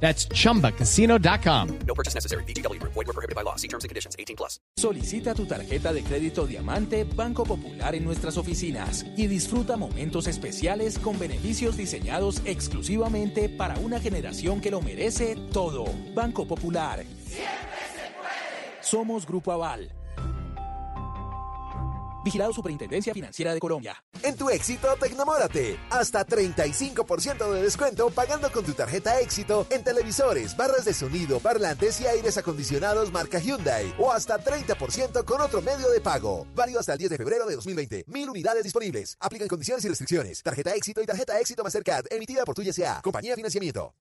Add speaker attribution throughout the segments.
Speaker 1: That's chumbacasino.com.
Speaker 2: No purchase necessary. BGW. Void were prohibited by law. See terms and conditions. 18 plus.
Speaker 3: Solicita tu tarjeta de crédito Diamante Banco Popular en nuestras oficinas y disfruta momentos especiales con beneficios diseñados exclusivamente para una generación que lo merece todo. Banco Popular. Siempre se puede. Somos Grupo Aval. Vigilado Superintendencia Financiera de Colombia.
Speaker 4: En tu éxito, Tecnomórate. Hasta 35% de descuento pagando con tu tarjeta éxito en televisores, barras de sonido, parlantes y aires acondicionados marca Hyundai. O hasta 30% con otro medio de pago. Válido hasta el 10 de febrero de 2020. Mil unidades disponibles. Aplican condiciones y restricciones. Tarjeta éxito y tarjeta éxito Mastercard emitida por tu YSA. Compañía Financiamiento.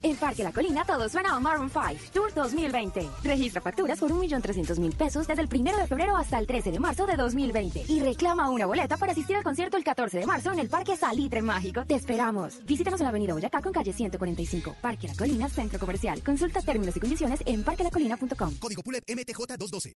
Speaker 5: En Parque La Colina todo suena a Maroon 5 Tour 2020. Registra facturas por 1.300.000 pesos desde el 1 de febrero hasta el 13 de marzo de 2020 y reclama una boleta para asistir al concierto el 14 de marzo en el Parque Salitre Mágico. Te esperamos. Visítanos en la Avenida Boyacá con calle 145. Parque La Colina, Centro Comercial. Consulta términos y condiciones en parquelacolina.com.
Speaker 4: Código PULEP MTJ 212.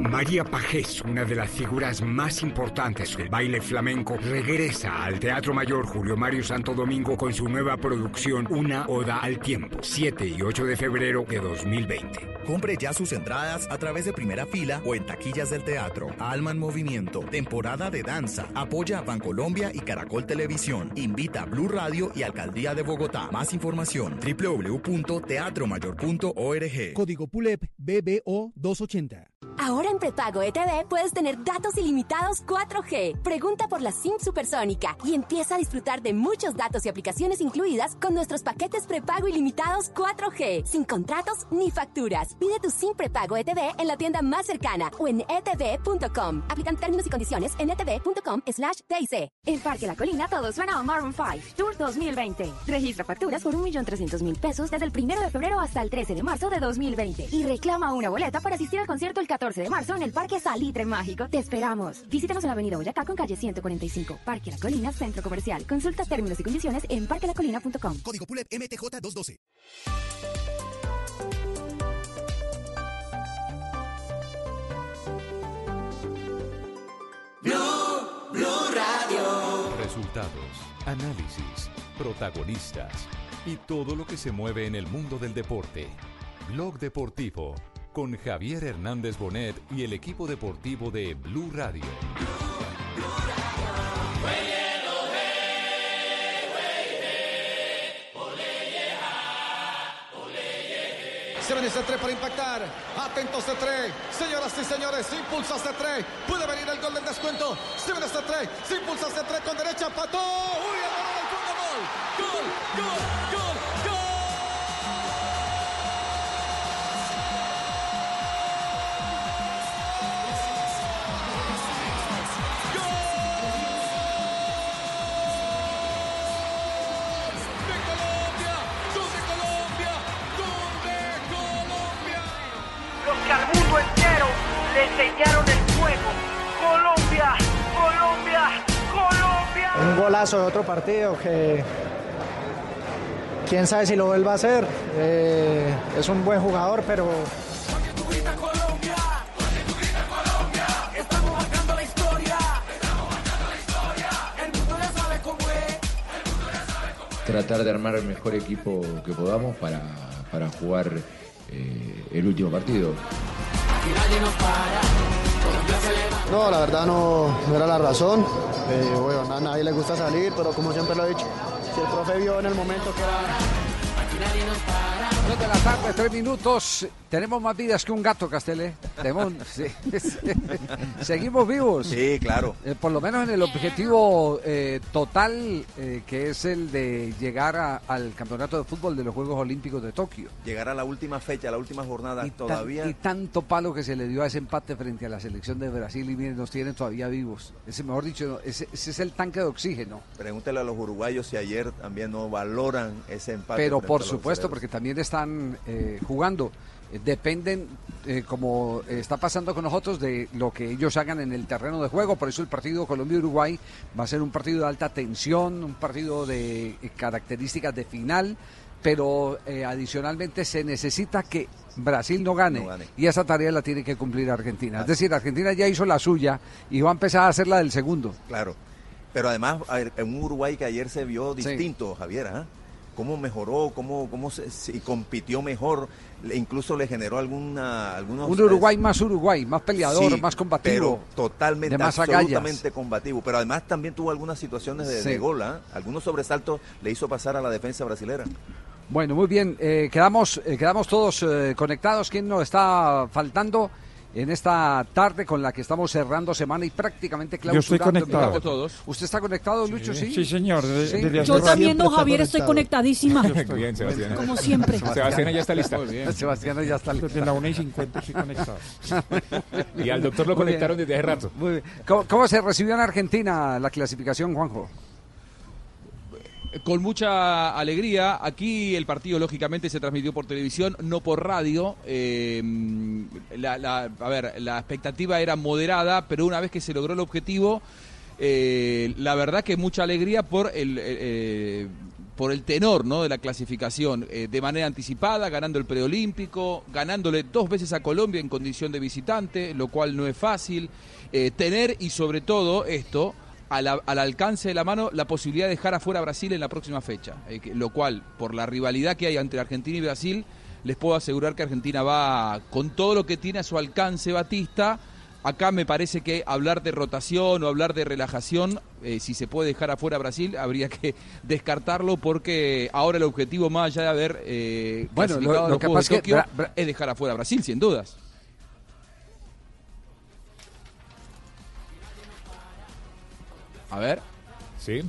Speaker 6: María Pajés, una de las figuras más importantes del baile flamenco, regresa al Teatro Mayor Julio Mario Santo Domingo con su nueva producción Una Oda al Tiempo, 7 y 8 de febrero de 2020.
Speaker 7: Compre ya sus entradas a través de primera fila o en taquillas del teatro. Alma en Movimiento, temporada de danza. Apoya a Bancolombia y Caracol Televisión. Invita a Blue Radio y Alcaldía de Bogotá. Más información www.teatromayor.org.
Speaker 8: Código PULEP BBO 280.
Speaker 9: Ahora en prepago ETV puedes tener datos ilimitados 4G. Pregunta por la SIM supersónica y empieza a disfrutar de muchos datos y aplicaciones incluidas con nuestros paquetes prepago ilimitados 4G, sin contratos ni facturas. Pide tu SIM prepago ETV en la tienda más cercana o en etv.com. Aplican términos y condiciones en etv.com slash TIC.
Speaker 5: En Parque La Colina todo suena a Maroon 5 Tour 2020. Registra facturas por 1.300.000 pesos desde el 1 de febrero hasta el 13 de marzo de 2020 y reclama una boleta para asistir al concierto el 14 de marzo en el Parque Salitre Mágico. Te esperamos. Visítanos en la Avenida Boyacá con calle 145. Parque La Colina, Centro Comercial. Consulta términos y condiciones en parquelacolina.com.
Speaker 4: Código PULEP MTJ 212.
Speaker 10: Blue, Blue Radio. Resultados, análisis, protagonistas y todo lo que se mueve en el mundo del deporte. Blog Deportivo con Javier Hernández Bonet y el equipo deportivo de Blue Radio.
Speaker 11: Se ese 3 para impactar. Atentos de 3. Señoras y señores, impulsa ese 3. Puede venir el gol del descuento. Se viene ese 3. Se impulsa ese 3 con derecha. Pató. Uy, el del fondo gol. Gol, gol, gol,
Speaker 12: le enseñaron el juego. Colombia, Colombia, Colombia.
Speaker 13: Un golazo de otro partido que quién sabe si lo vuelva a hacer. Eh, es un buen jugador, pero
Speaker 14: tratar de armar el mejor equipo que podamos para, para jugar eh, el último partido.
Speaker 15: No, la verdad no, no era la razón. Eh, bueno, a nadie le gusta salir, pero como siempre lo he dicho, si el profe vio en el momento que era
Speaker 16: de la tarde, tres minutos. Tenemos más vidas que un gato, Sí. Seguimos vivos.
Speaker 17: Sí, claro.
Speaker 16: Eh, por lo menos en el objetivo eh, total, eh, que es el de llegar a- al campeonato de fútbol de los Juegos Olímpicos de Tokio.
Speaker 17: Llegar a la última fecha, la última jornada,
Speaker 16: Y, tan-
Speaker 17: todavía.
Speaker 16: y tanto palo que se le dio a ese empate frente a la selección de Brasil y miren, nos tienen todavía vivos. Ese, mejor dicho, ese, ese es el tanque de oxígeno.
Speaker 17: Pregúntale a los uruguayos si ayer también no valoran ese empate.
Speaker 16: Pero por
Speaker 17: a
Speaker 16: supuesto, porque también están eh, jugando. Eh, Dependen, eh, como está pasando con nosotros, de lo que ellos hagan en el terreno de juego. Por eso el partido Colombia-Uruguay va a ser un partido de alta tensión, un partido de eh, características de final. Pero eh, adicionalmente se necesita que Brasil no gane,
Speaker 17: No gane.
Speaker 16: y esa tarea la tiene que cumplir Argentina. Es decir, Argentina ya hizo la suya y va a empezar a hacer la del segundo.
Speaker 17: Claro. Pero además, en un Uruguay que ayer se vio distinto, Javier, ¿ah? Cómo mejoró, cómo, cómo se, se- compitió mejor, incluso le generó alguna, algunos...
Speaker 16: Un Uruguay más Uruguay, más peleador,
Speaker 17: Sí,
Speaker 16: más combativo.
Speaker 17: Pero totalmente,
Speaker 16: de más agallas.
Speaker 17: absolutamente combativo. Pero además también tuvo algunas situaciones de,
Speaker 16: Sí.
Speaker 17: de gol, ¿ah? Algunos sobresaltos le hizo pasar a la defensa brasilera.
Speaker 16: Bueno, muy bien. eh, quedamos, eh, quedamos todos eh, conectados. ¿Quién nos está faltando en esta tarde con la que estamos cerrando semana y prácticamente
Speaker 18: Yo estoy
Speaker 16: clausurando?
Speaker 18: conectado.
Speaker 16: Todos. ¿Usted está conectado, Lucho? Sí.
Speaker 18: Sí, señor, de-
Speaker 16: Sí.
Speaker 19: Yo también, don Javier, estoy conectadísima.
Speaker 18: Bien, Sebastián.
Speaker 19: Como siempre.
Speaker 18: Sebastián ya está lista.
Speaker 16: Muy bien. Sebastián ya está lista.
Speaker 18: Desde la 1 y 50 estoy conectado.
Speaker 20: Y al doctor lo conectaron desde hace rato.
Speaker 16: Muy bien. ¿Cómo, cómo se recibió en Argentina la clasificación, Juanjo?
Speaker 21: Con mucha alegría. Aquí el partido, lógicamente, se transmitió por televisión, no por radio. Eh, la, a ver, la expectativa era moderada, pero una vez que se logró el objetivo, eh, la verdad que mucha alegría por el. eh, por el tenor ¿no? de la clasificación, eh, de manera anticipada, ganando el preolímpico, ganándole dos veces a Colombia en condición de visitante, lo cual no es fácil, eh, tener y sobre todo esto, a la- al alcance de la mano la posibilidad de dejar afuera a Brasil en la próxima fecha. Eh, que- lo cual, por la rivalidad que hay entre Argentina y Brasil, les puedo asegurar que Argentina va con todo lo que tiene a su alcance Batista. Acá me parece que hablar de rotación o hablar de relajación, eh, si se puede dejar afuera a Brasil, habría que descartarlo porque ahora el objetivo más allá de haber eh,
Speaker 16: Bueno, lo- lo que
Speaker 21: de
Speaker 16: es que
Speaker 21: Tokio
Speaker 16: Bra-
Speaker 21: es dejar afuera a Brasil, sin dudas. A ver.
Speaker 20: Sí.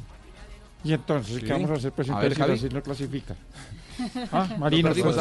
Speaker 18: Y entonces,
Speaker 20: Sí.
Speaker 18: ¿qué vamos a hacer? Pues
Speaker 20: A ver,
Speaker 18: si. Brasil no clasifica. Ah,
Speaker 20: perdimos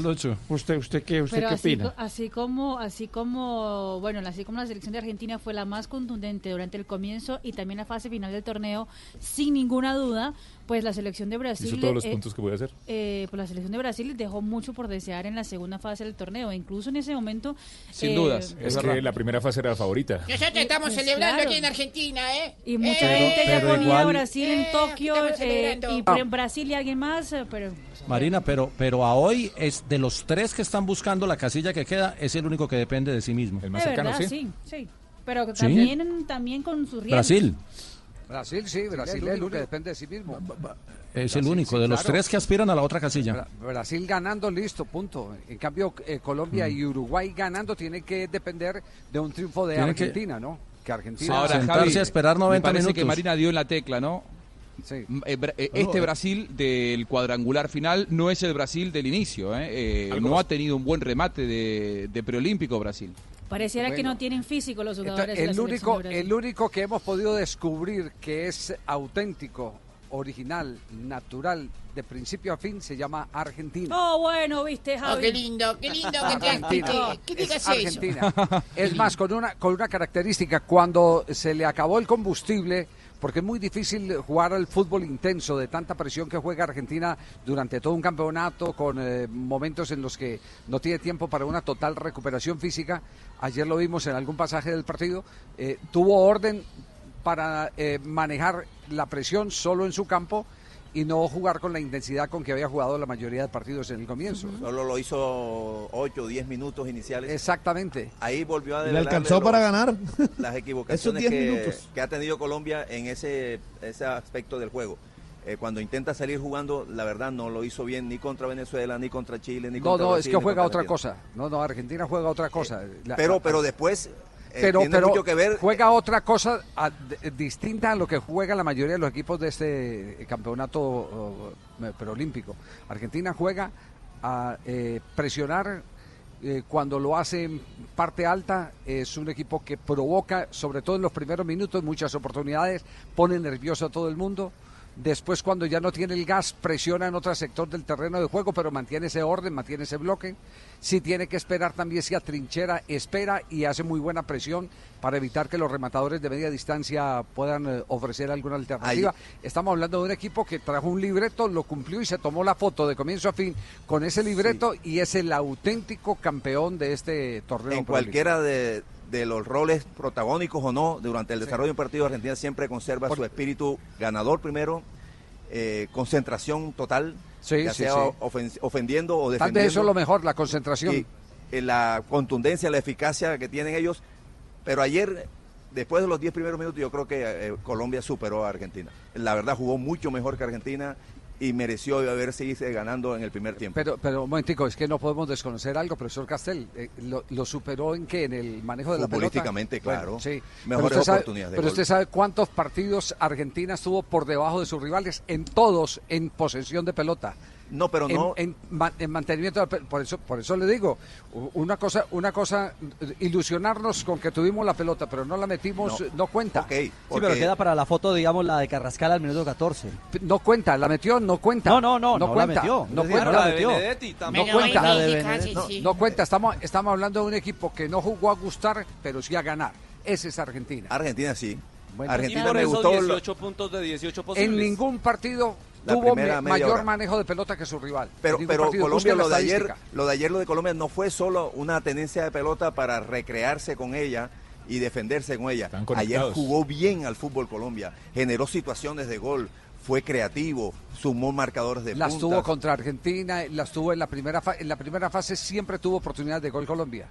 Speaker 18: ¿usted. ¿Usted, usted qué, usted
Speaker 19: Pero
Speaker 18: qué
Speaker 19: así,
Speaker 18: opina?
Speaker 19: co- así como, así como, bueno, así como la selección de Argentina fue la más contundente durante el comienzo y también la fase final del torneo, sin ninguna duda, pues la selección de Brasil.
Speaker 20: Hizo todos los
Speaker 19: eh,
Speaker 20: puntos que puede hacer.
Speaker 19: eh, pues la selección de Brasil dejó mucho por desear en la segunda fase del torneo. Incluso en ese momento.
Speaker 20: Sin
Speaker 19: eh,
Speaker 20: dudas. Es que la primera fase era la favorita.
Speaker 22: Nosotros estamos
Speaker 19: Pues
Speaker 22: celebrando
Speaker 19: claro.
Speaker 22: aquí en Argentina, ¿eh?
Speaker 19: Y mucha
Speaker 22: Eh,
Speaker 19: gente ya ponía
Speaker 22: igual-
Speaker 19: a Brasil en Tokio eh, y por- Brasil y alguien más, eh, pero
Speaker 23: Marina, pero, pero a hoy es de los tres que están buscando la casilla que queda, es el único que depende de sí mismo. El
Speaker 19: de verdad, sí, sí. Pero
Speaker 23: Sí.
Speaker 19: también, también con sus riesgos.
Speaker 23: Brasil
Speaker 16: Brasil, sí, Brasil es el único que depende de sí mismo.
Speaker 23: es el único
Speaker 16: sí,
Speaker 23: de los
Speaker 16: claro.
Speaker 23: tres que aspiran a la otra casilla.
Speaker 16: Bra- Brasil ganando, listo, punto. En cambio, eh, Colombia
Speaker 23: Mm.
Speaker 16: y Uruguay ganando tiene que depender de un triunfo de
Speaker 23: Tiene que-
Speaker 16: Argentina, ¿no? Que Argentina.
Speaker 21: Ahora,
Speaker 23: sentarse
Speaker 21: Javi,
Speaker 23: a esperar 90
Speaker 21: me parece que
Speaker 23: minutos.
Speaker 21: Marina dio en la tecla, ¿no?
Speaker 16: Sí.
Speaker 21: M- eh, eh, Este. Brasil del cuadrangular final no es el Brasil del inicio. ¿eh? Eh, no ha tenido un buen remate de, de preolímpico Brasil.
Speaker 19: Pareciera que no tienen físico los
Speaker 16: Entonces,
Speaker 19: jugadores de la
Speaker 16: el único, el único que hemos podido descubrir que es auténtico, original, natural, de principio a fin, se llama Argentina.
Speaker 19: Oh, bueno, viste,
Speaker 22: Oh,
Speaker 19: Javi.
Speaker 22: qué lindo, qué lindo que, te, que,
Speaker 16: Argentina.
Speaker 22: que- que
Speaker 16: Es
Speaker 22: digas eso.
Speaker 16: Argentina. Es más, con una, con una característica, cuando se le acabó el combustible, porque es muy difícil jugar al fútbol intenso de tanta presión que juega Argentina durante todo un campeonato, con eh, momentos en los que no tiene tiempo para una total recuperación física. Ayer lo vimos en algún pasaje del partido. eh, tuvo orden para eh, manejar la presión solo en su campo y no jugar con la intensidad con que había jugado la mayoría de partidos en el comienzo.
Speaker 17: Solo lo hizo 8 o 10 minutos iniciales.
Speaker 16: Exactamente.
Speaker 17: Ahí volvió a
Speaker 24: ¿Le alcanzó
Speaker 17: los-
Speaker 24: para ganar?
Speaker 17: Las equivocaciones
Speaker 24: Esos 10
Speaker 17: que,
Speaker 24: minutos.
Speaker 17: que ha tenido Colombia en ese, ese aspecto del juego. Eh, cuando intenta salir jugando, la verdad no lo hizo bien ni contra Venezuela, ni contra Chile, ni
Speaker 16: No,
Speaker 17: contra
Speaker 16: no, es
Speaker 17: Brasil,
Speaker 16: que juega otra
Speaker 17: Argentina.
Speaker 16: cosa. No, no, Argentina juega otra cosa. La-
Speaker 17: Pero,
Speaker 16: la-
Speaker 17: pero después eh,
Speaker 16: pero,
Speaker 17: tiene
Speaker 16: pero
Speaker 17: mucho que ver.
Speaker 16: juega otra cosa a- de- distinta a lo que juega la mayoría de los equipos de este eh, campeonato oh, eh, preolímpico. Argentina juega a eh, presionar eh, cuando lo hace en parte alta. Es un equipo que provoca, sobre todo en los primeros minutos, muchas oportunidades, pone nervioso a todo el mundo. Después, cuando ya no tiene el gas, presiona en otro sector del terreno de juego, pero mantiene ese orden, mantiene ese bloque. Si tiene que esperar también, si atrinchera, espera y hace muy buena presión para evitar que los rematadores de media distancia puedan eh, ofrecer alguna alternativa. Estamos hablando de un equipo que trajo un libreto, lo cumplió y se tomó la foto de comienzo a fin con ese libreto y es el auténtico campeón de este torneo.
Speaker 17: en cualquiera de, de los roles protagónicos o no, durante el desarrollo de un partido, Argentina siempre conserva su espíritu ganador primero, eh, concentración total,
Speaker 16: Sí,
Speaker 17: ya
Speaker 16: sí,
Speaker 17: sea
Speaker 16: sí.
Speaker 17: ofendiendo o
Speaker 16: Tal
Speaker 17: defendiendo.
Speaker 16: vez eso es lo mejor, la concentración.
Speaker 17: Y, eh, la contundencia, la eficacia que tienen ellos. Pero ayer, después de los 10 primeros minutos, yo creo que eh, Colombia superó a Argentina. La verdad, jugó mucho mejor que Argentina y mereció haber seguido ganando en el primer tiempo.
Speaker 16: Pero, pero un momentico, es que no podemos desconocer algo, profesor Castel. eh, lo, lo superó en qué? En el manejo de la pelota.
Speaker 17: Futbolísticamente, claro.
Speaker 16: sí.
Speaker 17: Mejores
Speaker 16: sabe-
Speaker 17: oportunidades de
Speaker 16: Pero
Speaker 17: gol.
Speaker 16: usted sabe cuántos partidos Argentina estuvo por debajo de sus rivales, en todos, en posesión de pelota.
Speaker 17: No, pero
Speaker 16: en,
Speaker 17: no-
Speaker 16: En, ma- en mantenimiento la por eso por eso le digo una cosa una cosa ilusionarnos con que tuvimos la pelota pero no la metimos no,
Speaker 17: No.
Speaker 16: cuenta
Speaker 17: Sí,
Speaker 25: Sí, pero queda para la foto, digamos, la de Carrascal al minuto 14.
Speaker 16: no cuenta la metió no cuenta
Speaker 25: No, no, no, no la
Speaker 16: cuenta
Speaker 25: metió.
Speaker 16: no
Speaker 25: decir,
Speaker 16: cuenta
Speaker 25: no la metió.
Speaker 16: no cuenta
Speaker 25: la de Benedetti.
Speaker 16: no, no cuenta estamos estamos hablando de un equipo que no jugó a gustar pero sí a ganar ese es Argentina
Speaker 17: Argentina sí.
Speaker 16: Bueno,
Speaker 17: Argentina
Speaker 26: y por
Speaker 17: me
Speaker 26: eso
Speaker 17: gustó. lo-
Speaker 26: 18 puntos de 18 posibles.
Speaker 16: en ningún partido
Speaker 17: La
Speaker 16: tuvo
Speaker 17: primera
Speaker 16: me-
Speaker 17: media
Speaker 16: mayor
Speaker 17: hora.
Speaker 16: manejo de pelota que su rival
Speaker 17: Pero, pero
Speaker 16: partido.
Speaker 17: Colombia, lo de, ayer, lo de ayer, lo de Colombia, no fue solo una tenencia de pelota para recrearse con ella y defenderse con ella. Ayer jugó bien al fútbol Colombia, generó situaciones de gol, fue creativo, sumó marcadores de
Speaker 16: las
Speaker 17: puntas.
Speaker 16: tuvo contra Argentina, las tuvo en la primera fa- en la primera fase siempre tuvo oportunidades de gol Colombia.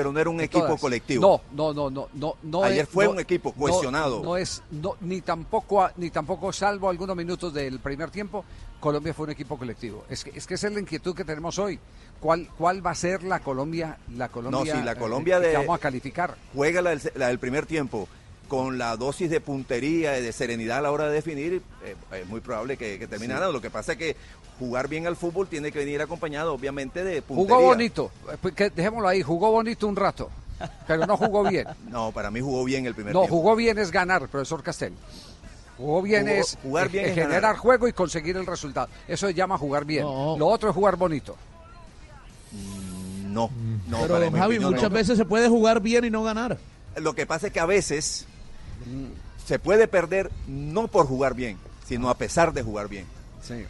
Speaker 17: Pero no era un equipo
Speaker 16: todas.
Speaker 17: colectivo.
Speaker 16: No, no, no, no, no, no.
Speaker 17: Ayer
Speaker 16: es-
Speaker 17: fue
Speaker 16: no-
Speaker 17: un equipo
Speaker 16: no-
Speaker 17: cohesionado.
Speaker 16: No, es, no, ni tampoco, ni tampoco salvo algunos minutos del primer tiempo, Colombia fue un equipo colectivo. Es que, es que esa es la inquietud que tenemos hoy. ¿Cuál, cuál va a ser la Colombia, la Colombia,
Speaker 17: sí, la
Speaker 16: eh,
Speaker 17: Colombia
Speaker 16: que
Speaker 17: de-
Speaker 16: vamos a calificar?
Speaker 17: Juega la del, la del primer tiempo con la dosis de puntería y de serenidad a la hora de definir, eh, es muy probable que, que termine ganando. Lo que pasa es que jugar bien al fútbol tiene que venir acompañado, obviamente, de puntería.
Speaker 16: Jugó bonito, eh, pues dejémoslo ahí, jugó bonito un rato, pero no jugó bien.
Speaker 17: No, para mí jugó bien el primer
Speaker 16: No,
Speaker 17: tiempo.
Speaker 16: jugó bien es ganar, profesor Castel. Jugó bien
Speaker 17: Jugó-
Speaker 16: es
Speaker 17: jugar
Speaker 16: eh,
Speaker 17: bien es
Speaker 16: generar
Speaker 17: ganar.
Speaker 16: juego y conseguir el resultado. Eso se llama jugar bien. Lo otro es jugar bonito.
Speaker 17: No, no.
Speaker 27: Pero
Speaker 17: para
Speaker 27: don
Speaker 17: mi
Speaker 27: Javi,
Speaker 17: opinión,
Speaker 27: muchas
Speaker 17: no.
Speaker 27: veces se puede jugar bien y no ganar.
Speaker 17: Lo que pasa es que a veces se puede perder no por jugar bien, sino a pesar de jugar bien.
Speaker 16: Sí.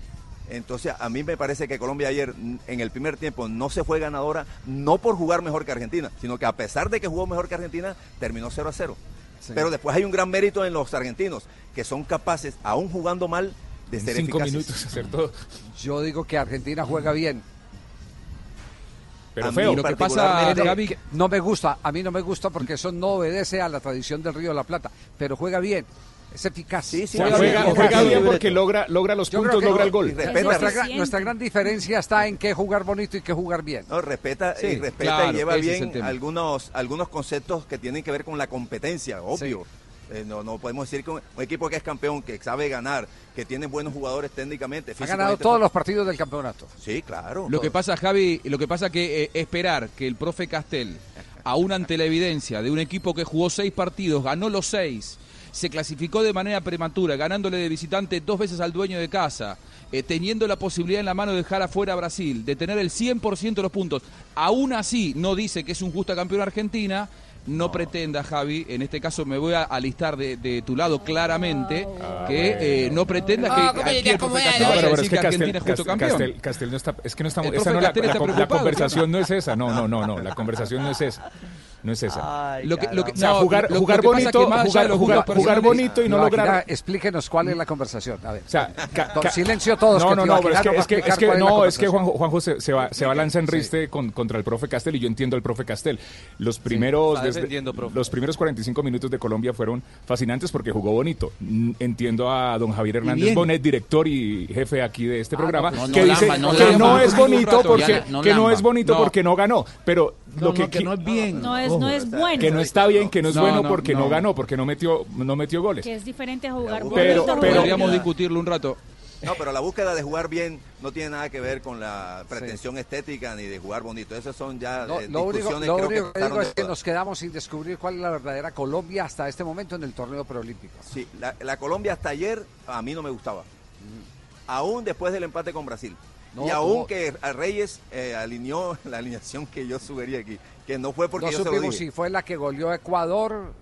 Speaker 17: Entonces, a mí me parece que Colombia ayer en el primer tiempo no se fue ganadora, no por jugar mejor que Argentina, sino que a pesar de que jugó mejor que Argentina, terminó 0 a 0.
Speaker 16: Sí.
Speaker 17: Pero después hay un gran mérito en los argentinos, que son capaces, aún jugando mal, de
Speaker 28: En
Speaker 17: ser
Speaker 28: cinco
Speaker 17: eficaces.
Speaker 28: minutos hacer todo.
Speaker 16: Yo digo que Argentina juega bien.
Speaker 28: Pero
Speaker 17: A mí
Speaker 28: feo.
Speaker 17: lo que pasa, Gaby-
Speaker 16: no me gusta, a mí no me gusta porque eso no obedece a la tradición del Río de la Plata, pero juega bien, es eficaz.
Speaker 17: Sí, sí,
Speaker 28: O sea, juega, juega bien porque logra, logra los
Speaker 16: Yo
Speaker 28: puntos, logra el gol.
Speaker 16: Nuestra, gran, nuestra gran diferencia está en qué jugar bonito y qué jugar bien.
Speaker 17: No, respeta,
Speaker 16: Sí,
Speaker 17: y respeta
Speaker 16: claro,
Speaker 17: y lleva bien algunos, algunos conceptos que tienen que ver con la competencia, obvio. Eh, no, no podemos decir que un, un equipo que es campeón, que sabe ganar, que tiene buenos jugadores técnicamente,
Speaker 16: Ha ganado todos los partidos del campeonato.
Speaker 17: Sí, claro.
Speaker 21: Lo que pasa, Javi, lo que pasa que eh, esperar que el profe Castel, aún ante la evidencia de un equipo que jugó seis partidos, ganó los seis, se clasificó de manera prematura, ganándole de visitante dos veces al dueño de casa, eh, teniendo la posibilidad en la mano de dejar afuera a Brasil, de tener el 100% de los puntos, aún así no dice que es un justa campeón Argentina. No, pretenda, Javi, en este caso me voy a alistar de, de tu lado claramente, que eh, no pretenda que
Speaker 26: Ah,
Speaker 21: aquí
Speaker 26: ¿cómo
Speaker 21: el
Speaker 26: te
Speaker 21: profe
Speaker 26: acomodas?
Speaker 21: Castel
Speaker 28: No,
Speaker 21: vaya a
Speaker 28: pero, pero es
Speaker 21: decir
Speaker 28: que
Speaker 21: que Argentina es justo campeón.
Speaker 28: Castel- Castel no está, es que no estamos, esa no, la, la- conversación no es esa, no, no, no, no, la conversación no es esa. No es esa.
Speaker 21: Lo que- lo que-
Speaker 28: o sea,
Speaker 21: no,
Speaker 28: jugar,
Speaker 21: lo- lo
Speaker 28: jugar
Speaker 21: que pasa es
Speaker 28: bonito, jugar, jugar, jugar y no
Speaker 16: Tibaquirá,
Speaker 28: lograr
Speaker 16: Explíquenos cuál es la conversación. A ver.
Speaker 28: O sea, ca- ca-
Speaker 16: silencio todos.
Speaker 28: No,
Speaker 16: que
Speaker 28: no, no, pero es que, es que, es que no, que. Juanjo, Juanjo se, se va, se va a lanzar en riste con, contra el profe Castel y yo entiendo al profe Castel. Los primeros,
Speaker 26: está
Speaker 28: desde- los primeros 45 minutos de Colombia fueron fascinantes porque jugó bonito. Entiendo a don Javier Hernández. Bonet, director y jefe aquí de este
Speaker 16: Ah,
Speaker 28: programa,
Speaker 26: no, no
Speaker 28: que dice
Speaker 26: lamba, no
Speaker 28: que no es bonito porque
Speaker 26: no
Speaker 28: no es bonito
Speaker 21: No.
Speaker 28: porque no ganó, pero
Speaker 27: No,
Speaker 28: lo que
Speaker 27: no, que no es bien.
Speaker 29: No es,
Speaker 27: Ojo.
Speaker 29: no es bueno.
Speaker 28: que no está bien, que no es
Speaker 21: No,
Speaker 28: bueno
Speaker 21: no,
Speaker 28: porque no.
Speaker 21: no.
Speaker 28: ganó, porque no metió no metió goles.
Speaker 29: Que es diferente a jugar
Speaker 17: Pero-
Speaker 29: bonito,
Speaker 28: pero-
Speaker 29: jugar
Speaker 21: Podríamos discutirlo un rato.
Speaker 17: No, pero la búsqueda de jugar bien no tiene nada que ver con la pretensión estética ni de jugar bonito. Esas son ya
Speaker 16: No,
Speaker 17: eh,
Speaker 16: lo único,
Speaker 17: discusiones
Speaker 16: lo
Speaker 17: creo
Speaker 16: único que, digo es que nos quedamos sin descubrir cuál es la verdadera Colombia hasta este momento en el torneo preolímpico.
Speaker 17: Sí, la, la Colombia hasta ayer a mí no me gustaba. Aún después del empate con Brasil.
Speaker 16: No,
Speaker 17: y aún que a Reyes eh, alineó la alineación que yo subiría aquí. Que no fue porque
Speaker 16: no
Speaker 17: yo se lo
Speaker 16: supimos
Speaker 17: dije.
Speaker 16: si fue la que goleó a Ecuador,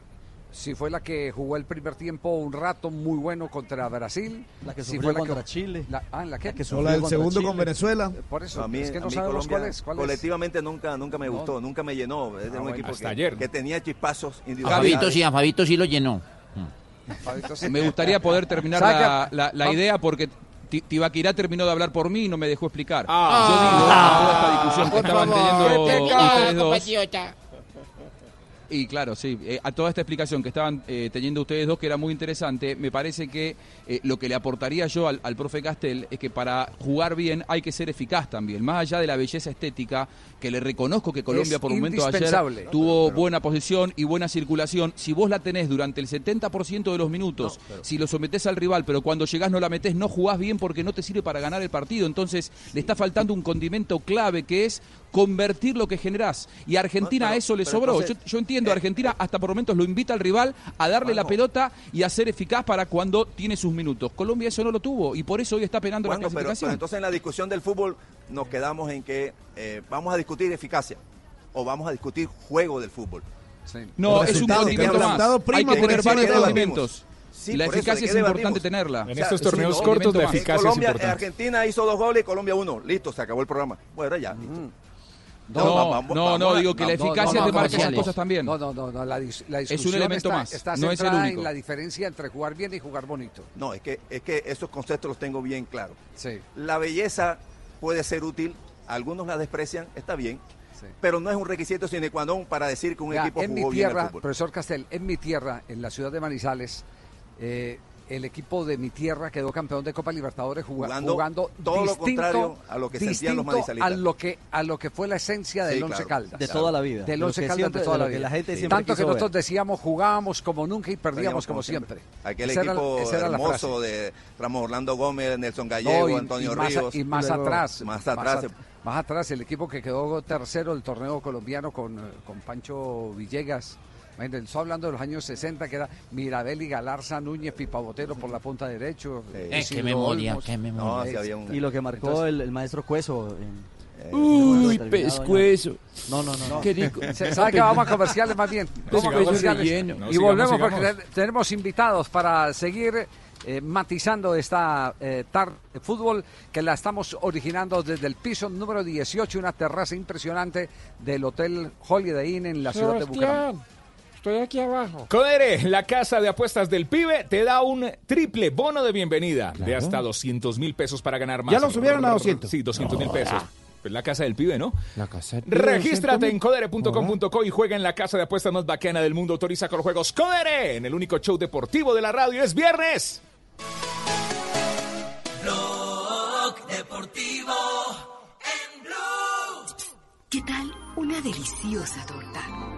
Speaker 16: si fue la que jugó el primer tiempo un rato muy bueno contra Brasil.
Speaker 25: La que
Speaker 16: si fue
Speaker 25: contra Chile.
Speaker 16: La, ah, ¿en la qué?
Speaker 25: La que
Speaker 24: O
Speaker 25: sufrió
Speaker 24: la del
Speaker 25: contra
Speaker 24: segundo
Speaker 25: Chile.
Speaker 24: con Venezuela.
Speaker 16: Por eso,
Speaker 17: a mí,
Speaker 16: es que
Speaker 17: a
Speaker 16: no
Speaker 17: mí
Speaker 16: sabemos
Speaker 17: Colombia
Speaker 16: cuál es. cuál es.
Speaker 17: colectivamente nunca, nunca me gustó, nunca me llenó. Es de un
Speaker 16: bueno,
Speaker 17: equipo
Speaker 20: hasta
Speaker 17: que,
Speaker 20: ayer.
Speaker 17: que tenía chispazos
Speaker 30: A
Speaker 17: individuales.
Speaker 30: Fabito sí, a Fabito sí lo llenó.
Speaker 21: Me gustaría poder terminar
Speaker 16: ¿Sabe
Speaker 21: la, la- idea porque Tibaquirá terminó de hablar por mí y no me dejó explicar.
Speaker 30: Ah.
Speaker 21: Yo digo, en toda esta discusión que estaban teniendo
Speaker 30: pecado,
Speaker 21: ustedes dos,
Speaker 30: compatriota.
Speaker 21: Y claro, sí, eh, a toda esta explicación que estaban eh, teniendo ustedes dos, que era muy interesante, me parece que eh, lo que le aportaría yo al, al profe Castel es que para jugar bien hay que ser eficaz también, más allá de la belleza estética, que le reconozco que Colombia
Speaker 16: Es
Speaker 21: por momentos ayer
Speaker 16: indispensable.
Speaker 21: tuvo buena posición y buena circulación, si vos la tenés durante el 70% de los minutos, si lo sometés al rival, pero cuando llegás no la metés, no jugás bien porque no te sirve para ganar el partido, entonces le está faltando un condimento clave que es convertir lo que generás. Y a Argentina
Speaker 17: No, pero-
Speaker 21: eso le
Speaker 17: pero
Speaker 21: sobró.
Speaker 17: entonces-
Speaker 21: yo, yo entiendo, Argentina hasta por momentos lo invita al rival a darle la pelota y a ser eficaz para cuando tiene sus minutos. Colombia eso no lo tuvo y por eso hoy está penando
Speaker 17: Bueno,
Speaker 21: la
Speaker 17: pero, pero
Speaker 21: clasificación.
Speaker 17: entonces en la discusión del fútbol nos quedamos en que eh, vamos a discutir eficacia o vamos a discutir juego del fútbol.
Speaker 21: no, es un condimento más. Hay que tener varios condimentos.
Speaker 17: Sí,
Speaker 21: la eficacia
Speaker 17: ¿de
Speaker 21: es importante tenerla.
Speaker 20: En
Speaker 17: O sea,
Speaker 20: estos
Speaker 17: sí,
Speaker 20: torneos
Speaker 17: no,
Speaker 20: cortos la eficacia
Speaker 17: Colombia,
Speaker 20: es importante.
Speaker 17: Argentina hizo dos goles y Colombia uno. Listo, se acabó el programa. Bueno, ya, listo.
Speaker 21: No,
Speaker 17: vamos-
Speaker 21: no,
Speaker 17: vamos
Speaker 21: no, digo que la eficacia
Speaker 30: no,
Speaker 21: te marca esas cosas también.
Speaker 16: No, no, no, no, la, dis- la
Speaker 21: Es un
Speaker 16: discusión
Speaker 21: elemento
Speaker 16: está,
Speaker 21: más,
Speaker 16: está
Speaker 21: no es el
Speaker 16: centrada
Speaker 21: único.
Speaker 16: en la diferencia entre jugar bien y jugar bonito.
Speaker 17: No, es que, es que esos conceptos los tengo bien claros.
Speaker 16: Sí.
Speaker 17: La belleza puede ser útil, algunos la desprecian, está bien,
Speaker 16: Sí.
Speaker 17: pero no es un requisito sine qua non para decir que un equipo
Speaker 16: en mi
Speaker 17: jugó bien
Speaker 16: tierra,
Speaker 17: el fútbol.
Speaker 16: profesor Castel, en mi tierra, en la ciudad de Manizales, eh, el equipo de mi tierra quedó campeón de Copa Libertadores juga-
Speaker 17: Jugando
Speaker 16: jugando,
Speaker 17: todo lo contrario a lo que sentían los manizalitas.
Speaker 16: a lo que a lo que fue la esencia del
Speaker 17: Sí,
Speaker 16: Once
Speaker 17: claro.
Speaker 16: Caldas.
Speaker 25: De toda la vida.
Speaker 16: Del
Speaker 25: De
Speaker 16: Once Caldas
Speaker 25: siempre-
Speaker 16: de toda
Speaker 25: de
Speaker 16: la
Speaker 25: que
Speaker 16: vida.
Speaker 25: la gente siempre
Speaker 16: Tanto que nosotros decíamos jugábamos como nunca y perdíamos como siempre.
Speaker 17: Aquel
Speaker 16: Esa era-
Speaker 17: equipo
Speaker 16: era
Speaker 17: hermoso de Ramos Orlando Gómez, Nelson Gallego,
Speaker 16: No, y-
Speaker 17: Antonio
Speaker 16: y más,
Speaker 17: Ríos.
Speaker 16: y más atrás,
Speaker 17: Más atrás.
Speaker 16: at- más atrás, el equipo que quedó tercero del torneo colombiano con, eh, con Pancho Villegas. Imagínate, Estoy hablando de los años 60, que era Mirabel y Galarza, Núñez, Pipabotero por la punta derecho.
Speaker 30: Eh, qué memoria,
Speaker 16: Olmos.
Speaker 30: qué memoria.
Speaker 17: No, sí había un-
Speaker 25: Y lo que marcó
Speaker 16: Entonces-
Speaker 25: el, el maestro Cueso. en- en
Speaker 30: Uy, pescuezo.
Speaker 25: No, no, no. no.
Speaker 30: Qué rico.
Speaker 16: ¿Sabe que vamos a comerciales más bien? Vamos a
Speaker 30: Pescuezo
Speaker 16: comerciales.
Speaker 20: No,
Speaker 16: y
Speaker 20: sigamos,
Speaker 16: volvemos porque
Speaker 20: sigamos.
Speaker 16: tenemos invitados para seguir eh, matizando esta eh, tarde de fútbol que la estamos originando desde el piso número 18, una terraza impresionante del Hotel Holiday Inn en la ciudad de Bucaramanga.
Speaker 18: Estoy aquí abajo.
Speaker 20: Codere, la casa de apuestas del pibe, te da un triple bono de bienvenida de hasta 200 mil pesos para ganar más.
Speaker 18: ¿Ya lo subieron a 200?
Speaker 20: Sí, 200 mil pesos. Pues la casa del pibe, ¿no?
Speaker 18: La casa.
Speaker 20: Regístrate en codere.com.co y juega en la casa de apuestas más bacana del mundo. Autoriza con los juegos Codere en el único show deportivo de la radio. Es viernes.
Speaker 31: Blog Deportivo en Blue.
Speaker 32: ¿Qué tal una deliciosa torta?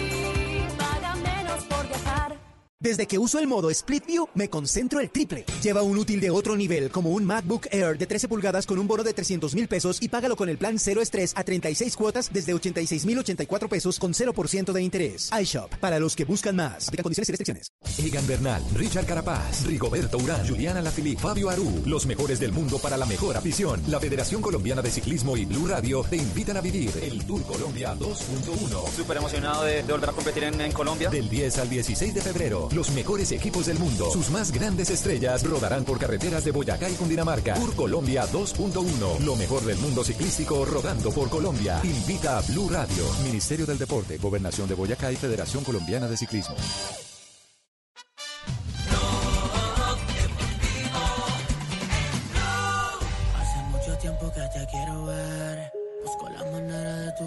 Speaker 33: Desde que uso el modo Split View, me concentro el triple. Lleva un útil de otro nivel, como un MacBook Air de 13 pulgadas con un bono de 300 mil pesos y págalo con el plan cero estrés a 36 cuotas desde 86 mil 84 pesos con 0% de interés. iShop, para los que buscan más. Aplica condiciones y restricciones.
Speaker 10: Egan Bernal, Richard Carapaz, Rigoberto Urán, Juliana Lafili, Fabio Aru, los mejores del mundo para la mejor afición. La Federación Colombiana de Ciclismo y Blue Radio te invitan a vivir el Tour Colombia 2.1.
Speaker 34: Súper emocionado de, de volver a competir en, en Colombia.
Speaker 10: Del 10 al 16 de febrero,
Speaker 35: Los mejores equipos del mundo, sus más grandes estrellas rodarán por carreteras de Boyacá y Cundinamarca. Tour Colombia 2.1. Lo mejor del mundo ciclístico rodando por Colombia. Invita a Blue Radio, Ministerio del Deporte, Gobernación de Boyacá y Federación Colombiana de Ciclismo.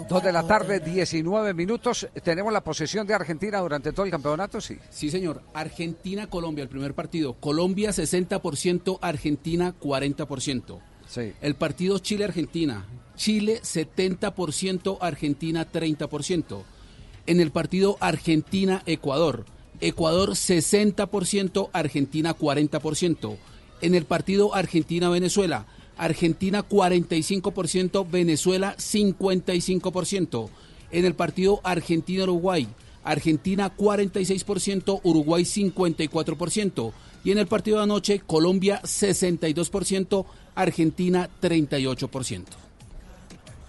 Speaker 16: Dos de la tarde, 19 minutos. ¿Tenemos la posesión de Argentina durante todo el campeonato? Sí.
Speaker 36: Sí, señor. Argentina-Colombia, el primer partido. Colombia 60%, Argentina 40%.
Speaker 16: Sí.
Speaker 36: El partido Chile-Argentina. Chile 70%, Argentina 30%. En el partido Argentina-Ecuador. Ecuador 60%, Argentina 40%. En el partido Argentina-Venezuela. Argentina 45%, Venezuela 55%. En el partido Argentina-Uruguay, Argentina 46%, Uruguay 54%. Y en el partido de anoche, Colombia 62%, Argentina 38%.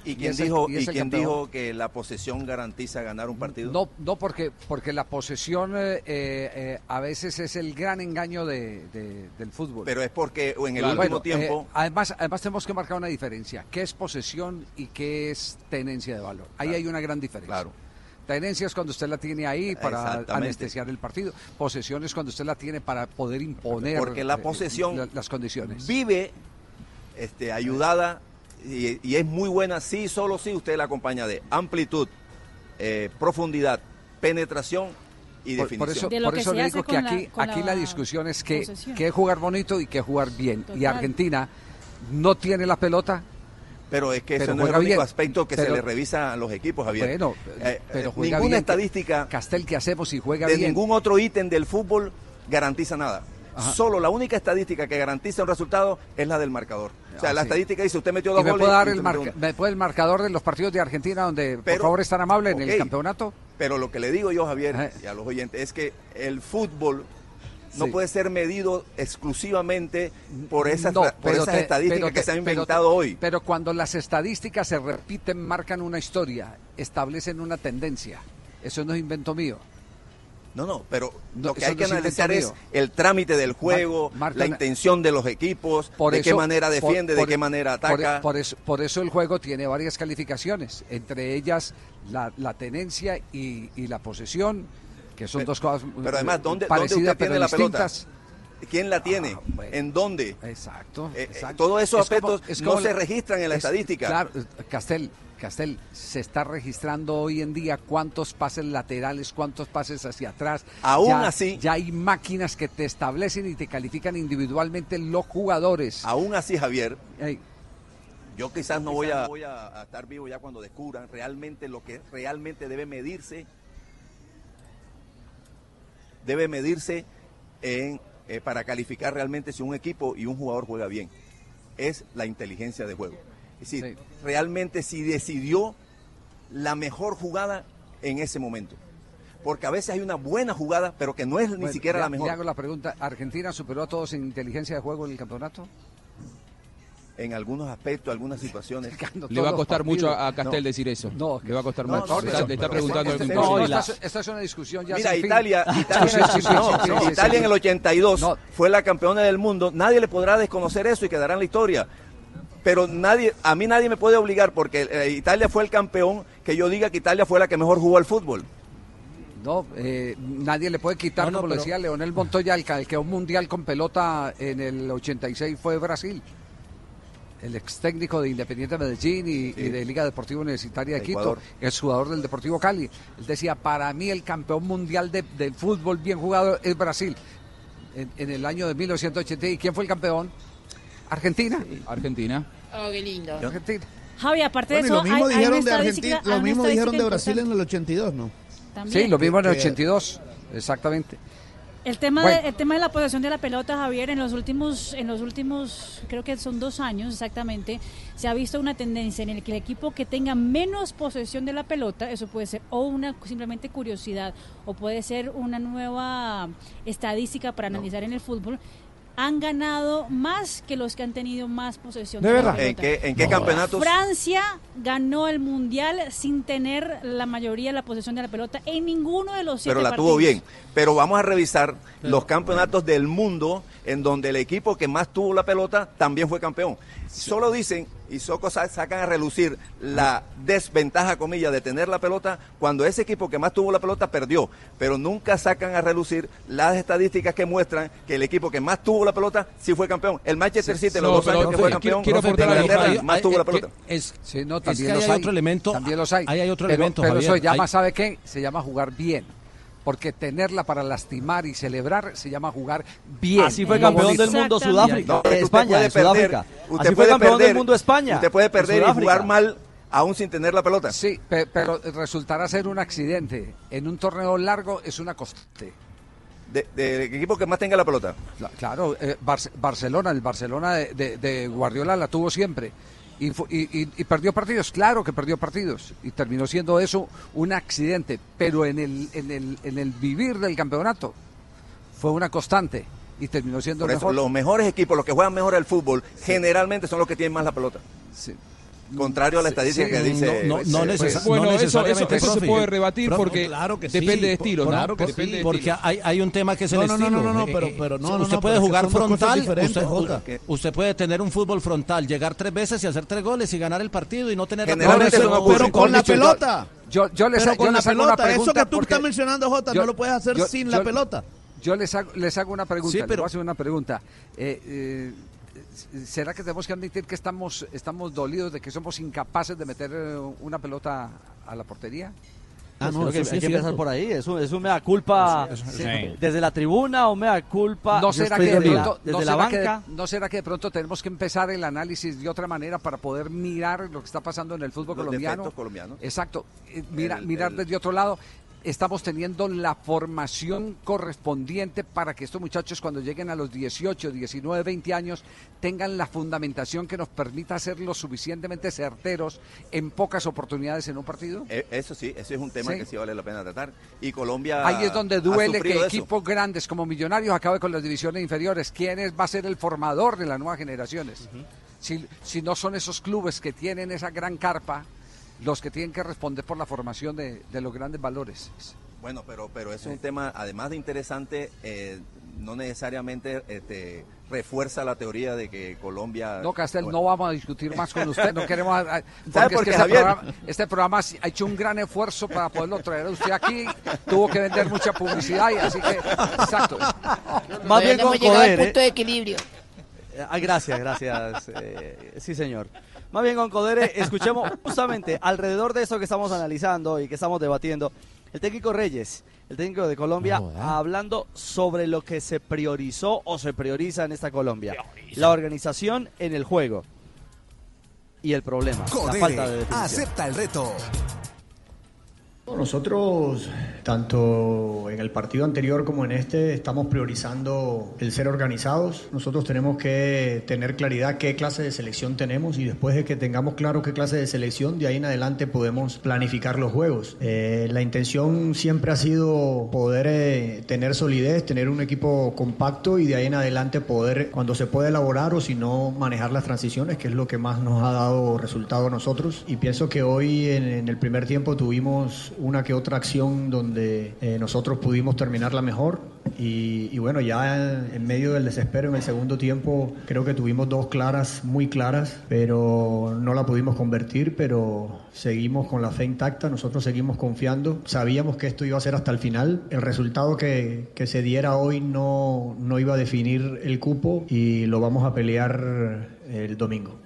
Speaker 17: ¿Y quién,
Speaker 36: ese-
Speaker 17: dijo,
Speaker 36: y
Speaker 17: y
Speaker 36: ese
Speaker 17: quién
Speaker 36: campeón?
Speaker 17: dijo que la posesión garantiza ganar un partido?
Speaker 16: No, no porque, porque la posesión eh, eh, a veces es el gran engaño de- de- del fútbol.
Speaker 17: Pero es porque en el
Speaker 16: Claro.
Speaker 17: último
Speaker 16: Bueno,
Speaker 17: tiempo...
Speaker 16: eh, además, además tenemos que marcar una diferencia. ¿Qué es posesión y qué es tenencia de valor? Ahí hay una gran diferencia. Tenencia es cuando usted la tiene ahí para anestesiar el partido. Posesión es cuando usted la tiene para poder imponer
Speaker 17: Porque la
Speaker 16: eh,
Speaker 17: posesión
Speaker 16: la- las condiciones.
Speaker 17: vive este, ayudada y, y es muy buena sí, solo si usted la acompaña de amplitud, eh, profundidad, penetración y
Speaker 16: Por,
Speaker 17: definición.
Speaker 16: por eso, por eso le digo que aquí, aquí la, discusión es que, que jugar bonito y que jugar bien. Y. Argentina no tiene la pelota.
Speaker 17: Pero es que
Speaker 16: pero
Speaker 17: ese no es el único
Speaker 16: bien.
Speaker 17: aspecto que se
Speaker 16: Pero-
Speaker 17: le revisa a los equipos, Javier.
Speaker 16: Bueno,
Speaker 17: Eh,
Speaker 16: pero
Speaker 17: eh,
Speaker 16: juega
Speaker 17: ninguna
Speaker 16: bien.
Speaker 17: estadística
Speaker 16: Castel, ¿qué hacemos si juega
Speaker 17: de
Speaker 16: bien?
Speaker 17: ningún otro ítem del fútbol garantiza nada.
Speaker 16: Ajá.
Speaker 17: Solo la única estadística que garantiza un resultado es la del marcador. O sea,
Speaker 16: Ah,
Speaker 17: la
Speaker 16: sí.
Speaker 17: estadística dice, usted metió
Speaker 16: ¿Y
Speaker 17: dos
Speaker 16: me
Speaker 17: goles.
Speaker 16: puede dar
Speaker 17: y
Speaker 16: el, marca- me puede marcador de los partidos de Argentina donde, por
Speaker 17: Pero-
Speaker 16: favor, es tan amable en el campeonato?
Speaker 17: Pero lo que le digo yo, Javier, y a los oyentes, es que el fútbol no
Speaker 16: Sí.
Speaker 17: puede ser medido exclusivamente por esas,
Speaker 16: No,
Speaker 17: por
Speaker 16: pero
Speaker 17: esas
Speaker 16: te-
Speaker 17: estadísticas que se han inventado hoy.
Speaker 16: Pero cuando las estadísticas se repiten, marcan una historia, establecen una tendencia. Eso no es invento mío.
Speaker 17: No, no, pero lo que
Speaker 16: eso
Speaker 17: hay que analizar es el trámite del juego, la intención de los equipos,
Speaker 16: Por
Speaker 17: de qué manera defiende,
Speaker 16: por-
Speaker 17: de qué manera
Speaker 16: por-
Speaker 17: ataca.
Speaker 16: Por, eso, por eso el juego tiene varias calificaciones, entre ellas la, la tenencia y, y la posesión, que son dos cosas
Speaker 17: Pero además, ¿dónde, ¿dónde
Speaker 16: parecidas
Speaker 17: usted
Speaker 16: pero
Speaker 17: tiene la pelota? ¿Quién la tiene? ¿En dónde?
Speaker 16: Exacto.
Speaker 17: Eh, eh, todos esos
Speaker 16: Es como-
Speaker 17: aspectos no se registran en la
Speaker 16: es-
Speaker 17: estadística.
Speaker 16: Claro, Castel, Castel, se está registrando hoy en día cuántos pases laterales, cuántos pases hacia atrás.
Speaker 17: Aún
Speaker 16: Ya-
Speaker 17: así-
Speaker 16: Ya hay máquinas que te establecen y te califican individualmente los jugadores.
Speaker 17: Aún así, Javier, yo quizás no voy a, voy a- a estar vivo ya cuando descubran realmente lo que realmente debe medirse. Debe medirse en, eh, para calificar realmente si un equipo y un jugador juega bien. Es la inteligencia de juego. Es decir, realmente si decidió la mejor jugada en ese momento. Porque a veces hay una buena jugada, pero que no es ni
Speaker 16: Bueno,
Speaker 17: siquiera
Speaker 16: le-
Speaker 17: la mejor.
Speaker 16: Le hago la pregunta, ¿Argentina superó a todos en inteligencia de juego en el campeonato?
Speaker 17: En algunos aspectos, algunas situaciones.
Speaker 21: Le va a costar mucho a, a
Speaker 16: No.
Speaker 21: Castel decir eso.
Speaker 16: No,
Speaker 21: le va a costar
Speaker 16: no,
Speaker 21: mucho.
Speaker 16: no,
Speaker 21: Le está- le está preguntando
Speaker 16: este- no, esta, es- esta es una discusión ya
Speaker 17: Mira,
Speaker 16: sin fin.
Speaker 17: Italia, Italia,
Speaker 16: Sí, sí, sí, sí, sí, sí,
Speaker 17: Italia
Speaker 16: sí.
Speaker 17: en el 82 fue la campeona del mundo. Nadie le podrá desconocer eso y quedará en la historia. Pero nadie, a mí nadie me puede obligar porque eh, Italia fue el campeón que yo diga que Italia fue la que mejor jugó al fútbol.
Speaker 16: No, eh, nadie le puede quitar,
Speaker 17: No, no,
Speaker 16: como lo
Speaker 17: pero-
Speaker 16: decía Leonel Montoya, el que el que un mundial con pelota en el 86 fue Brasil. El ex técnico de Independiente Medellín y, y de Liga Deportiva Universitaria de Quito, es jugador del Deportivo Cali. Él decía, para mí el campeón mundial de, del fútbol bien jugado es Brasil. En, en el año de 1980. ¿Y quién fue el campeón? Argentina.
Speaker 21: Argentina.
Speaker 37: Oh, qué lindo.
Speaker 16: Argentina.
Speaker 29: Javi, aparte de
Speaker 27: lo
Speaker 29: eso,
Speaker 27: mismo
Speaker 29: hay-
Speaker 27: dijeron de Argentina, lo mismo dijeron de Brasil en el 82, ¿no?
Speaker 29: También.
Speaker 16: Sí, lo mismo en el
Speaker 27: Que- 82,
Speaker 16: exactamente.
Speaker 29: El tema,
Speaker 16: Bueno.
Speaker 29: de, el tema de la posesión de la pelota, Javier, en los últimos, en los últimos, creo que son dos años exactamente, se ha visto una tendencia en el que el equipo que tenga menos posesión de la pelota, eso puede ser o una simplemente curiosidad o puede ser una nueva estadística para analizar en el fútbol, han ganado más que los que han tenido más posesión.
Speaker 17: ¿De
Speaker 29: la
Speaker 17: verdad?
Speaker 29: pelota.
Speaker 17: ¿En qué- en qué campeonatos?
Speaker 29: Francia ganó el mundial sin tener la mayoría de la posesión de la pelota en ninguno de los siete
Speaker 17: pero la
Speaker 29: partidos.
Speaker 17: tuvo bien. Pero vamos a revisar los campeonatos del mundo en donde el equipo que más tuvo la pelota también fue campeón. Solo dicen y solo sa- sacan a relucir la desventaja, comillas, de tener la pelota cuando ese equipo que más tuvo la pelota perdió. Pero nunca sacan a relucir las estadísticas que muestran que el equipo que más tuvo la pelota sí fue campeón. El Manchester City, los
Speaker 16: No,
Speaker 17: dos años que fue campeón,
Speaker 16: quiero Hay-
Speaker 17: más
Speaker 16: hay-
Speaker 17: tuvo la
Speaker 16: eh,
Speaker 17: pelota.
Speaker 23: Es,
Speaker 16: Sí, no,
Speaker 23: es
Speaker 16: también
Speaker 23: que
Speaker 16: los
Speaker 23: hay
Speaker 16: hay.
Speaker 23: otro elemento.
Speaker 16: También los hay.
Speaker 23: Ahí hay otro
Speaker 16: pero,
Speaker 23: elemento,
Speaker 16: Pero
Speaker 23: Javier.
Speaker 16: eso llama,
Speaker 23: Hay-
Speaker 16: ¿sabe qué? Se llama jugar bien. Porque tenerla para lastimar y celebrar se llama jugar bien.
Speaker 25: Así fue campeón del mundo Sudáfrica.
Speaker 17: No,
Speaker 25: España,
Speaker 17: perder,
Speaker 25: Sudáfrica.
Speaker 17: Usted
Speaker 25: Así fue
Speaker 17: puede
Speaker 25: campeón
Speaker 17: perder,
Speaker 25: del mundo España.
Speaker 17: Usted puede perder y jugar mal aún sin tener la pelota.
Speaker 16: Sí, pe- pero resultará ser un accidente. En un torneo largo es una constante.
Speaker 17: De- Del equipo que más tenga la pelota.
Speaker 16: Cla- Claro, eh, Bar- Barcelona, el Barcelona de, de- de Guardiola la tuvo siempre. Y, y- y- perdió partidos, claro que perdió partidos. Y terminó siendo eso un accidente. Pero en el, en el, en el vivir del campeonato fue una constante. Y terminó siendo
Speaker 17: Por eso,
Speaker 16: mejor.
Speaker 17: los mejores equipos, los que juegan mejor al fútbol, generalmente son los que tienen más la pelota. Contrario a la estadística
Speaker 23: Sí,
Speaker 17: que dice.
Speaker 23: no- no-
Speaker 17: pues,
Speaker 23: necesa-
Speaker 17: pues,
Speaker 23: no
Speaker 21: Bueno, eso, eso, eso se puede rebatir porque
Speaker 23: claro que sí,
Speaker 21: depende de
Speaker 23: por-
Speaker 21: estilo, ¿no?
Speaker 23: claro que
Speaker 21: Depende
Speaker 23: sí,
Speaker 21: de
Speaker 23: porque
Speaker 21: estilo.
Speaker 23: hay, hay un tema que es el No, no, estilo. no, no, no, Eh, pero- eh, pero no, usted no, no, puede jugar frontal, usted, puede tener un fútbol frontal, llegar tres veces y hacer tres goles y ganar el partido y no tener
Speaker 17: Generalmente
Speaker 23: la
Speaker 17: no
Speaker 23: pelota. Pero con la pelota.
Speaker 16: Yo, yo les,
Speaker 23: Pero con la
Speaker 16: les hago una
Speaker 23: pelota, eso que tú estás mencionando, Jota,
Speaker 16: yo-
Speaker 23: no lo puedes hacer sin la pelota.
Speaker 16: Yo les hago, les hago una pregunta,
Speaker 23: Sí,
Speaker 16: les
Speaker 23: pero-
Speaker 16: voy a hacer una pregunta. Eh, eh, ¿Será que tenemos que admitir que estamos, estamos dolidos de que somos incapaces de meter eh, una pelota a la portería?
Speaker 25: Pues
Speaker 23: no,
Speaker 25: creo que
Speaker 23: eso sí
Speaker 25: hay que empezar
Speaker 23: cierto.
Speaker 25: por ahí. Es un, es un mea culpa sí,
Speaker 23: sí.
Speaker 25: desde la tribuna o mea culpa
Speaker 16: ¿No
Speaker 25: yo
Speaker 16: será,
Speaker 25: estoy
Speaker 16: que de
Speaker 25: desde la-
Speaker 16: pronto,
Speaker 25: desde
Speaker 16: no,
Speaker 25: la
Speaker 16: será que de-
Speaker 25: banca.
Speaker 16: no será que de pronto tenemos que empezar el análisis de otra manera para poder mirar lo que está pasando en el fútbol
Speaker 17: Los
Speaker 16: colombiano? Exacto. Eh, Mira,
Speaker 17: El-
Speaker 16: mirar
Speaker 17: el-
Speaker 16: desde otro lado. Estamos teniendo la formación correspondiente para que estos muchachos cuando lleguen a los 18, 19, 20 años tengan la fundamentación que nos permita ser lo suficientemente certeros en pocas oportunidades en un partido.
Speaker 17: Eh, Eso sí, ese es un tema
Speaker 16: Sí.
Speaker 17: que sí vale la pena tratar. Y Colombia.
Speaker 16: Ahí es donde duele que equipos grandes como Millonarios acaben con las divisiones inferiores. ¿Quién es, va a ser el formador de las nuevas generaciones? si, si no son esos clubes que tienen esa gran carpa los que tienen que responder por la formación de, de los grandes valores.
Speaker 17: Bueno, pero, pero es un tema, además de interesante, eh, no necesariamente este, refuerza la teoría de que Colombia.
Speaker 16: No, Castel,
Speaker 17: Bueno,
Speaker 16: no vamos a discutir más con usted, no queremos... ah,
Speaker 17: ¿Sabe
Speaker 16: Porque
Speaker 17: por
Speaker 16: es que este programa, este programa ha hecho un gran esfuerzo para poderlo traer a usted aquí, tuvo que vender mucha publicidad y así que... Exacto.
Speaker 25: Más bien con
Speaker 37: hemos llegado al punto de equilibrio.
Speaker 25: Ah, gracias, gracias. eh, sí, señor. Más bien con Codere, escuchemos justamente alrededor de eso que estamos analizando y que estamos debatiendo. El técnico Reyes, el técnico de Colombia, hablando sobre lo que se priorizó o se prioriza en esta Colombia. La organización en el juego. Y el problema, la
Speaker 35: Codere,
Speaker 25: falta de definición.
Speaker 35: acepta el reto.
Speaker 38: Nosotros, tanto en el partido anterior como en este, estamos priorizando el ser organizados. Nosotros tenemos que tener claridad qué clase de selección tenemos y después de que tengamos claro qué clase de selección, de ahí en adelante podemos planificar los juegos. Eh, la intención siempre ha sido poder eh, tener solidez, tener un equipo compacto y de ahí en adelante poder, cuando se puede elaborar o si no, manejar las transiciones, que es lo que más nos ha dado resultado a nosotros. Y pienso que hoy en, en el primer tiempo tuvimos una que otra acción donde eh, nosotros pudimos terminarla mejor. Y, y bueno, ya en, en medio del desespero en el segundo tiempo creo que tuvimos dos claras, muy claras, pero no la pudimos convertir, pero seguimos con la fe intacta, nosotros seguimos confiando, sabíamos que esto iba a ser hasta el final, el resultado que, que se diera hoy no, no iba a definir el cupo y lo vamos a pelear el domingo.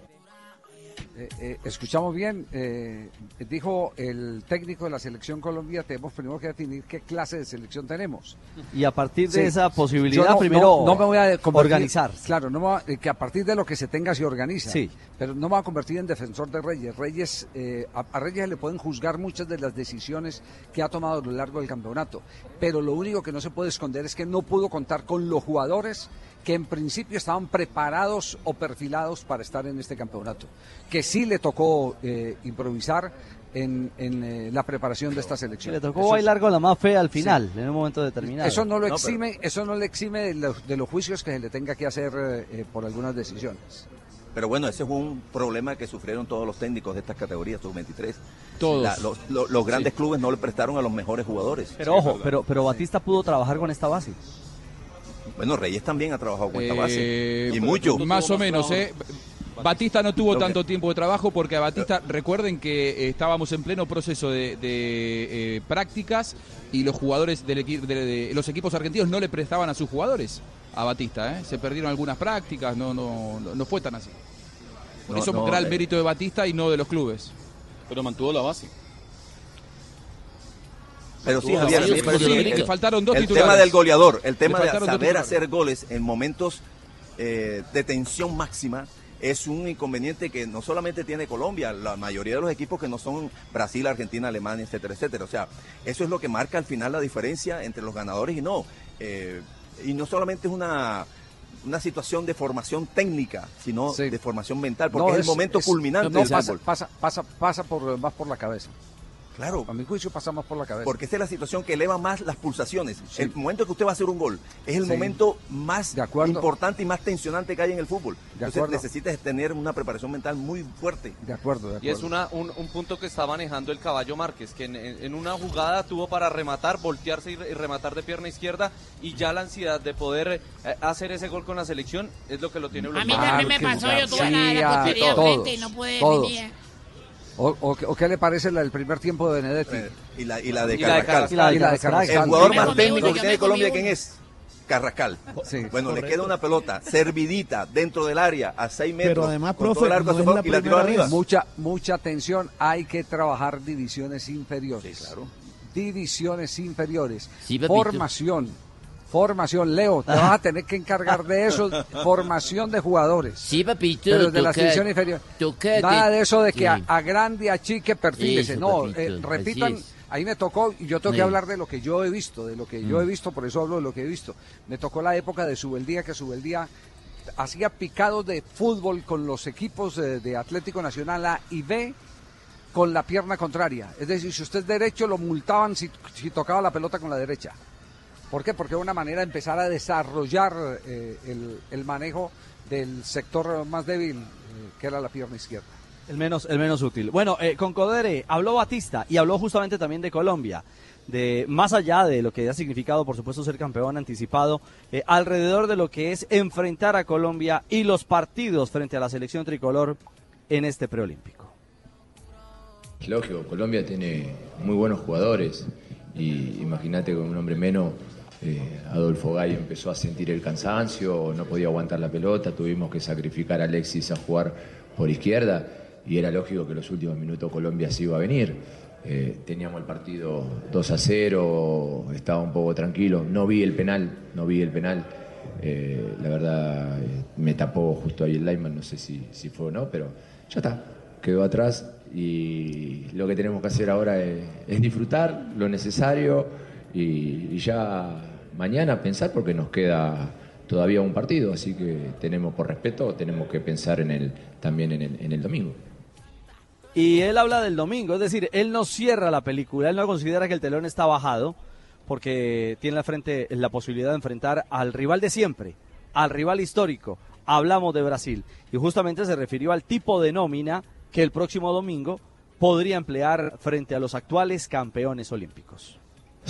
Speaker 16: Eh, eh, escuchamos bien, eh, dijo el técnico de la selección Colombia, tenemos primero que definir qué clase de selección tenemos.
Speaker 25: Y a partir de
Speaker 16: Sí.
Speaker 25: esa posibilidad,
Speaker 16: no-
Speaker 25: primero
Speaker 16: no, no me voy a
Speaker 25: organizar.
Speaker 16: Claro, no me eh, que a partir de lo que se tenga se organiza.
Speaker 25: Sí.
Speaker 16: Pero no me voy a convertir en defensor de Reyes. Reyes eh, a, a Reyes le pueden juzgar muchas de las decisiones que ha tomado a lo largo del campeonato. Pero lo único que no se puede esconder es que no pudo contar con los jugadores que en principio estaban preparados o perfilados para estar en este campeonato, que sí le tocó eh, improvisar en, en, eh, la preparación de esta selección.
Speaker 25: Le tocó
Speaker 16: Eso es-
Speaker 25: bailar con la más fea al final, en un momento determinado.
Speaker 16: Eso no lo
Speaker 25: pero-
Speaker 16: exime, eso no le exime de los, de los juicios que se le tenga que hacer eh, eh, por algunas decisiones.
Speaker 17: Pero bueno, ese fue un problema que sufrieron todos los técnicos de estas categorías, sub-23.
Speaker 25: Todos.
Speaker 17: La- los, los- los grandes clubes no le prestaron a los mejores jugadores.
Speaker 25: Pero ojo, pero, pero Batista pudo trabajar con esta base.
Speaker 17: Bueno, Reyes también ha trabajado con esta
Speaker 21: Eh,
Speaker 17: base. Y mucho.
Speaker 21: Más o menos, ¿eh? Batista no tuvo tanto tiempo de trabajo porque a Batista, recuerden que eh, estábamos en pleno proceso de, de, eh, prácticas y los jugadores del equi- de, de- los equipos argentinos no le prestaban a sus jugadores a Batista, ¿eh? Se perdieron algunas prácticas, no, no, no- no fue tan así. Por
Speaker 26: No,
Speaker 21: eso
Speaker 26: no,
Speaker 21: era el
Speaker 26: eh.
Speaker 21: mérito de Batista y no de los clubes.
Speaker 26: Pero mantuvo la base.
Speaker 17: Pero sí, Javier,
Speaker 21: Sí,
Speaker 17: que
Speaker 21: le
Speaker 17: el-
Speaker 21: faltaron dos
Speaker 17: el
Speaker 21: titulares.
Speaker 17: tema del goleador, el tema de saber hacer goles en momentos eh, de tensión máxima es un inconveniente que no solamente tiene Colombia, la mayoría de los equipos que no son Brasil, Argentina, Alemania, etcétera, etcétera. O sea, eso es lo que marca al final la diferencia entre los ganadores y no. Eh, y no solamente es una una situación de formación técnica, sino de formación mental, porque
Speaker 16: No,
Speaker 17: es, el momento culminante
Speaker 16: no,
Speaker 17: del
Speaker 16: pasa,
Speaker 17: fútbol.
Speaker 16: pasa, pasa, pasa por, más por la cabeza.
Speaker 17: Claro.
Speaker 16: A mi juicio pasa más por la cabeza.
Speaker 17: Porque esta es la situación que eleva más las pulsaciones. El momento que usted va a hacer un gol es el
Speaker 16: Sí.
Speaker 17: momento más importante y más tensionante que hay en el fútbol. Entonces
Speaker 26: acuerdo.
Speaker 17: necesitas tener una preparación mental muy fuerte.
Speaker 16: De acuerdo,
Speaker 26: Y es una, un, un punto que está manejando el caballo Márquez, que en, una jugada tuvo para rematar, voltearse y, re- y rematar de pierna izquierda, y ya la ansiedad de poder eh, hacer ese gol con la selección es lo que lo tiene
Speaker 37: A mí
Speaker 26: bloqueado.
Speaker 37: también me pasó, yo tuve la, la portería de frente y no pude
Speaker 16: todos. O, o- o qué le parece la del primer tiempo de Benedetti?
Speaker 17: Y la, y la de
Speaker 16: Y la de
Speaker 17: Carrascal.
Speaker 16: Carrascal. Y la de Carrascal.
Speaker 17: El jugador más técnico que tiene Colombia, ¿quién es? Carrascal. bueno, le queda una pelota servidita dentro del área a 6 metros.
Speaker 16: Pero además, profe,
Speaker 17: el arco a
Speaker 16: no es la
Speaker 17: y la tiró arriba.
Speaker 16: Mucha, mucha atención, hay que trabajar divisiones inferiores.
Speaker 17: claro.
Speaker 16: Divisiones inferiores.
Speaker 39: Sí,
Speaker 16: formación. Formación, Leo, te vas a tener que encargar de eso, formación de jugadores.
Speaker 39: Sí, papito.
Speaker 16: Pero de divisiones inferiores.
Speaker 39: toca
Speaker 16: Nada
Speaker 39: de-
Speaker 16: de eso de que
Speaker 39: sí.
Speaker 16: a, a grande, a chique, perfílese.
Speaker 39: Eso,
Speaker 16: No,
Speaker 39: papito,
Speaker 16: eh, repitan, ahí me tocó, y yo tengo
Speaker 39: Sí.
Speaker 16: que hablar de lo que yo he visto, de lo que yo
Speaker 39: Mm.
Speaker 16: he visto, por eso hablo de lo que he visto. Me tocó la época de Subeldía, que Subeldía hacía picados de fútbol con los equipos eh, de Atlético Nacional A y B con la pierna contraria. Es decir, si usted es derecho, lo multaban si, si tocaba la pelota con la derecha. ¿Por qué? Porque era una manera de empezar a desarrollar eh, el, el manejo del sector más débil, eh, que era la pierna izquierda.
Speaker 25: El menos, el menos útil. Bueno, eh, con Codere habló Batista y habló justamente también de Colombia. De, más allá de lo que ha significado, por supuesto, ser campeón anticipado, eh, alrededor de lo que es enfrentar a Colombia y los partidos frente a la selección tricolor en este preolímpico.
Speaker 14: Lógico, Colombia tiene muy buenos jugadores y imagínate con un hombre menos, eh, Adolfo Gay empezó a sentir el cansancio, no podía aguantar la pelota, tuvimos que sacrificar a Alexis a jugar por izquierda y era lógico que los últimos minutos Colombia se iba a venir. Eh, teníamos el partido 2 a 0, estaba un poco tranquilo, no vi el penal, no vi el penal. Eh, la verdad me tapó justo ahí el lineman, no sé si, si fue o no, pero ya está, quedó atrás y lo que tenemos que hacer ahora es, disfrutar lo necesario y ya mañana pensar porque nos queda todavía un partido, así que tenemos por respeto, tenemos que pensar en el, también en el, en el domingo.
Speaker 25: Y él habla del domingo, es decir, él no cierra la película, él no considera que el telón está bajado, porque tiene la frente la posibilidad de enfrentar al rival de siempre, al rival histórico. Hablamos de Brasil y justamente se refirió al tipo de nómina que el próximo domingo podría emplear frente a los actuales campeones olímpicos.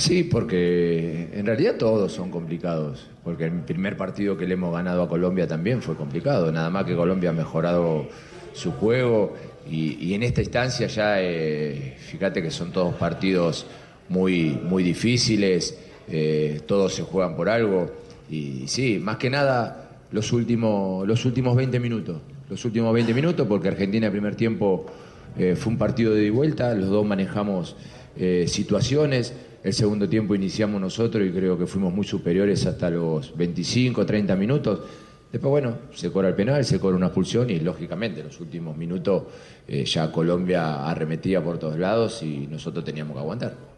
Speaker 14: Sí, porque en realidad todos son complicados, porque el primer partido que le hemos ganado a Colombia también fue complicado, nada más que Colombia ha mejorado su juego y, en esta instancia ya, eh, fíjate que son todos partidos muy, muy difíciles, eh, todos se juegan por algo y sí, más que nada los últimos, los últimos 20 minutos, los últimos 20 minutos, porque Argentina el primer tiempo eh, fue un partido de vuelta, los dos manejamos eh, situaciones. El segundo tiempo iniciamos nosotros y creo que fuimos muy superiores hasta los 25, 30 minutos. Después, bueno, se cobra el penal, se cobra una expulsión y lógicamente en los últimos minutos eh, ya Colombia arremetía por todos lados y nosotros teníamos que aguantar.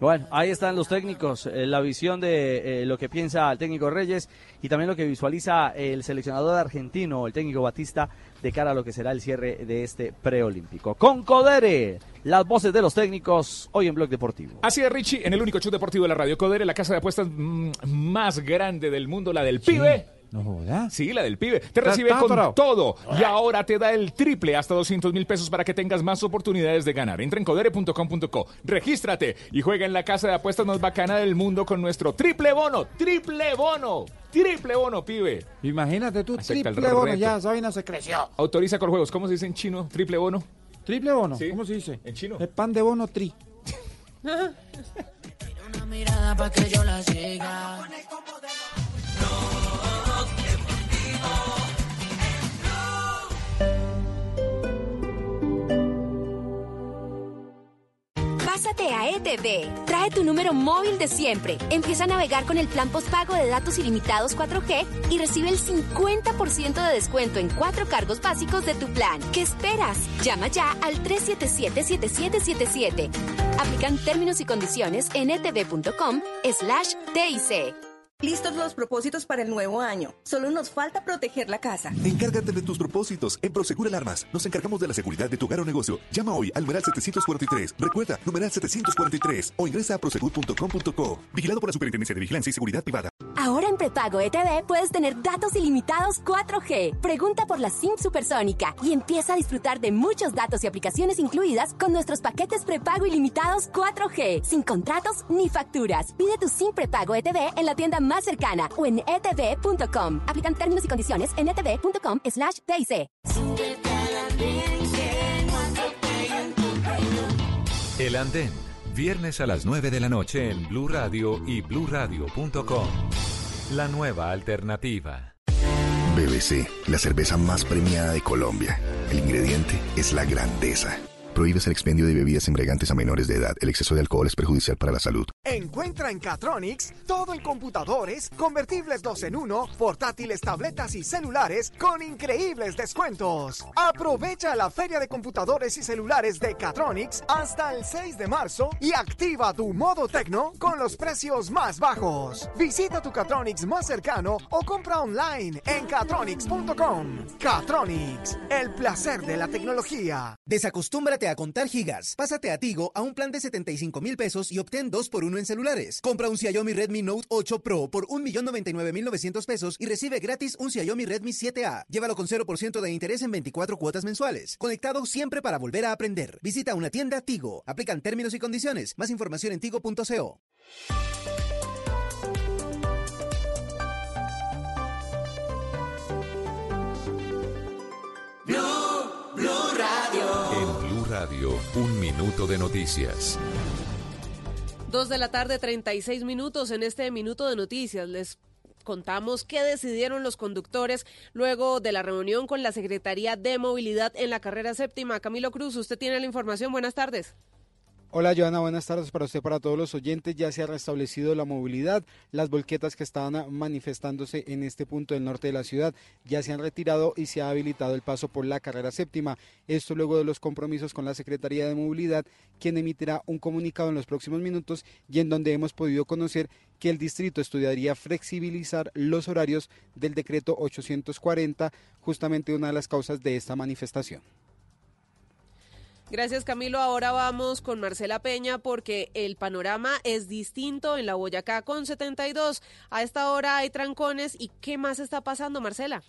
Speaker 25: Bueno, ahí están los técnicos, eh, la visión de eh, lo que piensa el técnico Reyes y también lo que visualiza el seleccionador argentino, el técnico Batista, de cara a lo que será el cierre de este preolímpico. Con Codere, las voces de los técnicos hoy en Blog Deportivo.
Speaker 20: Así es, Richie, en el único show deportivo de la radio Codere, la casa de apuestas mm, más grande del mundo, la del pibe.
Speaker 40: No jodas.
Speaker 20: Sí, la del pibe. Te recibe con
Speaker 40: atorado.
Speaker 20: todo. Y ahora te da el triple hasta 200 mil pesos para que tengas más oportunidades de ganar. Entra en codere.com.co, regístrate y juega en la casa de apuestas más bacana del mundo con nuestro triple bono. Triple bono. Triple bono, pibe.
Speaker 18: Imagínate tú,
Speaker 20: Acepta el
Speaker 18: triple bono, ya esa vaina se creció.
Speaker 20: Autoriza con juegos. ¿Cómo se dice en chino? Triple bono.
Speaker 18: Triple bono,
Speaker 20: Sí.
Speaker 18: ¿cómo se dice?
Speaker 20: En chino.
Speaker 18: Es pan de bono tri.
Speaker 22: Una mirada pa' que yo la siga.
Speaker 9: Pásate a ETV. Trae tu número móvil de siempre. Empieza a navegar con el plan postpago de datos ilimitados 4G y recibe el 50% de descuento en cuatro cargos básicos de tu plan. ¿Qué esperas? Llama ya al 377-7777. Aplican términos y condiciones en etv.com slash TIC.
Speaker 5: Listos los propósitos para el nuevo año. Solo nos falta proteger la casa.
Speaker 41: Encárgate de tus propósitos. En Prosegur Alarmas nos encargamos de la seguridad de tu hogar o negocio. Llama hoy al numeral 743. Recuerda, numeral 743 o ingresa a prosegur.com.co. Vigilado por la Superintendencia de Vigilancia y Seguridad Privada.
Speaker 9: Ahora en prepago ETV puedes tener datos ilimitados 4G. Pregunta por la SIM supersónica y empieza a disfrutar de muchos datos y aplicaciones incluidas con nuestros paquetes prepago ilimitados 4G, sin contratos ni facturas. Pide tu SIM prepago ETV en la tienda más cercana o en etv.com. Aplican términos y condiciones en etv.com slash TIC.
Speaker 10: El Andén, viernes a las 9 de la noche en Blue Radio y bluradio.com. La nueva alternativa.
Speaker 42: BBC, la cerveza más premiada de Colombia. El ingrediente es la grandeza. Prohíbes el expendio de bebidas embriagantes a menores de edad. El exceso de alcohol es perjudicial para la salud.
Speaker 43: Encuentra en Catronics todo en computadores, convertibles 2 en 1, portátiles, tabletas y celulares con increíbles descuentos. Aprovecha la feria de computadores y celulares de Catronics hasta el 6 de marzo y activa tu modo tecno con los precios más bajos. Visita tu Catronics más cercano o compra online en catronics.com. Catronics, el placer de la tecnología.
Speaker 44: Desacostúmbrate a contar gigas. Pásate a Tigo a un plan de 75 mil pesos y obtén 2 por 1 en celulares. Compra un Xiaomi Redmi Note 8 Pro por 1.099.900 pesos y recibe gratis un Xiaomi Redmi 7A. Llévalo con 0% de interés en 24 cuotas mensuales. Conectado siempre para volver a aprender. Visita una tienda Tigo. Aplican términos y condiciones. Más información en tigo.co.
Speaker 10: En Blue Radio, un minuto de noticias.
Speaker 45: Dos de la tarde, 36 minutos. En este minuto de noticias les contamos qué decidieron los conductores luego de la reunión con la Secretaría de Movilidad en la carrera séptima. Camilo Cruz, usted tiene la información. Buenas tardes.
Speaker 18: Hola Joana, buenas tardes para usted, para todos los oyentes. Ya se ha restablecido la movilidad. Las volquetas que estaban manifestándose en este punto del norte de la ciudad ya se han retirado y se ha habilitado el paso por la carrera séptima. Esto luego de los compromisos con la Secretaría de Movilidad, quien emitirá un comunicado en los próximos minutos y en donde hemos podido conocer que el distrito estudiaría flexibilizar los horarios del decreto 840, justamente una de las causas de esta manifestación.
Speaker 45: Gracias Camilo. Ahora vamos con Marcela Peña porque el panorama es distinto en la Boyacá con 72. A esta hora hay trancones y ¿qué más está pasando, Marcela?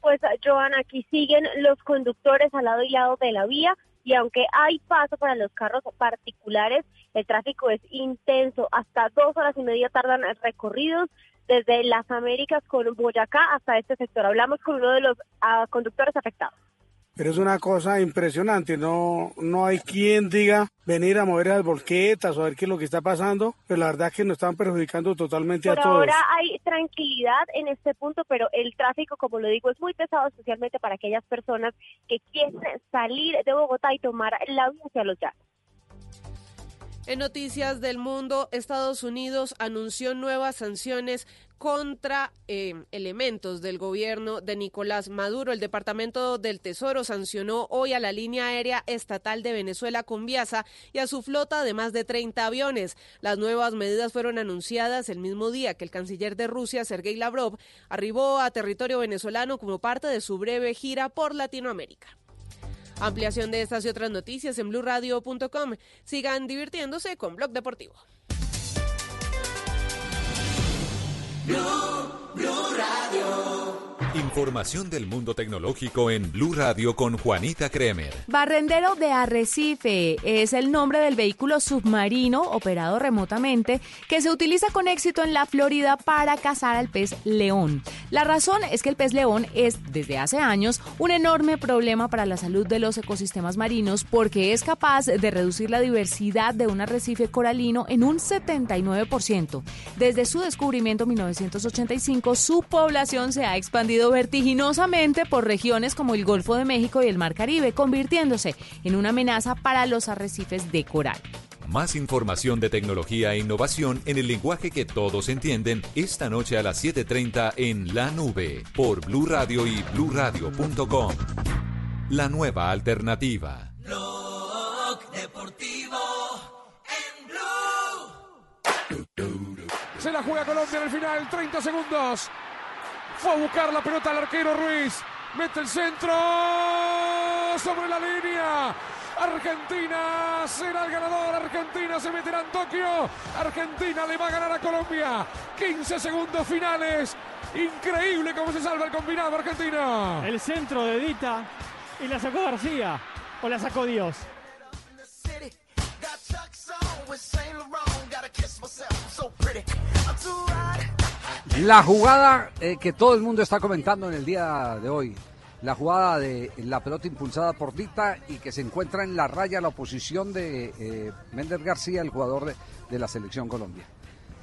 Speaker 46: Pues Joan, aquí siguen los conductores al lado y lado de la vía y aunque hay paso para los carros particulares, el tráfico es intenso. Hasta dos horas y media tardan recorridos desde las Américas con Boyacá hasta este sector. Hablamos con uno de los ah, conductores afectados.
Speaker 47: Pero es una cosa impresionante, no, no hay quien diga venir a mover las volquetas o a ver qué es lo que está pasando, pero la verdad es que nos están perjudicando totalmente
Speaker 46: Por
Speaker 47: a todos.
Speaker 46: ahora hay tranquilidad en este punto, pero el tráfico, como lo digo, es muy pesado, especialmente para aquellas personas que quieren salir de Bogotá y tomar la vía hacia los llanos.
Speaker 45: En noticias del mundo, Estados Unidos anunció nuevas sanciones contra eh, elementos del gobierno de Nicolás Maduro. El Departamento del Tesoro sancionó hoy a la línea aérea estatal de Venezuela Conviasa y a su flota de más de 30 aviones. Las nuevas medidas fueron anunciadas el mismo día que el canciller de Rusia, Sergei Lavrov, arribó a territorio venezolano como parte de su breve gira por Latinoamérica. Ampliación de estas y otras noticias en blurradio.com. Sigan divirtiéndose con Blog Deportivo.
Speaker 10: Información del mundo tecnológico en Blue Radio con Juanita Kremer.
Speaker 48: Barrendero de Arrecife es el nombre del vehículo submarino operado remotamente que se utiliza con éxito en la Florida para cazar al pez león. La razón es que el pez león es, desde hace años, un enorme problema para la salud de los ecosistemas marinos porque es capaz de reducir la diversidad de un arrecife coralino en un 79%. Desde su descubrimiento en 1985, su población se ha expandido vertiginosamente por regiones como el Golfo de México y el Mar Caribe, convirtiéndose en una amenaza para los arrecifes de coral.
Speaker 10: Más información de tecnología e innovación en el lenguaje que todos entienden esta noche a las 7:30 en La Nube por Blue Radio y bluradio.com. La nueva alternativa.
Speaker 49: Blog deportivo
Speaker 50: Se la juega Colombia en el final, 30 segundos. Fue a buscar la pelota al arquero Ruiz. Mete el centro sobre la línea. Argentina será el ganador. Argentina se meterá en Tokio. Argentina le va a ganar a Colombia. 15 segundos finales. Increíble cómo se salva el combinado argentino.
Speaker 51: El centro de Dita y la sacó García. O la sacó Dios.
Speaker 16: La jugada eh, que todo el mundo está comentando en el día de hoy, la jugada de la pelota impulsada por Dita y que se encuentra en la raya la oposición de eh, Méndez García, el jugador de, de la selección Colombia.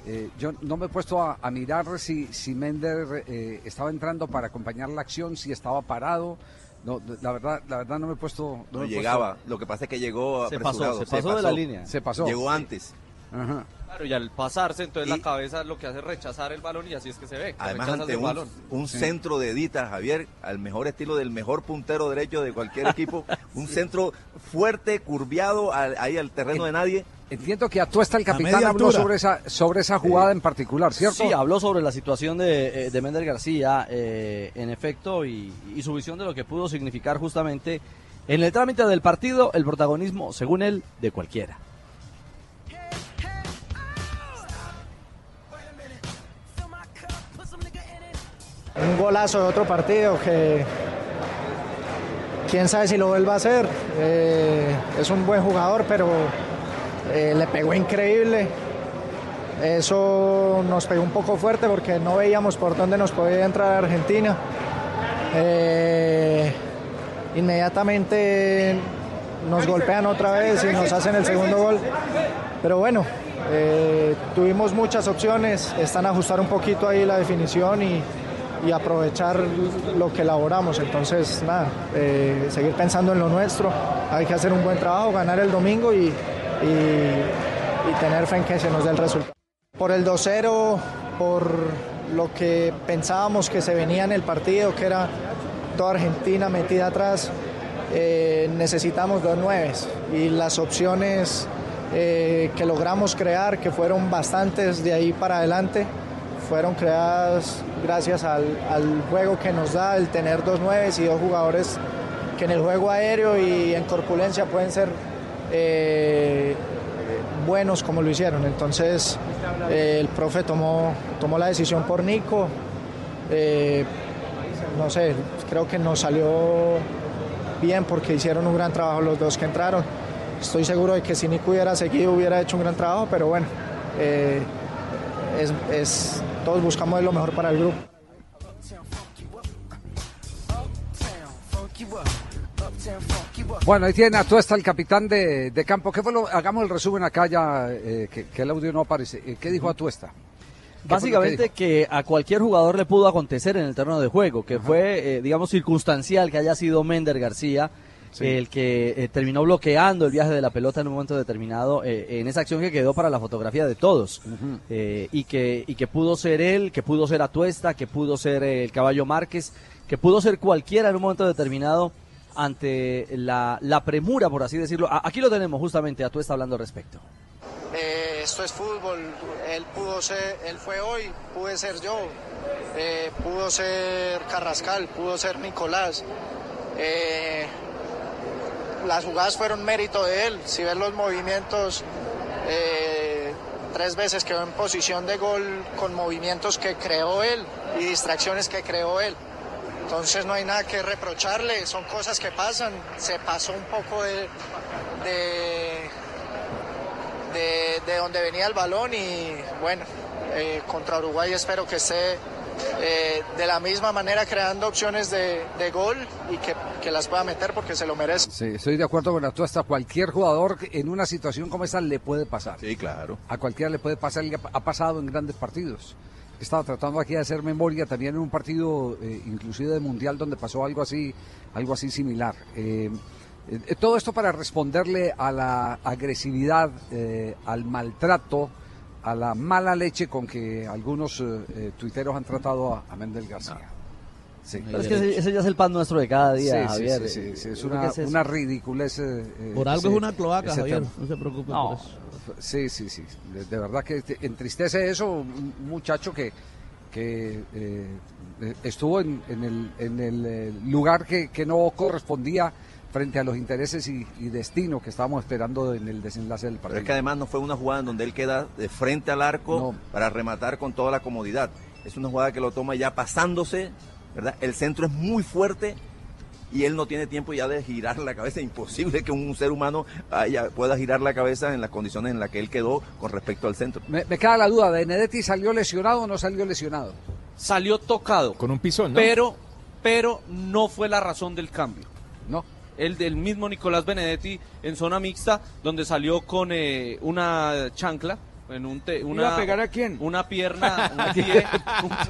Speaker 16: Eh, yo no me he puesto a, a mirar si, si Méndez eh, estaba entrando para acompañar la acción, si estaba parado. No, la verdad, la verdad no me he puesto.
Speaker 17: No,
Speaker 16: me he puesto-
Speaker 17: llegaba. Lo que pasa es que llegó
Speaker 25: Se
Speaker 17: apresurado.
Speaker 25: pasó, se pasó de la línea.
Speaker 16: Se pasó.
Speaker 17: Llegó antes.
Speaker 16: Ajá.
Speaker 52: Claro, y al pasarse, entonces la cabeza lo que hace es rechazar el balón y así es que se ve. que
Speaker 17: Además, ante
Speaker 52: el
Speaker 17: un,
Speaker 52: balón.
Speaker 17: un centro de Edita, Javier, al mejor estilo del mejor puntero derecho de cualquier equipo, un centro fuerte, curviado, al- ahí al terreno de nadie.
Speaker 16: Entiendo que Atuesta, el capitán, habló sobre esa, sobre esa jugada en particular, ¿cierto?
Speaker 25: Sí, habló sobre la situación de, eh, de Méndez García, eh, en efecto, y, y su visión de lo que pudo significar justamente en el trámite del partido el protagonismo, según él, de cualquiera.
Speaker 13: Un golazo de otro partido que quién sabe si lo vuelva a hacer. Eh, es un buen jugador, pero eh, le pegó increíble. Eso nos pegó un poco fuerte porque no veíamos por dónde nos podía entrar Argentina. Eh, inmediatamente nos golpean otra vez y nos hacen el segundo gol. Pero bueno, tuvimos muchas opciones, están a ajustar un poquito ahí la definición y, y aprovechar lo que elaboramos. Entonces, nada, eh, seguir pensando en lo nuestro, hay que hacer un buen trabajo, ganar el domingo y, y- tener fe en que se nos dé el resultado. Por el 2-0, por lo que pensábamos que se venía en el partido, que era toda Argentina metida atrás, eh, necesitamos dos nueves y las opciones eh, que logramos crear, que fueron bastantes de ahí para adelante, fueron creadas gracias al, juego que nos da el tener dos nueves y dos jugadores que en el juego aéreo y en corpulencia pueden ser eh, buenos como lo hicieron. Entonces eh, el profe tomó, tomó la decisión por Nico. Eh, no sé, creo que nos salió bien porque hicieron un gran trabajo los dos que entraron. Estoy seguro de que si Nico hubiera seguido hubiera hecho un gran trabajo, pero bueno, es- todos buscamos lo mejor para el grupo.
Speaker 16: Bueno, ahí tiene Atuesta, el capitán de, de campo. ¿Qué fue lo, hagamos el resumen acá ya, eh, que, que el audio no aparece. Eh, ¿Qué dijo Atuesta? ¿Qué fue lo que
Speaker 25: Básicamente que a cualquier jugador le pudo acontecer en el terreno de juego, que fue, eh, digamos, circunstancial que haya sido Mender García Sí. el que eh, terminó bloqueando el viaje de la pelota en un momento determinado eh, en esa acción que quedó para la fotografía de todos eh, y que y que pudo ser él, que pudo ser Atuesta, que pudo ser eh, el Caballo Márquez, que pudo ser cualquiera en un momento determinado ante la, la premura, por así decirlo. A- aquí lo tenemos justamente, Atuesta hablando al respecto.
Speaker 53: Eh, esto es fútbol, él pudo ser, él fue hoy, pude ser yo, eh, pudo ser Carrascal, pudo ser Nicolás. Eh, las jugadas fueron mérito de él, si ves los movimientos, eh, tres veces quedó en posición de gol con movimientos que creó él y distracciones que creó él. Entonces no hay nada que reprocharle, son cosas que pasan, se pasó un poco de- de de, de donde venía el balón y bueno, eh, contra Uruguay espero que esté eh, de la misma manera creando opciones de, de gol y que, que las pueda meter porque se lo merece.
Speaker 16: Sí, estoy de acuerdo con Atuesta. Cualquier jugador en una situación como esa le puede pasar.
Speaker 17: Sí, claro.
Speaker 16: A cualquiera le puede pasar y ha pasado en grandes partidos. Estaba tratando aquí de hacer memoria también en un partido, eh, inclusive de mundial, donde pasó algo así, algo así similar. Eh, eh, todo esto para responderle a la agresividad, eh, al maltrato, a la mala leche con que algunos eh, eh, tuiteros han tratado a, a Mendel García. Sí.
Speaker 25: Pero es que ese, ese ya es el pan nuestro de cada día,
Speaker 16: Sí,
Speaker 25: Javier.
Speaker 16: sí, sí, sí, es una,
Speaker 25: ese
Speaker 16: una ridiculez. eh, eh,
Speaker 54: Por algo
Speaker 16: ese-
Speaker 54: es una cloaca, Javier.
Speaker 16: tema.
Speaker 54: No se preocupe
Speaker 16: No,
Speaker 54: por eso.
Speaker 16: Sí, sí, sí. De, de verdad que te entristece eso. Un muchacho que, que eh, eh, estuvo en, en el, en el eh, lugar que, que no correspondía frente a los intereses y, y destino que estábamos esperando en el desenlace del
Speaker 17: Pero
Speaker 16: partido.
Speaker 17: es que además no fue una jugada en donde él queda de frente al arco para rematar con toda la comodidad. Es una jugada que lo toma ya pasándose, ¿verdad? El centro es muy fuerte y él no tiene tiempo ya de girar la cabeza. Imposible que un ser humano haya- pueda girar la cabeza en las condiciones en las que él quedó con respecto al centro.
Speaker 16: Me, me queda la duda, ¿Benedetti salió lesionado o no salió lesionado?
Speaker 26: Salió tocado.
Speaker 19: Con un pisón, ¿no?
Speaker 26: Pero, pero no fue la razón del cambio.
Speaker 16: No.
Speaker 26: El del mismo Nicolás Benedetti en zona mixta, donde salió con eh, una chancla. En un te- una,
Speaker 55: ¿Iba a pegar a quién?
Speaker 26: Una pierna, un pie,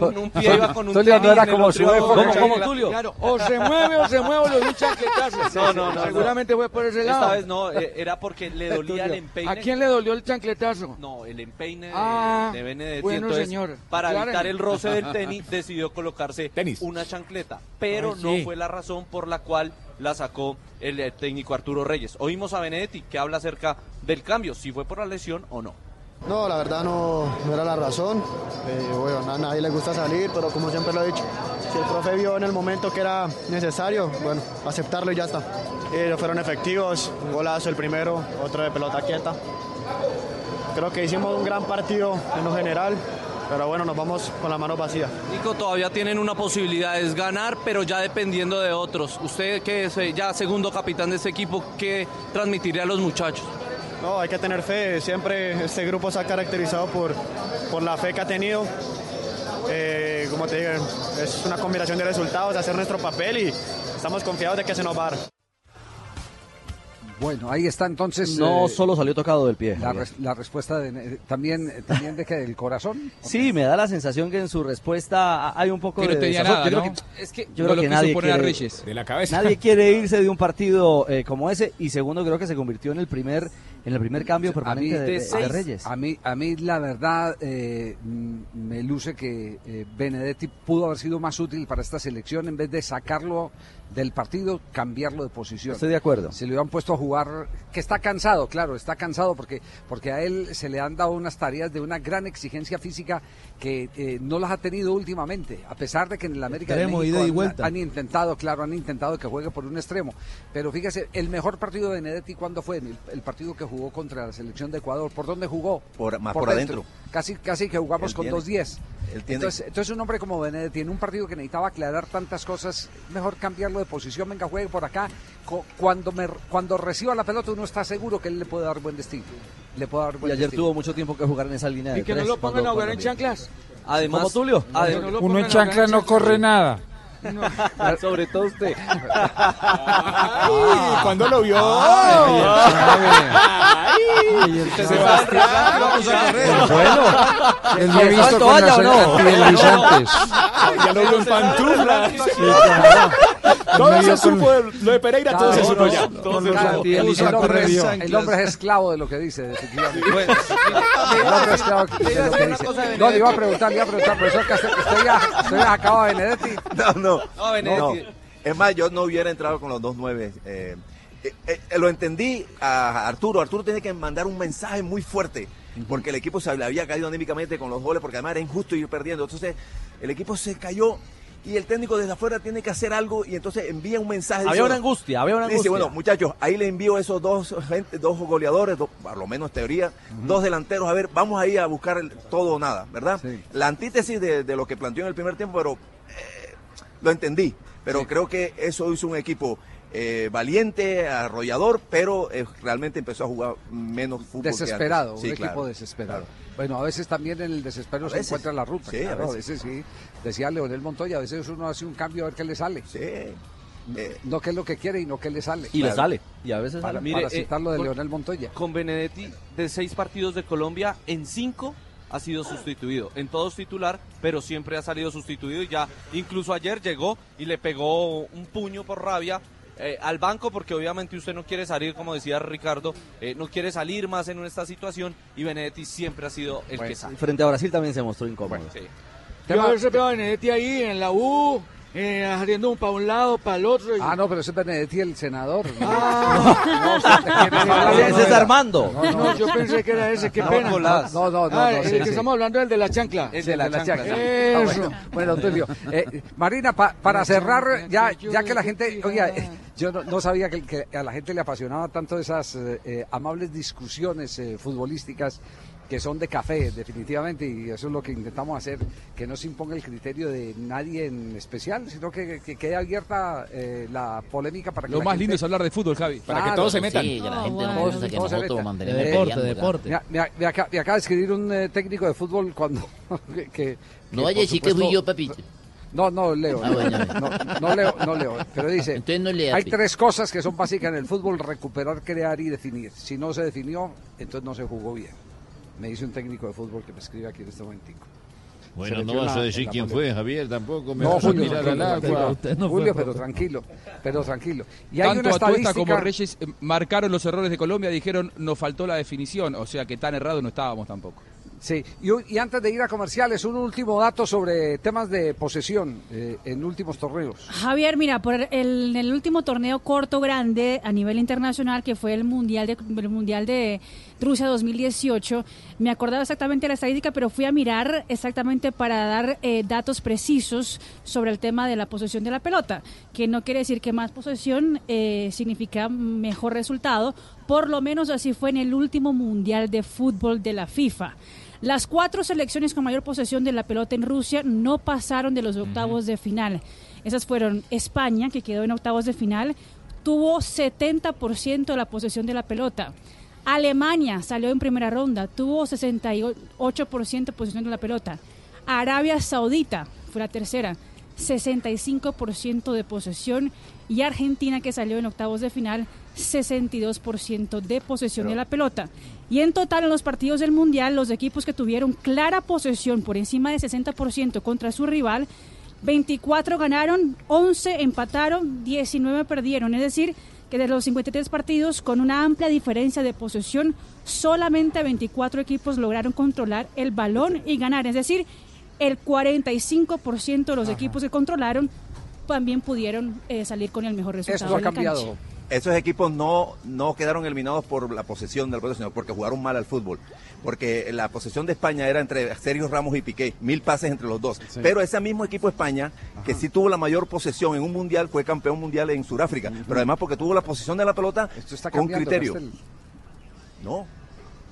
Speaker 26: un, un pie iba con un
Speaker 16: Tulio no
Speaker 26: tenis,
Speaker 16: era como
Speaker 26: otro
Speaker 16: su
Speaker 26: iba
Speaker 16: época.
Speaker 26: con
Speaker 16: ¿Cómo,
Speaker 26: chancla.
Speaker 16: cómo, Tulio?
Speaker 55: Claro, o se mueve o se mueve o le doy un chancletazo.
Speaker 26: No, no, no,
Speaker 55: Seguramente
Speaker 26: no.
Speaker 55: fue por ese lado.
Speaker 26: Esta vez no, eh, era porque le dolía el empeine.
Speaker 55: ¿A quién le dolió el chancletazo?
Speaker 26: No, el empeine de,
Speaker 55: Ah,
Speaker 26: de Benedetti.
Speaker 55: bueno,
Speaker 26: Entonces,
Speaker 55: señor.
Speaker 26: para evitar el roce del tenis, decidió colocarse una chancleta. Pero
Speaker 55: Ay,
Speaker 26: no
Speaker 55: sí.
Speaker 26: fue la razón por la cual la sacó el eh, técnico Arturo Reyes. Oímos a Benedetti que habla acerca del cambio, si fue por la lesión o no.
Speaker 56: No, la verdad no, no era la razón. Eh, bueno, a nadie le gusta salir, pero como siempre lo he dicho, si el profe vio en el momento que era necesario, bueno, aceptarlo y ya está. Eh, fueron efectivos, un golazo el primero, otro de pelota quieta. Creo que hicimos un gran partido en lo general, pero bueno, nos vamos con la mano vacía.
Speaker 26: Nico, todavía tienen una posibilidad, es ganar, pero ya dependiendo de otros. Usted que es eh, ya segundo capitán de este equipo, ¿qué transmitiría a los muchachos?
Speaker 56: No, hay que tener fe. Siempre este grupo se ha caracterizado por, por la fe que ha tenido. Eh, como te digo, es una combinación de resultados, hacer nuestro papel y estamos confiados de que se nos va a dar.
Speaker 16: Bueno, ahí está entonces.
Speaker 25: No
Speaker 16: eh,
Speaker 25: solo salió tocado del pie.
Speaker 16: La, res- la respuesta de, eh, también, eh, también de que del corazón.
Speaker 25: Sí, me da la sensación que en su respuesta hay un poco
Speaker 19: Que no
Speaker 25: de
Speaker 19: tenía
Speaker 25: desazón.
Speaker 19: nada,
Speaker 25: Yo
Speaker 19: ¿no?
Speaker 25: creo que,
Speaker 19: Es que
Speaker 25: yo
Speaker 19: no
Speaker 25: creo
Speaker 19: lo
Speaker 25: que nadie
Speaker 19: poner a
Speaker 25: quiere,
Speaker 19: Reyes. De la cabeza.
Speaker 25: Nadie quiere irse de un partido eh, como ese y segundo creo que se convirtió en el primer en el primer cambio
Speaker 16: A mí,
Speaker 25: permanente de, de- de Reyes.
Speaker 16: a mí, a mí la verdad eh, me luce que eh, Benedetti pudo haber sido más útil para esta selección en vez de sacarlo del partido, cambiarlo de posición.
Speaker 25: Estoy de acuerdo.
Speaker 16: Se le hubieran puesto a jugar, que está cansado, claro, está cansado porque, porque a él se le han dado unas tareas de una gran exigencia física que eh, no las ha tenido últimamente, a pesar de que en el América de México
Speaker 54: y
Speaker 16: han-
Speaker 54: vuelta.
Speaker 16: han intentado, claro, han intentado que juegue por un extremo. Pero fíjese, el mejor partido de Benedetti, ¿cuándo fue? El, el partido que jugó contra la selección de Ecuador. ¿Por dónde jugó?
Speaker 17: Por- más por adentro.
Speaker 16: Casi, casi que jugamos
Speaker 17: Él
Speaker 16: con
Speaker 17: tiene-
Speaker 16: 2-10.
Speaker 17: él tiene-
Speaker 16: Entonces, entonces un hombre como Benedetti, en un partido que necesitaba aclarar tantas cosas, mejor cambiarlo de posición, venga, juegue por acá. Cuando, me, cuando reciba la pelota uno está seguro que él le puede dar buen destino. Le puede dar
Speaker 25: Y
Speaker 16: buen
Speaker 25: ayer
Speaker 16: destino.
Speaker 25: tuvo mucho tiempo que jugar en esa línea de
Speaker 55: Y que no lo pongan
Speaker 25: cuando-
Speaker 55: a jugar en chanclas.
Speaker 26: Además,
Speaker 25: ¿Como Tulio?
Speaker 55: No,
Speaker 26: Adem-
Speaker 55: no lo
Speaker 57: Uno en
Speaker 55: a jugar
Speaker 57: chancla no corre nada.
Speaker 25: Sobre todo usted.
Speaker 57: Ay, ¿cuándo lo vio? Ay, el
Speaker 26: Usted se va a-
Speaker 57: El bueno. Él ha
Speaker 25: ¿Cuánto
Speaker 57: visto con
Speaker 25: vaya
Speaker 57: las
Speaker 25: o no?
Speaker 57: Ya lo vio en pantuflas. Todo
Speaker 16: Me dio
Speaker 57: se supo, de- lo de Pereira todo se supo
Speaker 16: no,
Speaker 57: ya.
Speaker 16: no,
Speaker 57: Todo
Speaker 16: no, el, hombre es,
Speaker 57: correr
Speaker 16: el hombre es esclavo de lo que dice, El hombre es esclavo de lo que dice. No, le iba a preguntar, le iba a preguntar, profesor Castel, ¿usted ya, usted ya sacaba a Benedetti?
Speaker 17: No, no.
Speaker 26: No, Benedetti.
Speaker 17: no. Es más, yo no hubiera entrado con los dos nueve. eh, eh, eh, lo entendí a Arturo. Arturo tiene que mandar un mensaje muy fuerte. Porque el equipo se le había caído anímicamente con los goles, porque además era injusto ir perdiendo. Entonces, el equipo se cayó y el técnico desde afuera tiene que hacer algo y entonces envía un mensaje.
Speaker 25: Había
Speaker 17: dice,
Speaker 25: una angustia, había una
Speaker 17: Dice,
Speaker 25: angustia.
Speaker 17: bueno, muchachos, ahí le envío esos dos, gente, dos goleadores, dos, por lo menos teoría, dos delanteros. A ver, vamos ahí a buscar el todo o nada, ¿verdad? La antítesis de, de lo que planteó en el primer tiempo, pero eh, lo entendí. Pero creo que eso hizo un equipo eh, valiente, arrollador, pero eh, realmente empezó a jugar menos fútbol. que antes.
Speaker 16: Desesperado,
Speaker 17: Sí,
Speaker 16: un
Speaker 17: claro.
Speaker 16: equipo desesperado. Bueno, a veces también en el desespero
Speaker 17: A
Speaker 16: se
Speaker 17: veces.
Speaker 16: encuentra la ruta.
Speaker 17: Sí, a
Speaker 16: claro,
Speaker 17: veces.
Speaker 16: sí. Decía Leonel Montoya, a veces uno hace un cambio a ver qué le sale.
Speaker 17: Sí.
Speaker 16: No qué es lo que quiere y no qué le sale.
Speaker 25: Y le sale. Y a veces
Speaker 16: Para,
Speaker 25: sale.
Speaker 16: para
Speaker 26: eh,
Speaker 16: citar lo de
Speaker 26: con-
Speaker 16: Leonel Montoya.
Speaker 26: Con Benedetti, de seis partidos de Colombia, en cinco ha sido sustituido. En todos titular, pero siempre ha salido sustituido y ya incluso ayer llegó y le pegó un puño por rabia. Eh, al banco porque obviamente usted no quiere salir, como decía Ricardo, eh, no quiere salir más en esta situación y Benedetti siempre ha sido el que sale.
Speaker 25: Frente a Brasil también se mostró incómodo.
Speaker 55: Yo haberse pegado a Benedetti ahí en la U, eh, haciendo un para un lado, para el otro. y-
Speaker 16: Ah, no, pero ese es Benedetti, el senador.
Speaker 55: Ah.
Speaker 25: Ese es Armando.
Speaker 55: No, yo pensé que era ese, qué
Speaker 16: No,
Speaker 55: pena.
Speaker 16: Nicolás. No, no, no,
Speaker 55: Ah,
Speaker 16: no,
Speaker 55: el
Speaker 16: sí,
Speaker 55: que
Speaker 16: sí.
Speaker 55: estamos hablando es el de la chancla.
Speaker 16: Sí, de la chancla.
Speaker 55: Eso.
Speaker 16: Ah, bueno, bueno, Tulio. eh, Marina, pa- para cerrar, ya, ya que la gente, oiga, eh, yo no, no sabía que, que a la gente le apasionaba tanto esas eh, eh, amables discusiones eh, futbolísticas que son de café, definitivamente, y eso es lo que intentamos hacer, que no se imponga el criterio de nadie en especial, sino que, que quede abierta eh, la polémica para que
Speaker 57: Lo
Speaker 16: la
Speaker 57: más
Speaker 16: gente-
Speaker 57: lindo es hablar de fútbol, Javi. Para que todos se metan.
Speaker 16: sí, que la gente no
Speaker 57: Todos-
Speaker 16: piense que
Speaker 57: todos se metan. De deporte,
Speaker 16: peleando,
Speaker 57: deporte.
Speaker 16: Me, me- me acaba, me acaba de escribir un eh, técnico de fútbol cuando... que, que-
Speaker 24: No vaya a decir que fui yo, Pepito.
Speaker 16: No, no leo.
Speaker 24: Ah,
Speaker 16: no,
Speaker 24: bueno.
Speaker 16: no, no leo, no leo. Pero dice,
Speaker 24: Entonces no lea,
Speaker 16: hay tres cosas que son básicas en el fútbol, recuperar, crear y definir. Si no se definió, entonces no se jugó bien. Me dice un técnico de fútbol que me escribe aquí en este momentico.
Speaker 54: Bueno, no vas a decir quién fue, Javier, tampoco. Me
Speaker 16: No,
Speaker 54: vas a
Speaker 16: Julio,
Speaker 54: tirar al agua.
Speaker 16: Julio, pero tranquilo, pero tranquilo. Y hay
Speaker 57: Tanto
Speaker 16: una
Speaker 57: Atuesta
Speaker 16: estadística...
Speaker 57: como Reyes eh, marcaron los errores de Colombia, dijeron nos faltó la definición, o sea que tan errado no estábamos tampoco.
Speaker 16: Sí, y, antes de ir a comerciales, un último dato sobre temas de posesión eh, en últimos torneos.
Speaker 19: Javier, mira, por el, en el último torneo corto grande a nivel internacional, que fue el Mundial de, el mundial de Rusia 2018, me acordaba exactamente la estadística, pero fui a mirar exactamente para dar eh, datos precisos sobre el tema de la posesión de la pelota, que no quiere decir que más posesión eh, significa mejor resultado, por lo menos así fue en el último Mundial de Fútbol de la FIFA. Las cuatro selecciones con mayor posesión de la pelota en Rusia no pasaron de los octavos de final. Esas fueron España, que quedó en octavos de final, tuvo 70% de la posesión de la pelota. Alemania salió en primera ronda, tuvo 68% de posesión de la pelota. Arabia Saudita fue la tercera, 65% de posesión. Y Argentina, que salió en octavos de final, 62% de posesión de la pelota. Y en total en los partidos del Mundial, los equipos que tuvieron clara posesión por encima de 60% contra su rival, 24 ganaron, 11 empataron, 19 perdieron. Es decir, que de los 53 partidos con una amplia diferencia de posesión, solamente 24 equipos lograron controlar el balón y ganar. Es decir, el 45% de los equipos que controlaron también pudieron eh, salir con el mejor resultado. en la cancha.
Speaker 17: Esos equipos no, no quedaron eliminados por la posesión del pelota, sino porque jugaron mal al fútbol. Porque la posesión de España era entre Sergio Ramos y Piqué, mil pases entre los dos. Pero ese mismo equipo España, que sí tuvo la mayor posesión en un mundial, fue campeón mundial en Sudáfrica. Pero además porque tuvo la posesión de la pelota
Speaker 16: está
Speaker 17: con criterio. No.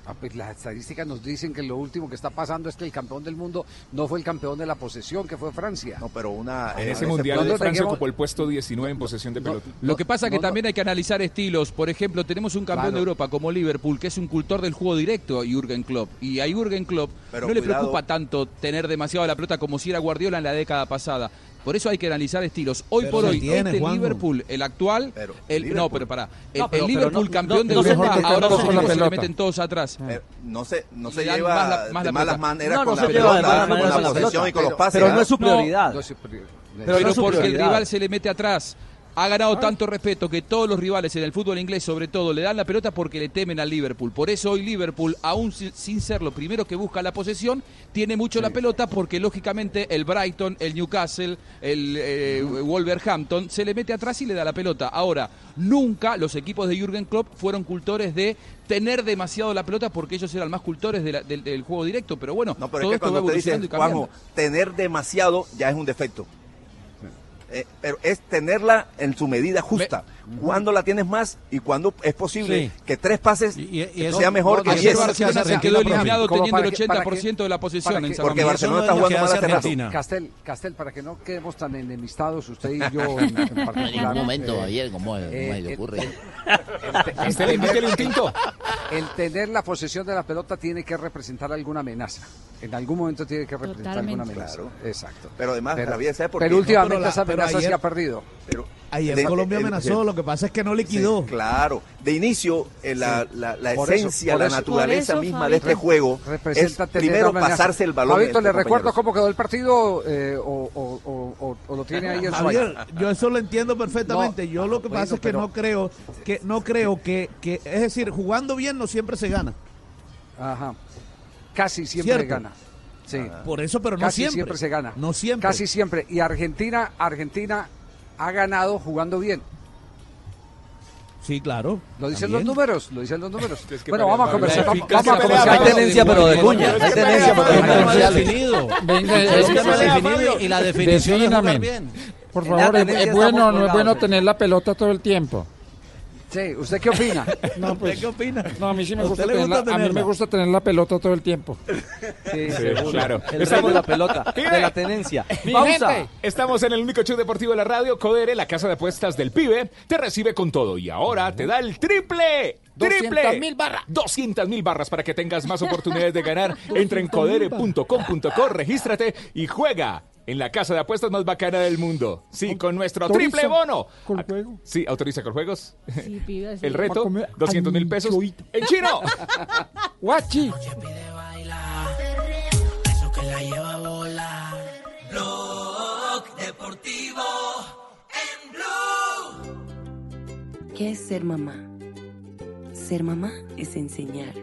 Speaker 16: Ah, pues las estadísticas nos dicen que lo último que está pasando es que el campeón del mundo no fue el campeón de la posesión, que fue Francia.
Speaker 17: No, pero una...
Speaker 57: En ese mundial Francia ocupó el puesto 19 en posesión de pelota.
Speaker 16: no,
Speaker 57: Lo que pasa es que
Speaker 16: no,
Speaker 57: también hay que analizar estilos. Por ejemplo, tenemos un campeón
Speaker 16: Claro.
Speaker 57: de Europa como Liverpool, que es un cultor del juego directo, Jürgen Klopp. Y a Jürgen Klopp
Speaker 17: Pero
Speaker 57: no le preocupa tanto tener demasiado la pelota como si era Guardiola en la década pasada.
Speaker 21: Por eso hay que analizar estilos. Hoy
Speaker 24: Pero
Speaker 21: por hoy,
Speaker 24: tiene,
Speaker 21: este
Speaker 24: Juanjo.
Speaker 21: Liverpool, el actual, el, no, pero para, el,
Speaker 17: No, pero-
Speaker 21: el
Speaker 17: pero
Speaker 21: Liverpool
Speaker 17: no-
Speaker 21: campeón
Speaker 17: no-
Speaker 21: de Europa, ahora los equipos se le meten todos atrás.
Speaker 17: Eh, no se, no se lleva
Speaker 21: más la- más
Speaker 17: de
Speaker 21: la
Speaker 17: malas maneras con la pelota, con la
Speaker 21: con la
Speaker 17: posesión y con los pases.
Speaker 21: pero no es su prioridad. Pero, porque el rival se le mete atrás. Ha ganado tanto respeto que todos los rivales en el fútbol inglés, sobre todo, le dan la pelota porque le temen al Liverpool. Por eso hoy Liverpool, aún si- sin ser lo primero que busca la posesión, tiene mucho la pelota porque lógicamente el Brighton, el Newcastle, el eh, Wolverhampton se le mete atrás y le da la pelota. Ahora, nunca los equipos de Jürgen Klopp fueron cultores de tener demasiado la pelota porque ellos eran más cultores de la- del, del juego directo. Pero bueno,
Speaker 17: No, pero
Speaker 21: todo
Speaker 17: es que
Speaker 21: esto va
Speaker 17: te
Speaker 21: evolucionando
Speaker 17: dicen,
Speaker 21: y cambiando.
Speaker 17: Juanjo, tener demasiado ya es un defecto. Eh, pero es tenerla en su medida justa. Cuando la tienes más y cuando es posible
Speaker 21: Sí.
Speaker 17: que tres pases
Speaker 21: eso-
Speaker 17: sea mejor
Speaker 21: no,
Speaker 17: que diez.
Speaker 21: Barcelona se quedó eliminado
Speaker 16: Como
Speaker 21: teniendo
Speaker 16: para
Speaker 21: el
Speaker 16: que- para
Speaker 21: 80%
Speaker 16: que-
Speaker 21: de la posesión en San
Speaker 17: Porque. Barcelona está jugando mal hace rato.
Speaker 16: Castel, Castel, para que no quedemos tan enemistados usted y yo en, en particular.
Speaker 30: En ningún momento,
Speaker 16: eh,
Speaker 30: Javier, ¿cómo, cómo
Speaker 16: eh,
Speaker 30: le ocurre?
Speaker 16: el-
Speaker 30: un
Speaker 16: tener la posesión de la pelota tiene que representar alguna amenaza. En algún momento tiene que representar
Speaker 17: Totalmente.
Speaker 16: alguna amenaza.
Speaker 17: Claro.
Speaker 16: Exacto.
Speaker 17: Pero además,
Speaker 16: pero,
Speaker 17: Javier, ¿sabe por
Speaker 16: pero
Speaker 17: qué?
Speaker 16: últimamente
Speaker 17: No, pero la-
Speaker 16: esa amenaza se ha perdido.
Speaker 17: Pero
Speaker 24: Ayer
Speaker 17: de-
Speaker 24: Colombia
Speaker 17: el-
Speaker 24: amenazó,
Speaker 17: el-
Speaker 24: lo que pasa es que no liquidó.
Speaker 17: Sí, claro. De inicio, eh, la, la- la
Speaker 16: Por eso,
Speaker 17: esencia, la
Speaker 16: eso.
Speaker 17: naturaleza
Speaker 16: eso,
Speaker 17: misma de este juego es primero
Speaker 16: amenaza.
Speaker 17: pasarse el balón.
Speaker 16: Fabito, ¿le recuerdo cómo quedó el partido eh, o, o- o- o- o lo tiene ahí en su
Speaker 24: Javier, yo eso lo entiendo perfectamente. yo lo que
Speaker 16: bueno,
Speaker 24: pasa es que
Speaker 16: pero-
Speaker 24: no creo que no creo que, que es decir, jugando bien no siempre se gana.
Speaker 16: Ajá. Casi siempre
Speaker 24: Cierto.
Speaker 16: gana. Sí.
Speaker 24: Por eso, pero no
Speaker 16: Casi
Speaker 24: siempre.
Speaker 16: se gana.
Speaker 24: No siempre.
Speaker 16: Casi siempre. Y Argentina, Argentina ha ganado jugando bien.
Speaker 24: Sí, claro.
Speaker 16: Lo dicen
Speaker 24: También.
Speaker 16: los números, lo dicen los números.
Speaker 21: que
Speaker 16: bueno, vamos a conversar. Vamos, a conversar.
Speaker 21: Hay tenencia, pero de
Speaker 16: cuña.
Speaker 21: Hay tenencia, pero de
Speaker 24: definido.
Speaker 18: Venga,
Speaker 24: Es que no ha definido y la definición es bien.
Speaker 18: Por favor, ¿es, bueno no es bueno tener la pelota todo el tiempo?
Speaker 16: Sí, ¿usted qué opina?
Speaker 18: No, pues,
Speaker 24: ¿Usted qué opina?
Speaker 18: No, a mí sí me
Speaker 24: ¿A
Speaker 18: gusta,
Speaker 24: usted le
Speaker 18: tenerla,
Speaker 24: gusta
Speaker 18: a mí me gusta tener la pelota todo el tiempo.
Speaker 25: Sí,
Speaker 21: Sí,
Speaker 25: seguro.
Speaker 21: claro.
Speaker 25: El
Speaker 21: Estamos-
Speaker 25: de la pelota, de la tenencia.
Speaker 21: Mi
Speaker 25: Pausa.
Speaker 21: gente, Estamos en el único show deportivo de la radio. Codere, la casa de apuestas del pibe, te recibe con todo. Y ahora te da el triple. ¡Triple!
Speaker 18: 200.000 barras.
Speaker 21: 200 mil barras para que tengas más oportunidades de ganar. Entra en codere.com.co, regístrate y juega en la casa de apuestas más bacana del mundo. Sí, con nuestro
Speaker 18: Autoriza
Speaker 21: triple bono.
Speaker 18: con juego.
Speaker 21: Sí, autoriza con juegos.
Speaker 19: Sí, pibe, sí.
Speaker 21: El reto,
Speaker 18: comer
Speaker 21: 200 mil pesos. En chino.
Speaker 18: Guachi.
Speaker 22: Eso que la lleva a volar. Blog Deportivo en Blue.
Speaker 58: ¿Qué es ser mamá? Ser mamá es enseñar.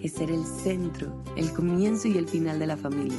Speaker 58: Es ser el centro, el comienzo y el final de la familia.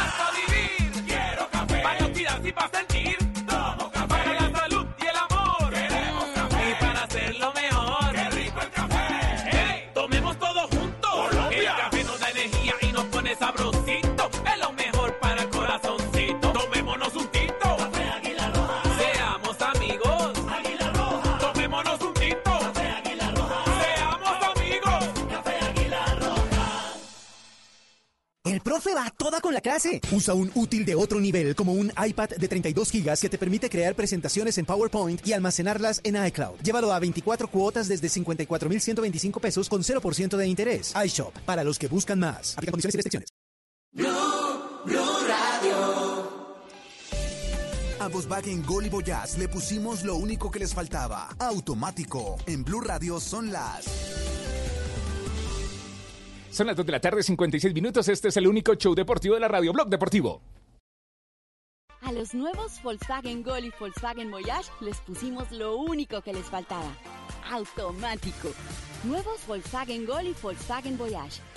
Speaker 59: profe va toda con la clase. Usa un útil de otro nivel como un iPad de 32 GB que te permite crear presentaciones en PowerPoint y almacenarlas en iCloud. Llévalo a 24 cuotas desde 54,125 pesos con 0% de interés. iShop, para los que buscan más. Aplica condiciones y restricciones.
Speaker 4: A Volkswagen Gol y Voyage le pusimos lo único que les faltaba. Automático. En Blue Radio son las...
Speaker 21: Son las 2 de la tarde, 56 minutos. Este es el único show deportivo de la radio, Blog Deportivo.
Speaker 60: A los nuevos Volkswagen Gol y Volkswagen Voyage les pusimos lo único que les faltaba. Automático. Nuevos Volkswagen Gol y Volkswagen Voyage.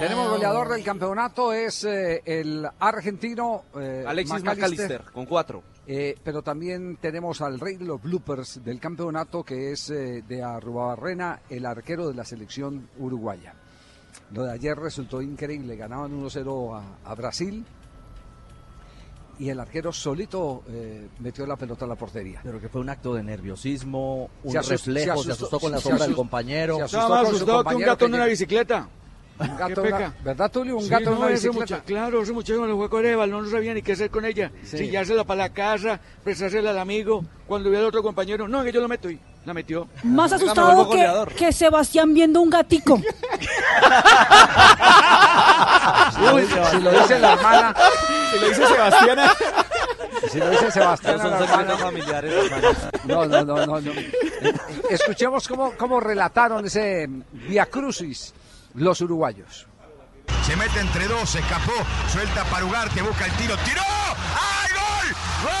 Speaker 16: Tenemos goleador del campeonato, es eh, el argentino eh,
Speaker 61: Alexis McAllister, con cuatro.
Speaker 16: Eh, pero también tenemos al rey de los bloopers del campeonato, que es eh, de Arruabarrena, el arquero de la selección uruguaya. Lo de ayer resultó increíble, ganaban 1-0 a, a Brasil y el arquero solito eh, metió la pelota a la portería.
Speaker 25: Pero que fue un acto de nerviosismo, un
Speaker 16: Se
Speaker 25: reflejo,
Speaker 16: se
Speaker 25: se
Speaker 16: asustó-
Speaker 25: asustó con la sombra del compañero.
Speaker 16: se
Speaker 50: Estaba más asustado que un gato en una bicicleta.
Speaker 16: Un gato,
Speaker 50: Qué
Speaker 16: una-
Speaker 50: peca.
Speaker 16: ¿verdad, Tulio? Un
Speaker 50: Sí,
Speaker 16: gato en
Speaker 50: no,
Speaker 16: una
Speaker 50: ese
Speaker 16: bicicleta.
Speaker 50: mucha- claro, ese muchacho cuando fue a Corea, no sabía ni qué hacer con ella.
Speaker 16: Sí.
Speaker 50: Si para la casa, prestársela al amigo. Cuando vio al otro compañero, no, que yo lo meto y la metió.
Speaker 19: Más
Speaker 50: me
Speaker 19: asustado que, que Sebastián viendo un gatico.
Speaker 16: Uy, si lo dice la hermana.
Speaker 50: Si lo dice Sebastiana.
Speaker 16: Si lo dice Sebastián.
Speaker 25: Son secretos familiares, hermano.
Speaker 16: No, no, no, no. no. Escuchemos cómo, cómo relataron ese Via Crucis los uruguayos.
Speaker 62: Se mete entre dos, se escapó, suelta para Ugarte, busca el tiro, tiró. ¡Ay, gol! ¡Gol!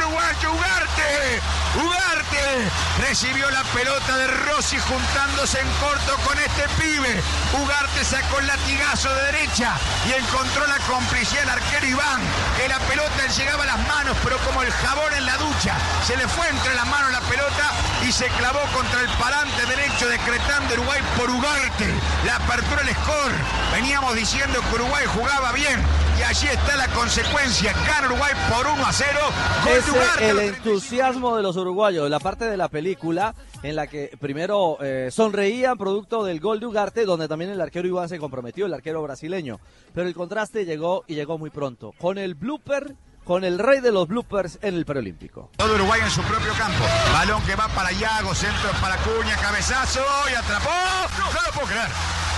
Speaker 62: ¡Gol uruguayo, Ugarte! Ugarte recibió la pelota de Rossi juntándose en corto con este pibe. Ugarte sacó el latigazo de derecha y encontró la complicidad del arquero Iván, que la pelota le llegaba a las manos, pero como el jabón en la ducha, se le fue entre las manos la pelota y se clavó contra el parante derecho decretando Uruguay por Ugarte. La apertura del score. Veníamos diciendo que Uruguay jugaba bien y allí está la consecuencia. Gana Uruguay por 1 a 0. Gol de
Speaker 25: Ese
Speaker 62: Ugarte.
Speaker 25: El entusiasmo de los uruguayos, la parte de la película en la que primero eh, sonreían producto del gol de Ugarte, donde también el arquero Iván se comprometió, el arquero brasileño. Pero el contraste llegó y llegó muy pronto, con el blooper, con el rey de los bloopers en el preolímpico.
Speaker 62: Todo Uruguay en su propio campo. Balón que va para Iago, centro para Cuña, cabezazo y atrapó. No, lo puedo creer.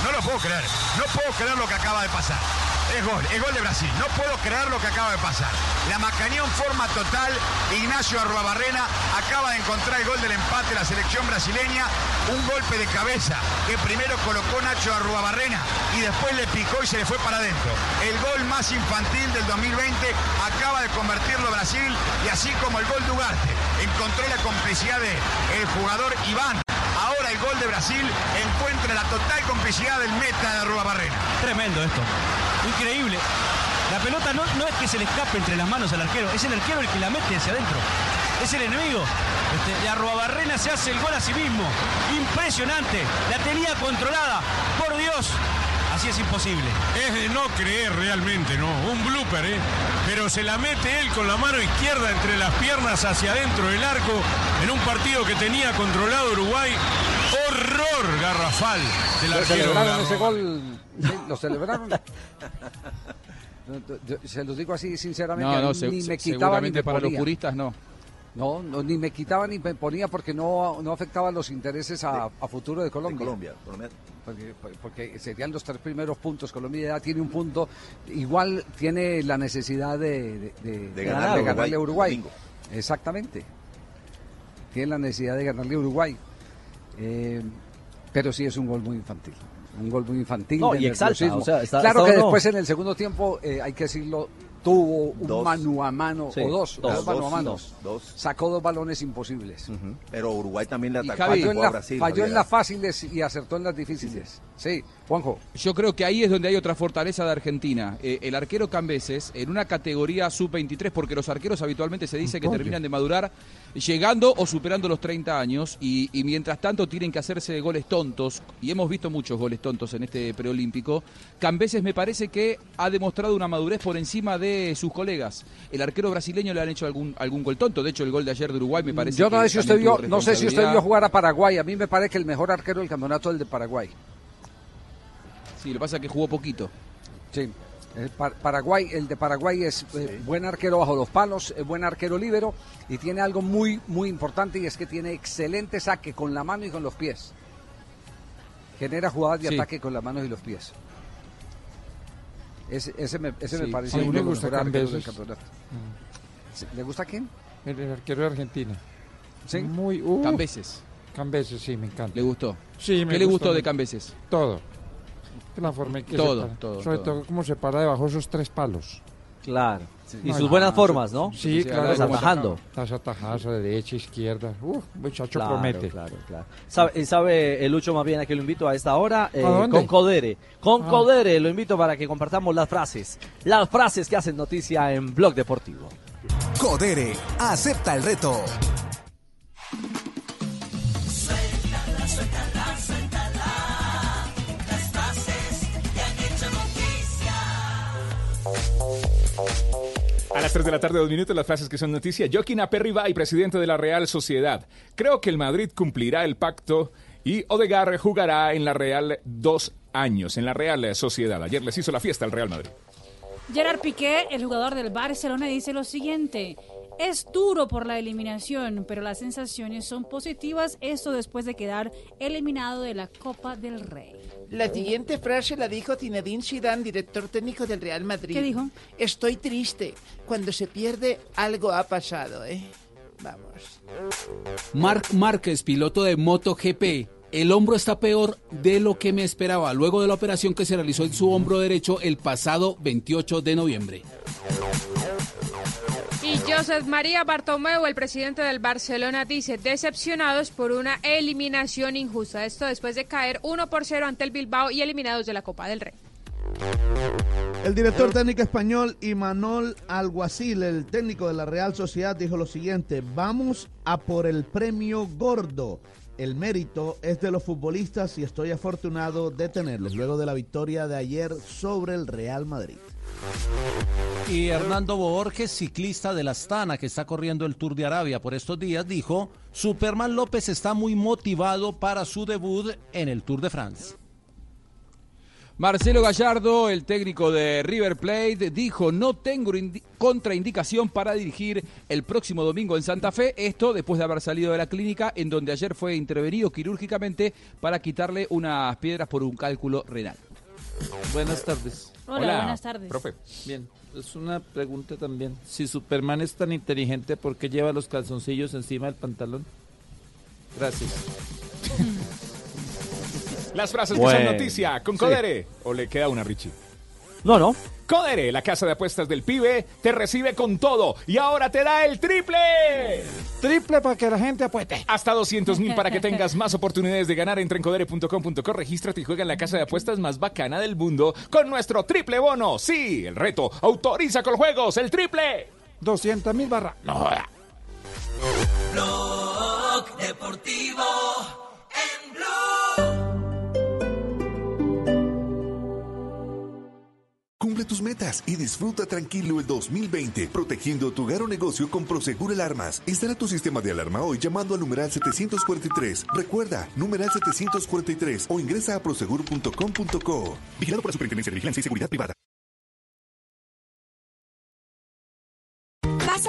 Speaker 62: No lo puedo creer. No puedo creer lo que acaba de pasar. Es gol, es gol de Brasil. No puedo creer lo que acaba de pasar. La macanía en forma total. Ignacio Arruabarrena acaba de encontrar el gol del empate de la selección brasileña. Un golpe de cabeza que primero colocó Nacho Arruabarrena y después le picó y se le fue para adentro. El gol más infantil del 2020 acaba de convertirlo Brasil y así como el gol de Ugarte encontró la complicidad de el jugador Iván. Ahora el gol de Brasil encuentra la total complicidad del meta de Arruabarrena.
Speaker 63: Tremendo esto. Increíble. La pelota no, no es que se le escape entre las manos al arquero, es el arquero el que la mete hacia adentro. Es el enemigo. Este, y Arruabarrena se hace el gol a sí mismo. Impresionante. La tenía controlada. Por Dios. Así es imposible.
Speaker 64: Es de no creer realmente, ¿no? Un blooper, ¿eh? Pero se la mete él con la mano izquierda entre las piernas hacia adentro del arco en un partido que tenía controlado Uruguay. Horror garrafal del
Speaker 16: Lo
Speaker 64: arquero.
Speaker 16: celebraron ese gol. sí, lo celebraron. Se los digo así sinceramente,
Speaker 21: No, no, se-
Speaker 16: ni
Speaker 21: se-
Speaker 16: me quitaba ni
Speaker 21: seguramente
Speaker 16: me
Speaker 21: para los puristas no.
Speaker 16: No, no, ni me quitaba ni me ponía porque no, no afectaba los intereses a, a futuro de Colombia.
Speaker 17: Colombia, Colombia.
Speaker 16: Porque, porque serían los tres primeros puntos. Colombia ya tiene un punto. Igual tiene la necesidad de, de, de-
Speaker 17: De ganar a
Speaker 16: ganarle a Uruguay. Exactamente. Tiene la necesidad de ganarle a Uruguay. Eh, pero sí es un gol muy infantil. Un gol muy infantil.
Speaker 25: No, y exalta,
Speaker 16: nerviosismo.
Speaker 25: o sea, está-
Speaker 16: claro
Speaker 25: está
Speaker 16: que después en el segundo tiempo, eh, hay que decirlo, tuvo un
Speaker 17: Dos.
Speaker 16: mano a mano
Speaker 17: Sí,
Speaker 16: o dos,
Speaker 17: dos,
Speaker 16: dos mano a mano. Sacó dos balones imposibles.
Speaker 17: Pero Uruguay también le atacó
Speaker 16: Falló, en,
Speaker 17: atacó a
Speaker 16: la-
Speaker 17: Brasil.
Speaker 16: falló en las fáciles y acertó en las difíciles. Sí, Juanjo.
Speaker 21: Yo creo que ahí es donde hay otra fortaleza de Argentina. Eh, el arquero Cambeses, en una categoría sub-23, porque los arqueros habitualmente se dice que terminan de madurar llegando o superando los 30 años, y, y mientras tanto tienen que hacerse goles tontos, y hemos visto muchos goles tontos en este preolímpico. Cambeses me parece que ha demostrado una madurez por encima de sus colegas. El arquero brasileño le han hecho algún, algún gol tonto, de hecho el gol de ayer de Uruguay me parece
Speaker 16: Yo no
Speaker 21: que
Speaker 16: sé si usted vio, no sé si usted vio jugar a Paraguay. A mí me parece que el mejor arquero del campeonato es el de Paraguay.
Speaker 21: Sí, lo que pasa es que jugó poquito.
Speaker 16: Sí. El Par- Paraguay, el de Paraguay es eh, buen arquero bajo los palos, es buen arquero libero y tiene algo muy muy importante y es que tiene excelente saque con la mano y con los pies. Genera jugadas de
Speaker 21: Sí.
Speaker 16: ataque con las manos y los pies. Ese, ese me, ese me
Speaker 18: Sí,
Speaker 16: parece
Speaker 18: a mí
Speaker 16: uno
Speaker 18: me
Speaker 16: de los mejores del campeonato. Sí, ¿Le gusta quién?
Speaker 18: El, el arquero de Argentina.
Speaker 16: Sí.
Speaker 18: Muy, uh,
Speaker 21: Cambeses.
Speaker 18: Cambeses, sí, me encanta.
Speaker 21: ¿Le gustó?
Speaker 18: Sí, me
Speaker 21: ¿Qué le gustó de
Speaker 18: mucho.
Speaker 21: Cambeses?
Speaker 18: Todo. La forma en que
Speaker 21: Todo,
Speaker 18: se para.
Speaker 21: todo,
Speaker 18: Sobre
Speaker 21: todo.
Speaker 18: todo cómo se para debajo de esos tres palos.
Speaker 25: Claro. Y sus buenas formas, ¿no?
Speaker 18: Sí,
Speaker 25: Sí,
Speaker 18: claro.
Speaker 25: las atajando.
Speaker 18: Las atajadas de derecha, izquierda. Uf, muchacho
Speaker 25: Claro,
Speaker 18: promete.
Speaker 25: claro, claro. ¿Sabe, y sabe el Lucho más bien a que lo invito a esta hora? Eh,
Speaker 18: ¿A dónde?
Speaker 25: con Codere. Con
Speaker 18: Ah.
Speaker 25: Codere lo invito para que compartamos las frases. Las frases que hacen noticia en Blog Deportivo.
Speaker 4: Codere, acepta el reto.
Speaker 20: A las 3 de la tarde, dos minutos, las frases que son noticia. Joaquín Aperribay, presidente de la Real Sociedad. Creo que el Madrid cumplirá el pacto y Odegaard jugará en la Real dos años, en la Real Sociedad. Ayer les hizo la fiesta al Real Madrid.
Speaker 19: Gerard Piqué, el jugador del Barcelona, dice lo siguiente. Es duro por la eliminación, pero las sensaciones son positivas, esto después de quedar eliminado de la Copa del Rey.
Speaker 65: La siguiente frase la dijo Zinedine Zidane, director técnico del Real Madrid.
Speaker 19: ¿Qué dijo?
Speaker 65: Estoy triste. Cuando se pierde, algo ha pasado, ¿eh? Vamos.
Speaker 36: Marc Márquez, piloto de MotoGP. El hombro está peor de lo que me esperaba luego de la operación que se realizó en su hombro derecho el pasado 28 de noviembre.
Speaker 66: Y Josep María Bartomeu, el presidente del Barcelona, dice decepcionados por una eliminación injusta. Esto después de caer 1 por 0 ante el Bilbao y eliminados de la Copa del Rey.
Speaker 24: El director técnico español Imanol Alguacil, el técnico de la Real Sociedad, dijo lo siguiente, vamos a por el premio gordo. El mérito es de los futbolistas y estoy afortunado de tenerlos luego de la victoria de ayer sobre el Real Madrid.
Speaker 23: Y Hernando Borges, ciclista de la Astana, que está corriendo el Tour de Arabia por estos días, dijo, Superman López está muy motivado para su debut en el Tour de France.
Speaker 21: Marcelo Gallardo, el técnico de River Plate, dijo no tengo indi- contraindicación para dirigir el próximo domingo en Santa Fe. Esto después de haber salido de la clínica en donde ayer fue intervenido quirúrgicamente para quitarle unas piedras por un cálculo renal.
Speaker 67: Buenas tardes.
Speaker 19: Hola, buenas tardes.
Speaker 21: Profe.
Speaker 67: Bien, es una pregunta también. Si Superman es tan inteligente, ¿por qué lleva los calzoncillos encima del pantalón? Gracias.
Speaker 20: Las frases que
Speaker 25: Bueno,
Speaker 20: son noticia con
Speaker 25: sí.
Speaker 20: Codere. ¿O le queda una, Richie?
Speaker 25: No, no.
Speaker 20: Codere, la casa de apuestas del pibe, te recibe con todo y ahora te da el triple.
Speaker 18: Triple para que la gente apueste.
Speaker 20: Hasta 200 mil para que tengas más oportunidades de ganar. Entra en codere.com.co, regístrate y juega en la casa de apuestas más bacana del mundo con nuestro triple bono. Sí, el reto autoriza con juegos, el triple.
Speaker 18: 200 mil barra. No.
Speaker 68: Blog Deportivo en Blue.
Speaker 69: Cumple tus metas y disfruta tranquilo el 2020, protegiendo tu hogar o negocio con Prosegur Alarmas. Instala tu sistema de alarma hoy llamando al numeral 743. Recuerda, numeral 743 o ingresa a prosegur.com.co. Vigilado por la Superintendencia de Vigilancia y Seguridad Privada.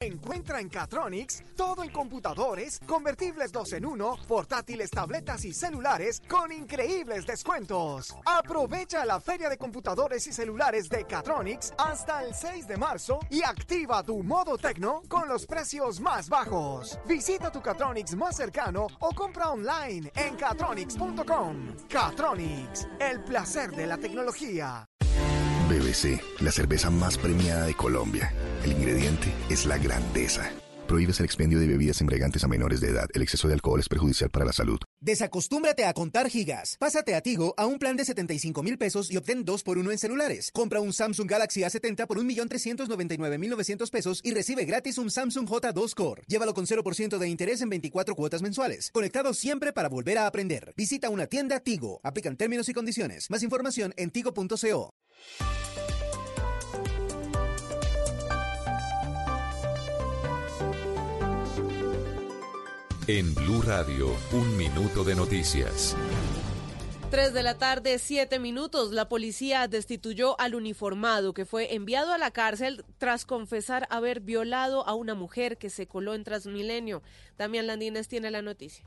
Speaker 43: Encuentra en Catronics todo en computadores, convertibles 2 en 1, portátiles, tabletas y celulares con increíbles descuentos. Aprovecha la feria de computadores y celulares de Catronics hasta el 6 de marzo y activa tu modo tecno con los precios más bajos. Visita tu Catronics más cercano o compra online en catronics.com. Catronics, el placer de la tecnología.
Speaker 69: BBC, la cerveza más premiada de Colombia. El ingrediente es la grandeza. Prohíbes el expendio de bebidas embriagantes a menores de edad. El exceso de alcohol es perjudicial para la salud.
Speaker 70: Desacostúmbrate a contar gigas. Pásate a Tigo a un plan de 75 mil pesos y obtén 2 por 1 en celulares. Compra un Samsung Galaxy A70 por 1.399.900 pesos y recibe gratis un Samsung J2 Core. Llévalo con 0% de interés en 24 cuotas mensuales. Conectado siempre para volver a aprender. Visita una tienda Tigo. Aplican términos y condiciones. Más información en tigo.co.
Speaker 10: En Blue Radio, un minuto de noticias.
Speaker 45: 3 de la tarde, 7 minutos. La policía destituyó al uniformado que fue enviado a la cárcel tras confesar haber violado a una mujer que se coló en Transmilenio. Damián Landines tiene la noticia.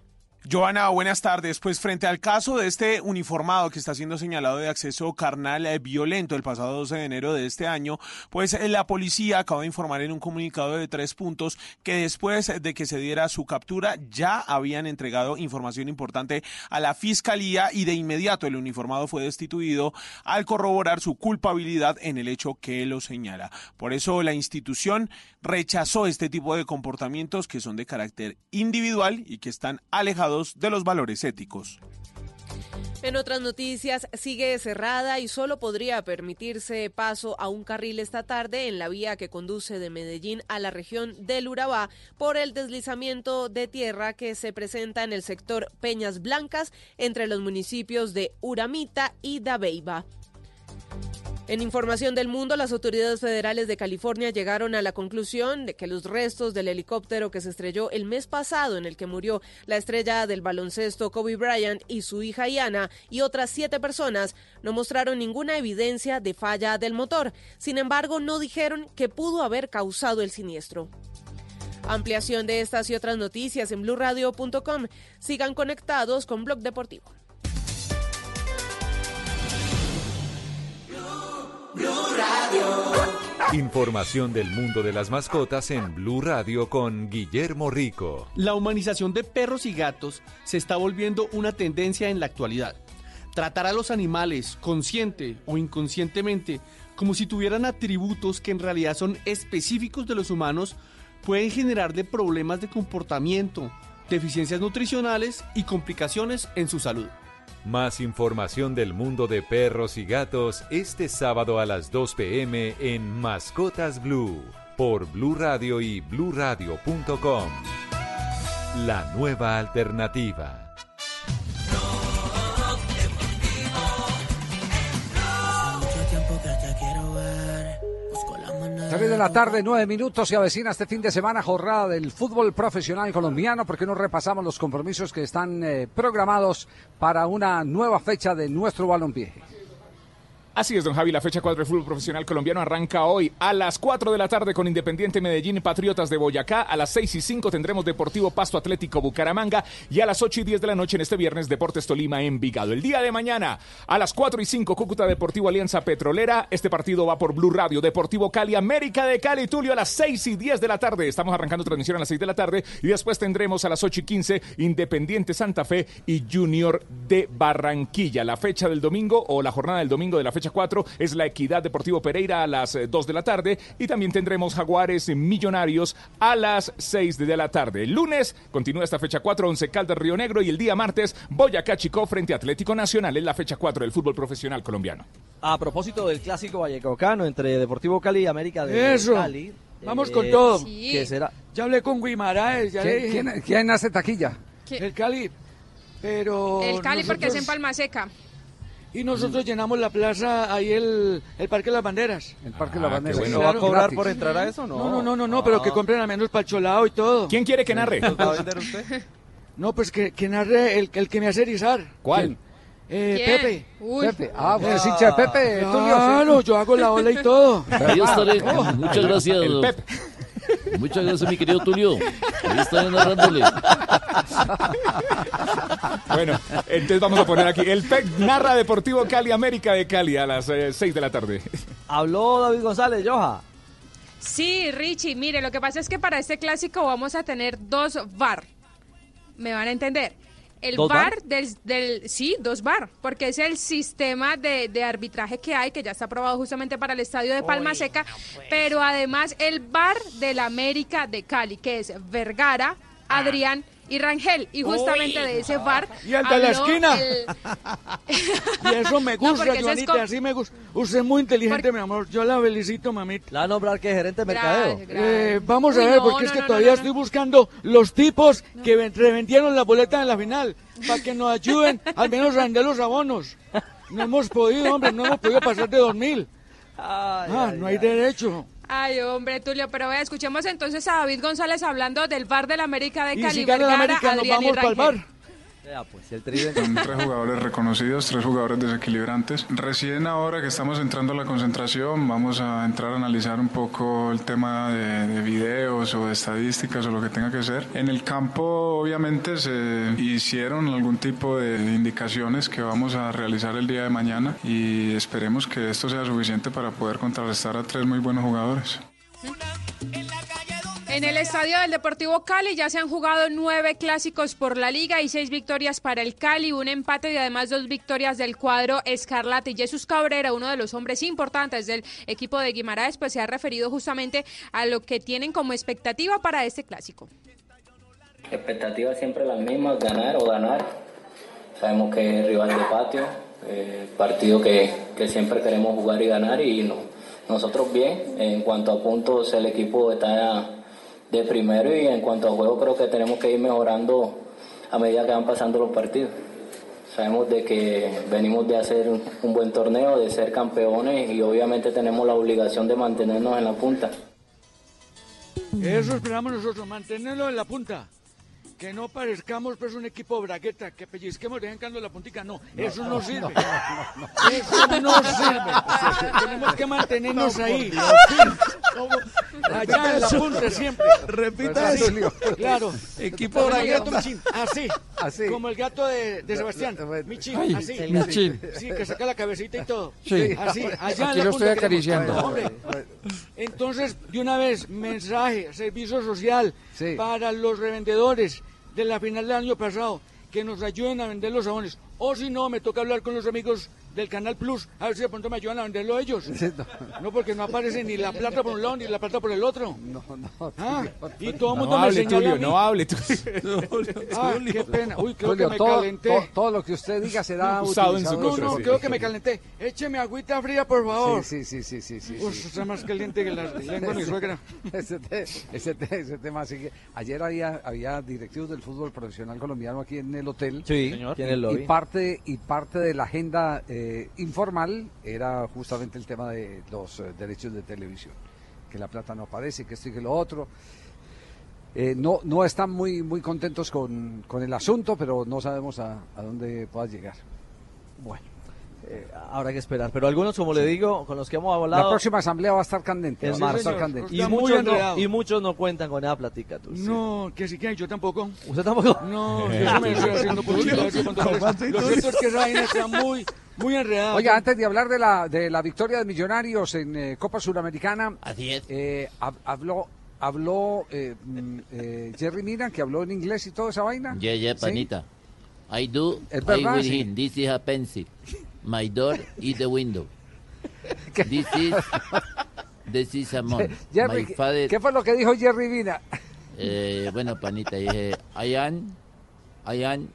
Speaker 71: Joana, buenas tardes. Pues frente al caso de este uniformado que está siendo señalado de acceso carnal eh, violento el pasado 12 de enero de este año, pues eh, la policía acaba de informar en un comunicado de tres puntos que después de que se diera su captura ya habían entregado información importante a la fiscalía y de inmediato el uniformado fue destituido al corroborar su culpabilidad en el hecho que lo señala. Por eso la institución rechazó este tipo de comportamientos que son de carácter individual y que están alejados de los valores éticos.
Speaker 45: En otras noticias, sigue cerrada y solo podría permitirse paso a un carril esta tarde en la vía que conduce de Medellín a la región del Urabá por el deslizamiento de tierra que se presenta en el sector Peñas Blancas entre los municipios de Uramita y Dabeiba. En información del mundo, las autoridades federales de California llegaron a la conclusión de que los restos del helicóptero que se estrelló el mes pasado en el que murió la estrella del baloncesto Kobe Bryant y su hija Iana y otras siete personas no mostraron ninguna evidencia de falla del motor. Sin embargo, no dijeron que pudo haber causado el siniestro. Ampliación de estas y otras noticias en blurradio.com. Sigan conectados con Blog Deportivo.
Speaker 72: Información del mundo de las mascotas en Blue Radio con Guillermo Rico.
Speaker 73: La humanización de perros y gatos se está volviendo una tendencia en la actualidad. Tratar a los animales, consciente o inconscientemente, como si tuvieran atributos que en realidad son específicos de los humanos, pueden generarle problemas de comportamiento, deficiencias nutricionales y complicaciones en su salud.
Speaker 72: Más información del mundo de perros y gatos este sábado a las 2 pm en Mascotas Blue por Blue Radio y bluradio.com. La nueva alternativa.
Speaker 16: Tres de la tarde, nueve minutos y avecina este fin de semana jornada del fútbol profesional colombiano porque no repasamos los compromisos que están eh, programados para una nueva fecha de nuestro balompié.
Speaker 20: Así es, don Javi, la fecha 4 del fútbol profesional colombiano arranca hoy a las 4 de la tarde con Independiente Medellín y Patriotas de Boyacá. A las 6 y 5 tendremos Deportivo Pasto Atlético Bucaramanga y a las 8 y 10 de la noche en este viernes Deportes Tolima Envigado. El día de mañana a las 4 y 5 Cúcuta Deportivo Alianza Petrolera. Este partido va por Blue Radio. Deportivo Cali América de Cali Tulio a las 6 y 10 de la tarde. Estamos arrancando transmisión a las 6 de la tarde y después tendremos a las 8 y 15 Independiente Santa Fe y Junior de Barranquilla. La fecha del domingo o la jornada del domingo de la fecha 4 es la Equidad Deportivo Pereira a las eh, 2 de la tarde y también tendremos Jaguares Millonarios a las 6 de la tarde. El lunes continúa esta fecha 4, 11 Caldas Río Negro y el día martes Boyacá Chicó frente a Atlético Nacional en la fecha 4 del fútbol profesional colombiano.
Speaker 25: A propósito del clásico vallecaucano entre Deportivo Cali y América de
Speaker 50: Eso.
Speaker 25: Cali.
Speaker 50: Vamos
Speaker 25: eh,
Speaker 50: con todo.
Speaker 25: ¿Qué será?
Speaker 50: Ya hablé con Guimaraes, ya le
Speaker 16: ¿Quién,
Speaker 50: dije.
Speaker 16: quién- quién hace taquilla?
Speaker 50: El Cali. Pero.
Speaker 66: El Cali porque es en Palma Seca.
Speaker 50: Y nosotros llenamos la plaza, ahí el, el Parque de las Banderas.
Speaker 16: El Parque
Speaker 20: de las Banderas. bueno.
Speaker 25: ¿No va a cobrar por entrar a eso? No.
Speaker 50: No, no, no, no, no, pero que compren al menos pacholado y todo.
Speaker 20: ¿Quién quiere que narre?
Speaker 25: ¿Los va a vender usted?
Speaker 50: No, pues que, que narre el, el que me hace erizar.
Speaker 20: ¿Cuál?
Speaker 50: Eh,
Speaker 66: ¿Quién?
Speaker 50: Pepe.
Speaker 66: Uy.
Speaker 16: Pepe. Ah, bueno, es hincha de Pepe.
Speaker 50: Claro, yo hago la ola y todo.
Speaker 74: Ahí estaré.
Speaker 50: Oh.
Speaker 74: Muchas gracias.
Speaker 20: El Pep.
Speaker 74: Muchas gracias, mi querido Tulio. Ahí estaré narrándole.
Speaker 20: Bueno, entonces vamos a poner aquí. El PEC narra Deportivo Cali América de Cali a las 6 de la tarde.
Speaker 25: Habló David González, Joja.
Speaker 66: Sí, Richie, mire, lo que pasa es que para este clásico vamos a tener dos VAR. ¿Me van a entender? El
Speaker 25: ¿Dos
Speaker 66: VAR
Speaker 25: VAR?
Speaker 66: del, del- Sí, dos VAR, porque es el sistema de, de arbitraje que hay, que ya está aprobado justamente para el estadio de Palma Seca, pero además el VAR del América de Cali, que es Vergara, Adrián y Rangel. Y justamente de ese VAR.
Speaker 50: Y el de la esquina.
Speaker 66: el-
Speaker 50: Y eso me
Speaker 66: No,
Speaker 50: gusta,
Speaker 66: es
Speaker 50: Joanita,
Speaker 66: con-
Speaker 50: así me gusta. Usted es muy inteligente, mi amor. Yo la felicito, mamita.
Speaker 25: La va a nombrar que gerente de mercadeo.
Speaker 66: Gracias, gracias.
Speaker 50: Eh, vamos
Speaker 66: Uy,
Speaker 50: a ver,
Speaker 66: no,
Speaker 50: porque es
Speaker 66: no,
Speaker 50: que
Speaker 66: no,
Speaker 50: todavía
Speaker 66: no, no.
Speaker 50: estoy buscando los tipos que ven- revendieron la boleta en la final, para que nos ayuden al menos a vender los abonos. No hemos podido, hombre, no hemos podido pasar de dos mil. Ah, no hay derecho.
Speaker 66: Ay, hombre, Tulio, pero vea, escuchemos entonces a David González hablando del VAR del América de
Speaker 50: Y
Speaker 66: Cali,
Speaker 50: si gana América, nos
Speaker 66: Adrián y
Speaker 50: vamos para el
Speaker 66: Rangel.
Speaker 25: Pues, el
Speaker 63: Son tres jugadores reconocidos, tres jugadores desequilibrantes. Recién ahora que estamos entrando a la concentración, vamos a entrar a analizar un poco el tema de, de videos o de estadísticas o lo que tenga que ser. En el campo, obviamente, se hicieron algún tipo de indicaciones que vamos a realizar el día de mañana y esperemos que esto sea suficiente para poder contrarrestar a tres muy buenos jugadores.
Speaker 66: En el estadio del Deportivo Cali ya se han jugado nueve clásicos por la liga y seis victorias para el Cali, un empate y además dos victorias del cuadro Escarlata. Y Jesús Cabrera, uno de los hombres importantes del equipo de Guimaraes, pues se ha referido justamente a lo que tienen como expectativa para este clásico.
Speaker 75: Expectativas siempre las mismas, ganar o ganar. Sabemos que es rival de patio, eh, partido que, que siempre queremos jugar y ganar y no, nosotros bien. En cuanto a puntos, el equipo está de primero y en cuanto a juego creo que tenemos que ir mejorando a medida que van pasando los partidos. Sabemos de que venimos de hacer un buen torneo, de ser campeones y obviamente tenemos la obligación de mantenernos en la punta.
Speaker 50: Eso esperamos nosotros, mantenerlo en la punta. Que no parezcamos pues un equipo bragueta, que pellizquemos de vez en cuando la puntica. No, eso no, sirve. Eso no sirve. Tenemos que mantenernos
Speaker 24: No,
Speaker 50: ahí. Allá en la punta siempre.
Speaker 24: Repita
Speaker 50: ¿Verdad,
Speaker 24: eso.
Speaker 50: Claro.
Speaker 24: Equipo bragueta.
Speaker 50: Así.
Speaker 16: Así.
Speaker 50: Como el gato de, de Sebastián. Michín,
Speaker 76: Ay,
Speaker 50: así.
Speaker 76: el Michín.
Speaker 50: Sí, que saca la cabecita y todo.
Speaker 76: Sí.
Speaker 50: Así, allá
Speaker 76: Aquí
Speaker 50: en la
Speaker 76: lo estoy
Speaker 50: punta queremos-
Speaker 76: acariciando.
Speaker 50: Hombre, entonces, de una vez, mensaje, servicio social para los revendedores de la final del año pasado, que nos ayuden a vender los jabones. O si no, me toca hablar con los amigos del Canal Plus, a ver si de pronto me ayudan a venderlo ellos. No, porque no aparece ni la plata por un lado ni la plata por el otro.
Speaker 16: No, no.
Speaker 50: Ah, y todo el
Speaker 20: No
Speaker 50: mundo me
Speaker 20: hable,
Speaker 50: señala
Speaker 20: Tulio,
Speaker 50: a mí.
Speaker 20: no hable,
Speaker 50: Ah, qué pena. Uy, creo
Speaker 16: Tulio,
Speaker 50: que me
Speaker 16: todo,
Speaker 50: calenté.
Speaker 16: to- todo lo que usted diga será
Speaker 50: Usado en su No, no,
Speaker 16: sí.
Speaker 50: creo que me calenté. Écheme agüita fría, por favor.
Speaker 16: Sí, sí, sí, sí, sí. sí,
Speaker 50: Uf,
Speaker 16: sí.
Speaker 50: está más caliente que la lengua de mi suegra.
Speaker 16: ese, ese ese tema sigue. Ayer había, había directivos del fútbol profesional colombiano aquí en el hotel.
Speaker 25: Sí, Señor. aquí en el
Speaker 16: y,
Speaker 25: lobby.
Speaker 16: y parte, y parte de la agenda eh, informal era justamente el tema de los eh, derechos de televisión. Que la plata no aparece, que esto y que lo otro. Eh, no, no están muy, muy contentos con, con el asunto, pero no sabemos a, a dónde pueda llegar. Bueno.
Speaker 25: Eh, habrá que esperar. Pero algunos, como le digo, con los que hemos hablado.
Speaker 16: La próxima asamblea va a estar candente.
Speaker 25: es
Speaker 16: a
Speaker 25: más,
Speaker 16: estar candente.
Speaker 25: y, muchos no, y muchos no cuentan con esa platica. tú, sí.
Speaker 50: No, que si quieren, yo tampoco.
Speaker 25: ¿Usted tampoco?
Speaker 50: No, yo me estoy haciendo publicidad. yo con todo
Speaker 25: ¿Cómo
Speaker 50: esto.
Speaker 25: así,
Speaker 50: Lo cierto es que esa vaina está muy, muy enredada.
Speaker 16: Oiga, antes de hablar de la, de la victoria de Millonarios en eh, Copa Suramericana, eh, hab- habló, habló eh, mm, eh, Jerry Mina, que habló en inglés y toda esa vaina.
Speaker 74: Yeah, yeah,
Speaker 16: ¿Sí?
Speaker 74: panita. I do.
Speaker 16: Es
Speaker 74: I
Speaker 16: verdad,
Speaker 74: with
Speaker 16: sí.
Speaker 74: him. This is a pencil. My door is the window. This is. This is a mom.
Speaker 16: Jerry,
Speaker 74: My
Speaker 16: ¿qué-
Speaker 74: father.
Speaker 16: ¿qué fue lo que dijo Jerry Mina?
Speaker 74: Eh, bueno, panita, dije, I am, I am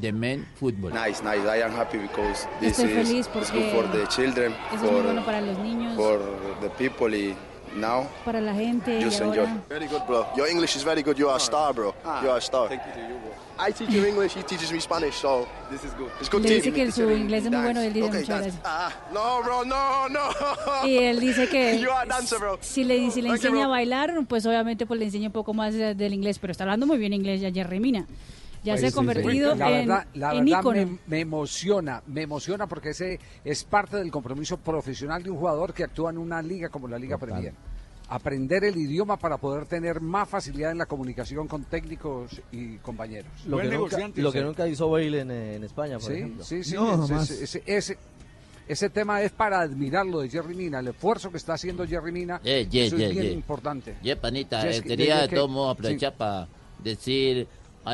Speaker 74: the men football.
Speaker 77: Nice, nice. I am happy because this
Speaker 19: Estoy
Speaker 77: is
Speaker 19: feliz porque
Speaker 77: good for the children,
Speaker 19: es muy
Speaker 77: for,
Speaker 19: bueno para los niños,
Speaker 77: for the people. y Now,
Speaker 19: para la gente.
Speaker 77: just
Speaker 19: y
Speaker 77: enjoy.
Speaker 19: ahora...
Speaker 77: Very good, bro. Your English is very good. You are a star, bro. You are a star. Thank you to you, bro. I teach you English. He teaches me Spanish, so this is good. It's good
Speaker 19: Le
Speaker 77: team.
Speaker 19: dice que su inglés es muy bueno él dice
Speaker 77: Okay,
Speaker 19: muchas gracias.
Speaker 77: Ah, no, bro, no, no.
Speaker 19: Y él dice que
Speaker 77: You are a dancer, bro.
Speaker 19: si le, si le
Speaker 77: you,
Speaker 19: enseña a
Speaker 77: bro.
Speaker 19: bailar, pues obviamente pues le enseña un poco más de- del inglés, pero está hablando muy bien inglés ya Jerry Mina. Ya
Speaker 16: Pues
Speaker 19: se ha
Speaker 16: sí,
Speaker 19: convertido
Speaker 16: sí. La
Speaker 19: en,
Speaker 16: verdad, la
Speaker 19: en
Speaker 16: verdad me, me emociona, me emociona porque ese es parte del compromiso profesional de un jugador que actúa en una liga como la Liga Premier. Aprender el idioma para poder tener más facilidad en la comunicación con técnicos y compañeros.
Speaker 25: Lo, que nunca, lo que nunca hizo Bale en, eh, en España, por
Speaker 16: Sí,
Speaker 25: ejemplo.
Speaker 16: sí, sí. ese, ese- ese- ese tema es para admirarlo de Jerry Mina, el esfuerzo que está haciendo Jerry Mina.
Speaker 74: Eh, yeah,
Speaker 16: eso
Speaker 74: yeah,
Speaker 16: es bien
Speaker 74: yeah.
Speaker 16: importante.
Speaker 74: Yeah, panita,
Speaker 16: Sí,
Speaker 74: eh,
Speaker 16: que-
Speaker 74: quería
Speaker 16: que- sí.
Speaker 74: aprovechar para decir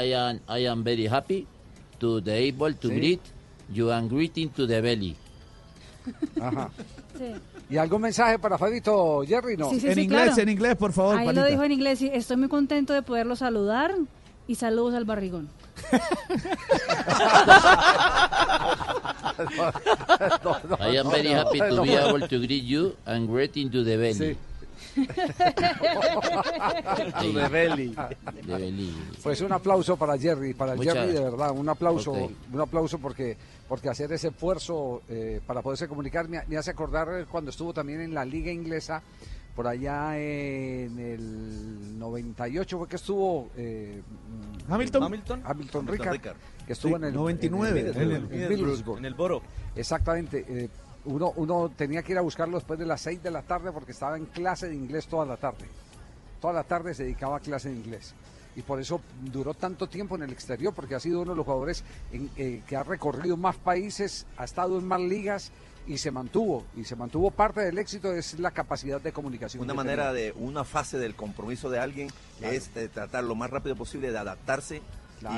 Speaker 74: I am, I am very happy to the able to
Speaker 16: Sí.
Speaker 74: greet you and greeting to the belly.
Speaker 16: Ajá.
Speaker 19: Sí.
Speaker 16: ¿Y algún mensaje para Fabito, Jerry? No.
Speaker 19: Sí, sí,
Speaker 24: en
Speaker 19: sí,
Speaker 24: inglés,
Speaker 19: claro.
Speaker 24: en inglés, por favor,
Speaker 19: Ahí
Speaker 24: panita.
Speaker 19: lo dijo en inglés, sí, estoy muy contento de poderlo saludar y saludos al barrigón.
Speaker 74: I am very happy to be able to greet you and greeting to the belly. The
Speaker 16: belly.
Speaker 74: The belly.
Speaker 16: Pues un aplauso para Jerry, para
Speaker 74: Muchas
Speaker 16: Jerry de verdad, un aplauso, un aplauso porque porque hacer ese esfuerzo eh, para poderse comunicar me, me hace acordar cuando estuvo también en la liga inglesa por allá en el 98 fue que estuvo eh,
Speaker 24: Hamilton.
Speaker 16: Hamilton,
Speaker 24: Hamilton
Speaker 16: Ricard,
Speaker 24: Ricard.
Speaker 16: que estuvo
Speaker 24: Sí,
Speaker 16: en el
Speaker 24: 99,
Speaker 16: en el,
Speaker 24: en el-
Speaker 16: en el Middlesbrough.
Speaker 24: en el
Speaker 25: Boro.
Speaker 16: Exactamente. eh, uno, uno tenía que ir a buscarlo después de las 6 de la tarde porque estaba en clase de inglés toda la tarde. Toda la tarde se dedicaba a clase de inglés. Y por eso duró tanto tiempo en el exterior, porque ha sido uno de los jugadores en- eh, que ha recorrido más países, ha estado en más ligas y se mantuvo. Y se mantuvo parte del éxito es la capacidad de comunicación.
Speaker 78: Una manera
Speaker 16: tenía.
Speaker 78: de, una fase del compromiso de alguien
Speaker 16: Claro.
Speaker 78: es de tratar lo más rápido posible de adaptarse.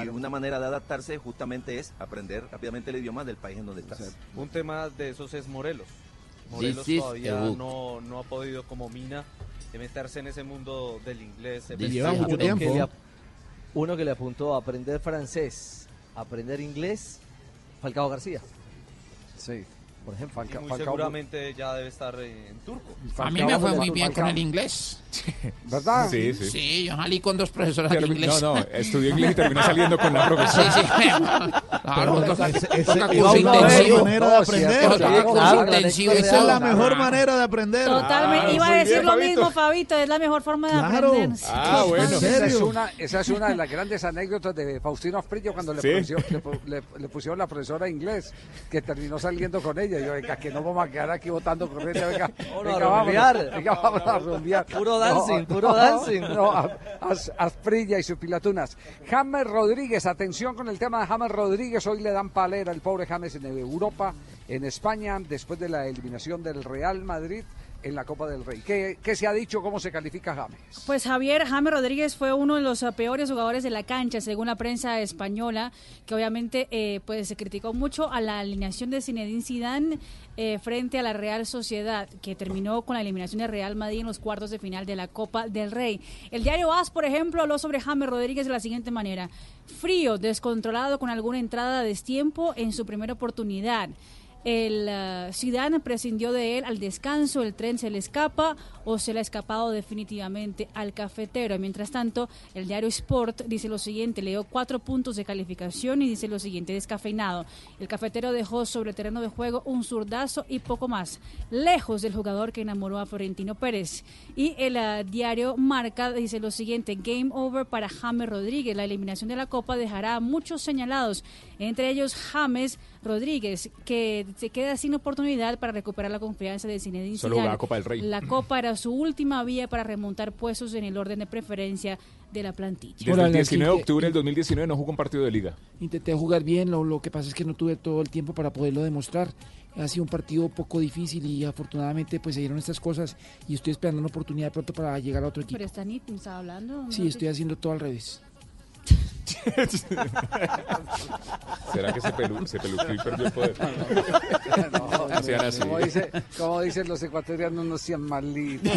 Speaker 78: Y una manera de adaptarse justamente es aprender rápidamente el idioma del país en donde estás.
Speaker 79: Un tema de esos es Morelos. Morelos todavía no, no ha podido como mina de meterse en ese mundo del inglés. de
Speaker 25: This
Speaker 79: llevar
Speaker 25: is a
Speaker 79: mucho tiempo.
Speaker 25: Que le ap- uno que le apuntó a aprender francés, a aprender inglés, Falcao García.
Speaker 16: Sí.
Speaker 25: Por ejemplo,
Speaker 79: Y muy seguramente ya debe estar en turco.
Speaker 18: A mí me fue muy bien con el inglés.
Speaker 16: ¿Verdad?
Speaker 18: Sí, sí. Sí, yo salí con dos profesoras de inglés.
Speaker 20: no, no, estudió inglés y terminó saliendo con la profesora.
Speaker 18: Sí, sí. Claro, toca- toca curso
Speaker 24: es una
Speaker 18: intensivo.
Speaker 24: manera de aprender.
Speaker 18: Toca
Speaker 24: Claro,
Speaker 18: curso
Speaker 24: claro,
Speaker 18: intensivo.
Speaker 24: Esa es la
Speaker 18: Claro.
Speaker 24: mejor manera de aprender.
Speaker 19: Totalmente.
Speaker 24: Ah,
Speaker 19: Iba a decir
Speaker 24: bien,
Speaker 19: lo
Speaker 24: Fabito.
Speaker 19: mismo, Fabito. Es la mejor forma de
Speaker 24: Claro.
Speaker 19: aprender.
Speaker 16: Ah, bueno. Esa es, una, esa es una de las grandes anécdotas de Faustino Asprilla cuando le, pusieron, le pu- le- le pusieron la profesora de inglés, que terminó saliendo con ella. Yo, venga, que no vamos a quedar aquí votando corriente, venga. Venga,
Speaker 25: rumbear.
Speaker 16: venga, vámonos a rumbear.
Speaker 25: Puro dancing, puro dancing.
Speaker 16: No, a- Asprilla y sus pilatunas. James Rodríguez, atención con el tema de James Rodríguez. Hoy le dan palera al pobre James en Europa, en España, después de la eliminación del Real Madrid en la Copa del Rey. ¿Qué, se ha dicho? ¿Cómo se califica James?
Speaker 19: Pues Javier James Rodríguez fue uno de los eh, peores jugadores de la cancha, según la prensa española, que obviamente eh, pues se criticó mucho a la alineación de Zinedine Zidane eh, frente a la Real Sociedad, que terminó con la eliminación de Real Madrid en los cuartos de final de la Copa del Rey. El diario AS, por ejemplo, habló sobre James Rodríguez de la siguiente manera: frío, descontrolado con alguna entrada a destiempo en su primera oportunidad. El Zidane prescindió de él al descanso, el tren se le escapa o se le ha escapado definitivamente al cafetero. Mientras tanto, el diario Sport dice lo siguiente, le dio cuatro puntos de calificación y dice lo siguiente, descafeinado. El cafetero dejó sobre el terreno de juego un zurdazo y poco más, lejos del jugador que enamoró a Florentino Pérez. Y el eh, diario Marca dice lo siguiente, game over para James Rodríguez. La eliminación de la Copa dejará a muchos señalados, entre ellos James Rodríguez, que se queda sin oportunidad para recuperar la confianza de Zinedine
Speaker 20: Solo
Speaker 19: Zidane.
Speaker 20: jugaba Copa del Rey.
Speaker 19: La Copa era su última vía para remontar puestos en el orden de preferencia de la plantilla.
Speaker 20: Desde el 19 de octubre del 2019 no jugó un partido de liga.
Speaker 50: Intenté jugar bien, lo, lo que pasa es que no tuve todo el tiempo para poderlo demostrar. Ha sido un partido poco difícil y afortunadamente pues se dieron estas cosas y estoy esperando una oportunidad pronto para llegar a otro equipo.
Speaker 19: Pero está ni está hablando.
Speaker 50: Sí, estoy haciendo todo al revés.
Speaker 20: ¿Será que se pelú, se peluqueó y perdió el poder?
Speaker 16: No,
Speaker 20: No sean así.
Speaker 16: Como, dice, como dicen los ecuatorianos, no sean malitos.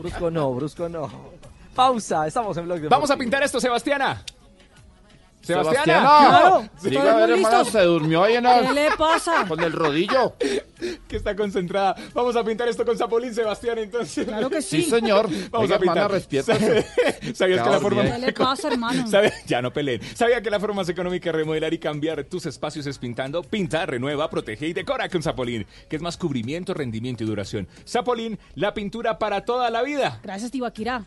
Speaker 25: Brusco no, brusco no. Pausa, estamos en Blog
Speaker 20: Vamos a pintar esto, Sebastiana.
Speaker 80: Sebastiana,
Speaker 20: Sebastiana.
Speaker 80: Diga, a ver, hermano, se durmió ahí en el-
Speaker 19: ¿Qué le pasa?
Speaker 80: con el rodillo.
Speaker 20: Que está concentrada. Vamos a pintar esto con Zapolín, Sebastián, entonces.
Speaker 19: Claro que
Speaker 80: Sí,
Speaker 19: sí.
Speaker 80: señor.
Speaker 20: Vamos
Speaker 80: Oiga,
Speaker 20: a pintar.
Speaker 80: hermana, respeta.
Speaker 20: ¿Sabías que la forma
Speaker 19: ¿Qué le pasa, hermano?
Speaker 20: ¿Sabe? Ya no peleen. ¿Sabía que la forma más económica de remodelar y cambiar tus espacios es pintando? Pinta, renueva, protege y decora con Zapolín, que es más cubrimiento, rendimiento y duración. Zapolín, la pintura para toda la vida.
Speaker 19: Gracias, Tibaquirá.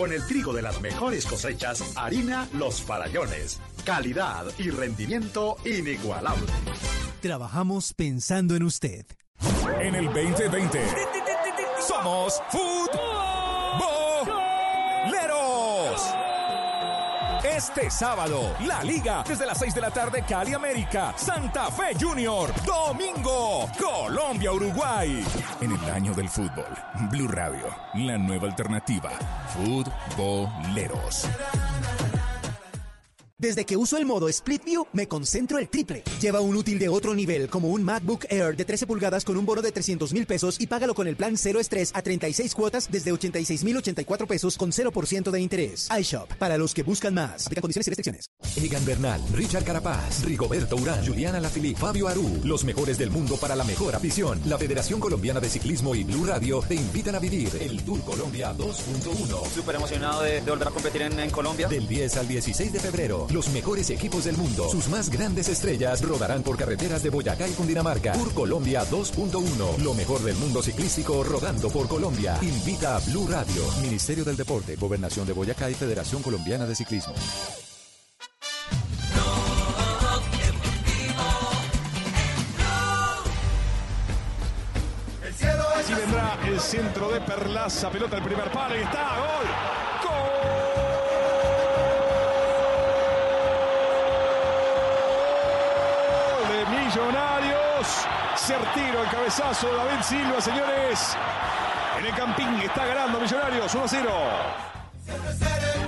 Speaker 81: Con el trigo de las mejores cosechas, harina Los Farallones. Calidad y rendimiento inigualable.
Speaker 82: Trabajamos pensando en usted.
Speaker 10: En el 2020 somos futboleros. Este sábado, la liga desde las 6 de la tarde Cali América, Santa Fe Junior, domingo, Colombia Uruguay. En el año del fútbol, Blue Radio, la nueva alternativa, futboleros.
Speaker 82: Desde que uso el modo Split View, me concentro el triple. Lleva un útil de otro nivel, como un MacBook Air de 13 pulgadas con un bono de 300 mil pesos y págalo con el plan cero estrés a 36 cuotas desde 86 mil 84 pesos con 0% de interés. iShop, para los que buscan más. Aplica condiciones y restricciones.
Speaker 10: Egan Bernal, Richard Carapaz, Rigoberto Urán, Juliana Lafili, Fabio Aru, los mejores del mundo para la mejor afición. La Federación Colombiana de Ciclismo y Blue Radio te invitan a vivir el Tour Colombia 2.1.
Speaker 71: Súper emocionado de, de volver a competir en, en Colombia.
Speaker 10: Del 10 al 16 de febrero, los mejores equipos del mundo, sus más grandes estrellas rodarán por carreteras de Boyacá y Cundinamarca. Tour Colombia 2.1, lo mejor del mundo ciclístico rodando por Colombia. Invita a Blue Radio, Ministerio del Deporte, Gobernación de Boyacá y Federación Colombiana de Ciclismo.
Speaker 83: Así vendrá el centro de Perlaza, pelota el primer palo y está, gol. Millonarios. Certero el cabezazo de David Silva, señores. En el Campín está ganando Millonarios 1 0.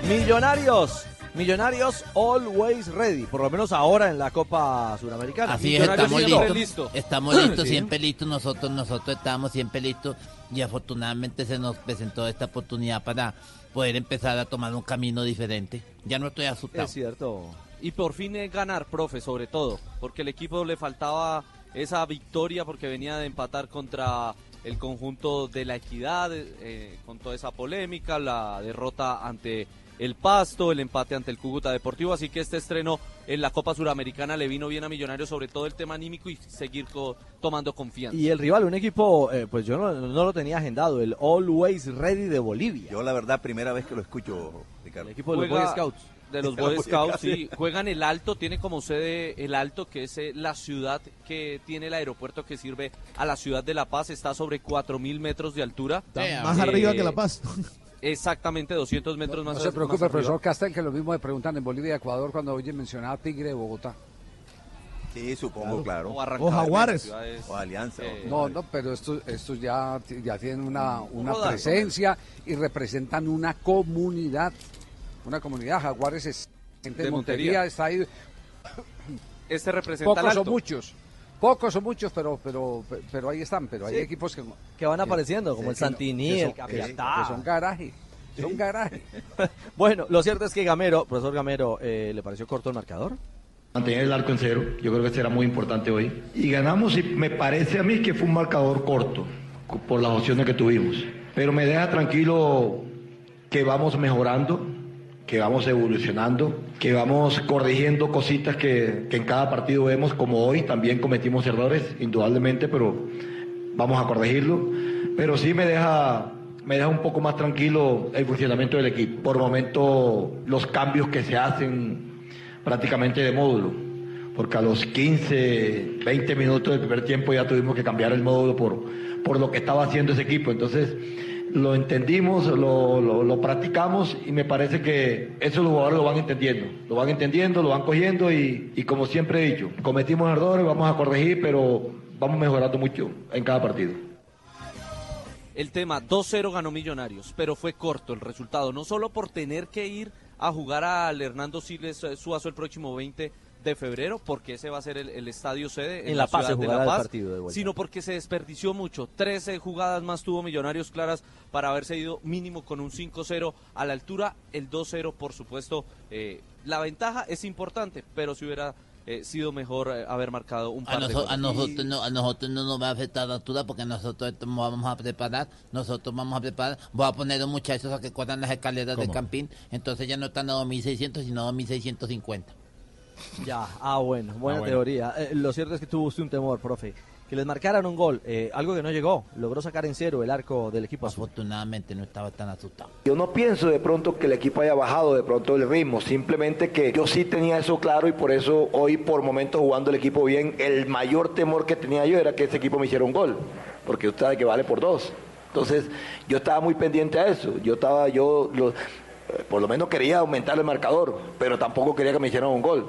Speaker 25: Millonarios. Millonarios always ready, por lo menos ahora en la Copa Suramericana.
Speaker 30: Así es, estamos listos. Estamos listos,
Speaker 25: Sí.
Speaker 30: siempre listos. Nosotros, nosotros estábamos siempre listos y afortunadamente se nos presentó esta oportunidad para poder empezar a tomar un camino diferente. Ya no estoy asustado.
Speaker 25: Es cierto.
Speaker 71: Y por fin es ganar, profe, sobre todo, porque el equipo le faltaba esa victoria porque venía de empatar contra el conjunto de la equidad, eh, con toda esa polémica, la derrota ante el Pasto, el empate ante el Cúcuta Deportivo, así que este estreno en la Copa Suramericana le vino bien a Millonarios, sobre todo el tema anímico y seguir co- tomando confianza.
Speaker 25: Y el rival, un equipo, eh, pues yo no, no lo tenía agendado, el Always Ready de Bolivia.
Speaker 17: Yo la verdad primera vez que lo escucho, Ricardo.
Speaker 25: El equipo de los Boy Scouts.
Speaker 71: De los Boy Scouts, sí. Juegan el Alto, tiene como sede el Alto, que es eh, la ciudad que tiene el aeropuerto que sirve a la ciudad de La Paz. Está sobre 4.000 metros de altura.
Speaker 24: Más arriba que La Paz.
Speaker 71: Exactamente, 200 metros
Speaker 16: No
Speaker 71: más
Speaker 16: se
Speaker 71: más
Speaker 16: preocupe, profesor Castel, que lo mismo me preguntan en Bolivia y Ecuador cuando oye mencionar Tigre de Bogotá.
Speaker 17: Sí, supongo, claro.
Speaker 71: O arrancar
Speaker 16: O Jaguares.
Speaker 71: ciudades,
Speaker 17: O Alianza.
Speaker 71: eh,
Speaker 16: No, no, pero estos, estos ya, ya tienen una, una presencia y representan una comunidad. Una comunidad. Jaguares es gente de, Montería,
Speaker 71: Montería.
Speaker 16: está ahí.
Speaker 71: Este representa al
Speaker 16: Pocos o
Speaker 71: Alto.
Speaker 16: muchos. Pocos o muchos, pero, pero, pero ahí están. Pero hay equipos que,
Speaker 25: Que van apareciendo, como el
Speaker 16: que no-
Speaker 25: Santini,
Speaker 16: que son-
Speaker 25: el
Speaker 16: que-
Speaker 25: Capiatá.
Speaker 16: que son garaje. Son garaje.
Speaker 25: Bueno, lo cierto es que Gamero, profesor Gamero, eh, ¿le pareció corto el marcador?
Speaker 84: Mantener el arco en cero, yo creo que será muy importante hoy. Y ganamos y me parece a mí que fue un marcador corto por las opciones que tuvimos. Pero me deja tranquilo que vamos mejorando, que vamos evolucionando, que vamos corrigiendo cositas que, que en cada partido vemos, como hoy también cometimos errores, indudablemente, pero vamos a corregirlo. Pero sí me deja, me deja un poco más tranquilo el funcionamiento del equipo. Por momento, los cambios que se hacen prácticamente de módulo, porque a los 15, 20 minutos del primer tiempo ya tuvimos que cambiar el módulo por, por lo que estaba haciendo ese equipo. Entonces, lo entendimos, lo, lo, practicamos y me parece que eso los jugadores lo van entendiendo, lo van entendiendo, lo van cogiendo y, y como siempre he dicho, cometimos errores, vamos a corregir, pero vamos mejorando mucho en cada partido.
Speaker 71: El tema 2-0 ganó Millonarios, pero fue corto el resultado, no solo por tener que ir a jugar al Hernando Siles eh, Suazo el próximo 20 de febrero, porque ese va a ser el, el estadio sede
Speaker 25: En La Paz
Speaker 71: ciudad
Speaker 25: se
Speaker 71: de La Paz,
Speaker 25: partido de vuelta.
Speaker 71: sino porque se desperdició mucho. 13 jugadas más tuvo Millonarios claras para haberse ido mínimo con un 5-0 a la altura. El 2-0, por supuesto, eh, la ventaja es importante, pero si hubiera eh, sido mejor eh, haber marcado un
Speaker 30: A,
Speaker 71: par de
Speaker 30: a nosotros no, a nosotros no nos va a afectar la altura porque nosotros vamos a preparar, nosotros vamos a preparar, voy a poner a los muchachos a que corran las escaleras del
Speaker 25: ¿Cómo?
Speaker 30: campín, entonces ya no están a 2600 sino a 2650.
Speaker 25: Ya, ah, bueno, buena
Speaker 30: Ah, bueno.
Speaker 25: teoría. Eh, lo cierto es que tuvo usted un temor, profe. Que les marcaran un gol, eh, algo que no llegó. Logró sacar en cero el arco del equipo.
Speaker 30: Afortunadamente no estaba tan asustado.
Speaker 84: Yo no pienso de pronto que el equipo haya bajado de pronto el ritmo, simplemente que yo sí tenía eso claro y por eso hoy por momentos jugando el equipo bien, el mayor temor que tenía yo era que ese equipo me hiciera un gol, porque usted sabe que vale por dos. Entonces yo estaba muy pendiente a eso, yo estaba, yo lo- por lo menos quería aumentar el marcador, pero tampoco quería que me hicieran un gol.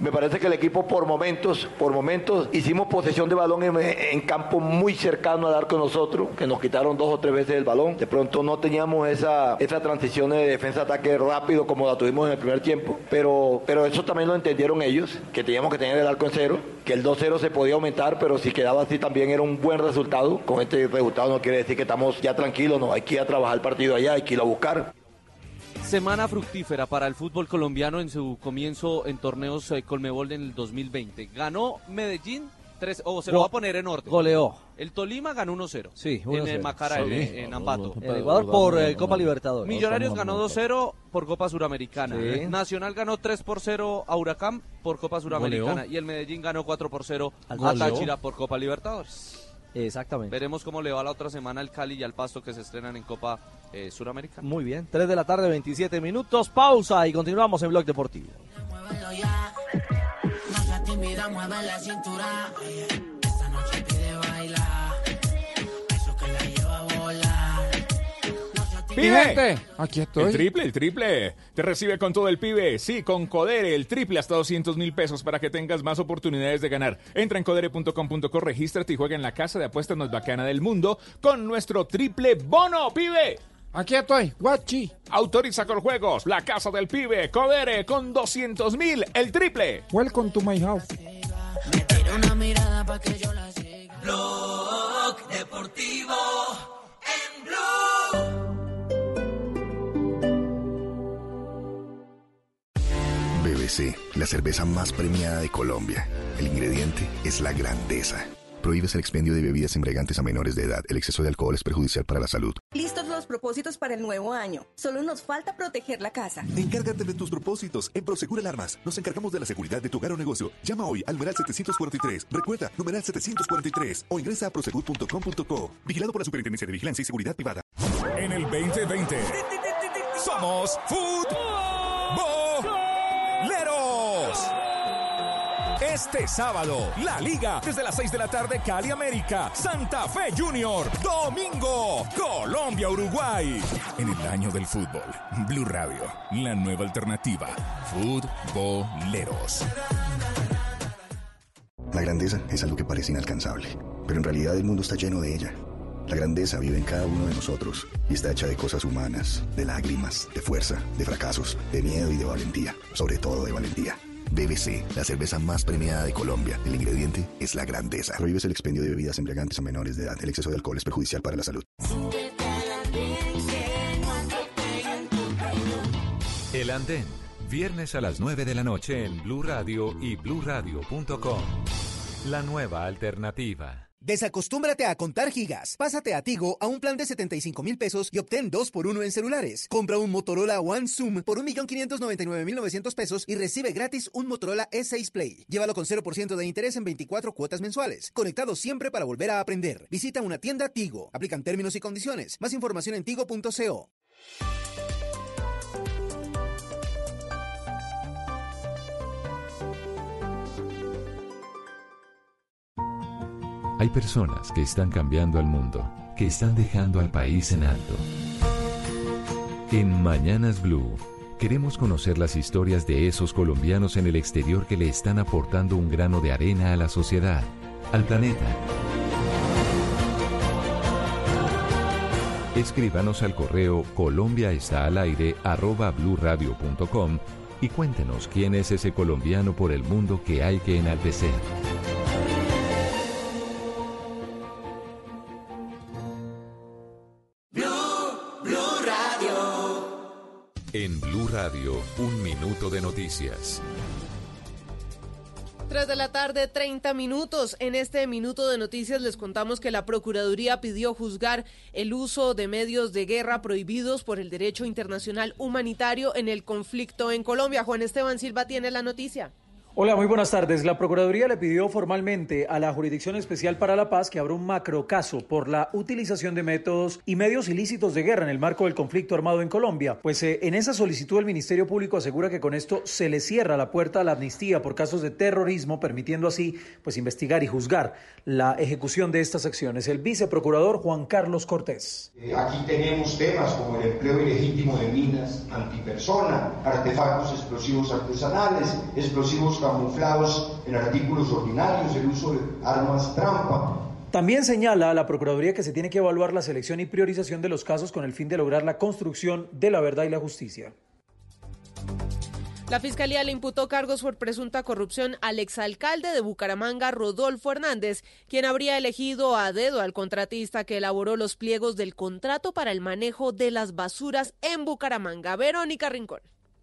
Speaker 84: Me parece que el equipo por momentos, por momentos hicimos posesión de balón en, en campo muy cercano al arco nosotros, que nos quitaron dos o tres veces el balón. De pronto no teníamos esa, esa transición de defensa-ataque rápido como la tuvimos en el primer tiempo, pero, pero eso también lo entendieron ellos, que teníamos que tener el arco en cero, que el 2-0 se podía aumentar, pero si quedaba así también era un buen resultado. Con este resultado no quiere decir que estamos ya tranquilos, no, hay que ir a trabajar el partido allá, hay que ir a buscar.
Speaker 71: Semana fructífera para el fútbol colombiano en su comienzo en torneos eh, Colmebol en el 2020. Ganó Medellín, tres, o se lo
Speaker 25: Go-
Speaker 71: va a poner en orden.
Speaker 25: goleó.
Speaker 71: El Tolima ganó 1-0.
Speaker 25: Sí,
Speaker 71: En
Speaker 25: 1-0.
Speaker 71: el Macara,
Speaker 25: Sí.
Speaker 71: en, en Ambato.
Speaker 25: El Ecuador por eh, Copa Libertadores.
Speaker 71: Millonarios ganó 2-0 por Copa Suramericana.
Speaker 25: Sí.
Speaker 71: Nacional ganó 3 por 0 a Huracán por Copa Suramericana.
Speaker 25: Goleó.
Speaker 71: Y el Medellín ganó 4 por 0 a. Táchira por Copa Libertadores.
Speaker 25: Exactamente.
Speaker 71: Veremos cómo le va la otra semana al Cali y al Pasto que se estrenan en Copa eh, Suramericana.
Speaker 25: Muy bien, 3 de la tarde, 27 minutos, pausa y continuamos en Blog Deportivo.
Speaker 22: La cintura. Oye, esta noche pide bailar.
Speaker 85: ¡Pibe!
Speaker 18: gente, aquí estoy.
Speaker 85: El triple, el triple. Te recibe con todo el pibe. Sí, con Codere, el triple hasta 200 mil pesos para que tengas más oportunidades de ganar. Entra en codere.com.co, regístrate y juega en la casa de apuestas más bacana del mundo con nuestro triple bono, pibe.
Speaker 18: Aquí estoy, guachi.
Speaker 85: Autoriza con juegos, la casa del pibe, Codere con 200 mil, el triple.
Speaker 18: Welcome to my house.
Speaker 22: Tira una mirada pa' que yo la siga. Blog Deportivo en Blue.
Speaker 86: La cerveza más premiada de Colombia. El ingrediente es la grandeza. Prohíbes el expendio de bebidas embriagantes a menores de edad. El exceso de alcohol es perjudicial para la salud.
Speaker 60: Listos los propósitos para el nuevo año. Solo nos falta proteger la casa.
Speaker 87: Encárgate de tus propósitos. En Prosegur Alarmas nos encargamos de la seguridad de tu hogar o negocio. Llama hoy al numeral 743. Recuerda, numeral 743 o ingresa a prosegur.com.co. Vigilado por la Superintendencia de Vigilancia y Seguridad Privada.
Speaker 20: En el 2020 somos futboleros. Este sábado, la Liga, desde las 6 de la tarde, Cali América, Santa Fe Junior, domingo, Colombia, Uruguay. En el año del fútbol, Blue Radio, la nueva alternativa, futboleros.
Speaker 86: La grandeza es algo que parece inalcanzable, pero en realidad el mundo está lleno de ella. La grandeza vive en cada uno de nosotros y está hecha de cosas humanas, de lágrimas, de fuerza, de fracasos, de miedo y de valentía, sobre todo de valentía. BBC, la cerveza más premiada de Colombia. El ingrediente es la grandeza. Prohíbes el expendio de bebidas embriagantes a menores de edad. El exceso de alcohol es perjudicial para la salud.
Speaker 10: El Andén, viernes a las 9 de la noche en Blue Radio y bluradio.com. La nueva alternativa.
Speaker 82: Desacostúmbrate a contar gigas. Pásate a Tigo a un plan de 75 mil pesos y obtén 2 por 1 en celulares. Compra un Motorola One Zoom por 1.599.900 pesos y recibe gratis un Motorola E6 Play. Llévalo con 0% de interés en 24 cuotas mensuales. Conectado siempre para volver a aprender. Visita una tienda Tigo. Aplican términos y condiciones. Más información en tigo.co.
Speaker 10: Hay personas que están cambiando al mundo, que están dejando al país en alto. En Mañanas Blue, queremos conocer las historias de esos colombianos en el exterior que le están aportando un grano de arena a la sociedad, al planeta. Escríbanos al correo colombiaestalaire arroba bluradio.com y cuéntenos quién es ese colombiano por el mundo que hay que enaltecer. Un minuto de noticias.
Speaker 45: 3 de la tarde, 30 minutos. En este minuto de noticias les contamos que la Procuraduría pidió juzgar el uso de medios de guerra prohibidos por el derecho internacional humanitario en el conflicto en Colombia. Juan Esteban Silva tiene la noticia.
Speaker 88: Hola, muy buenas tardes. La Procuraduría le pidió formalmente a la Jurisdicción Especial para la Paz que abra un macro caso por la utilización de métodos y medios ilícitos de guerra en el marco del conflicto armado en Colombia. Pues eh, en esa solicitud el Ministerio Público asegura que con esto se le cierra la puerta a la amnistía por casos de terrorismo, permitiendo así pues investigar y juzgar la ejecución de estas acciones. El viceprocurador Juan Carlos Cortés.
Speaker 89: Eh, Aquí tenemos temas como el empleo ilegítimo de minas antipersona, artefactos explosivos artesanales, explosivos
Speaker 90: camuflados en artículos ordinarios, el uso de armas trampa.
Speaker 88: También señala a la Procuraduría que se tiene que evaluar la selección y priorización de los casos con el fin de lograr la construcción de la verdad y la justicia.
Speaker 45: La fiscalía le imputó cargos por presunta corrupción al exalcalde de Bucaramanga, Rodolfo Hernández, quien habría elegido a dedo al contratista que elaboró los pliegos del contrato para el manejo de las basuras en Bucaramanga. Verónica Rincón.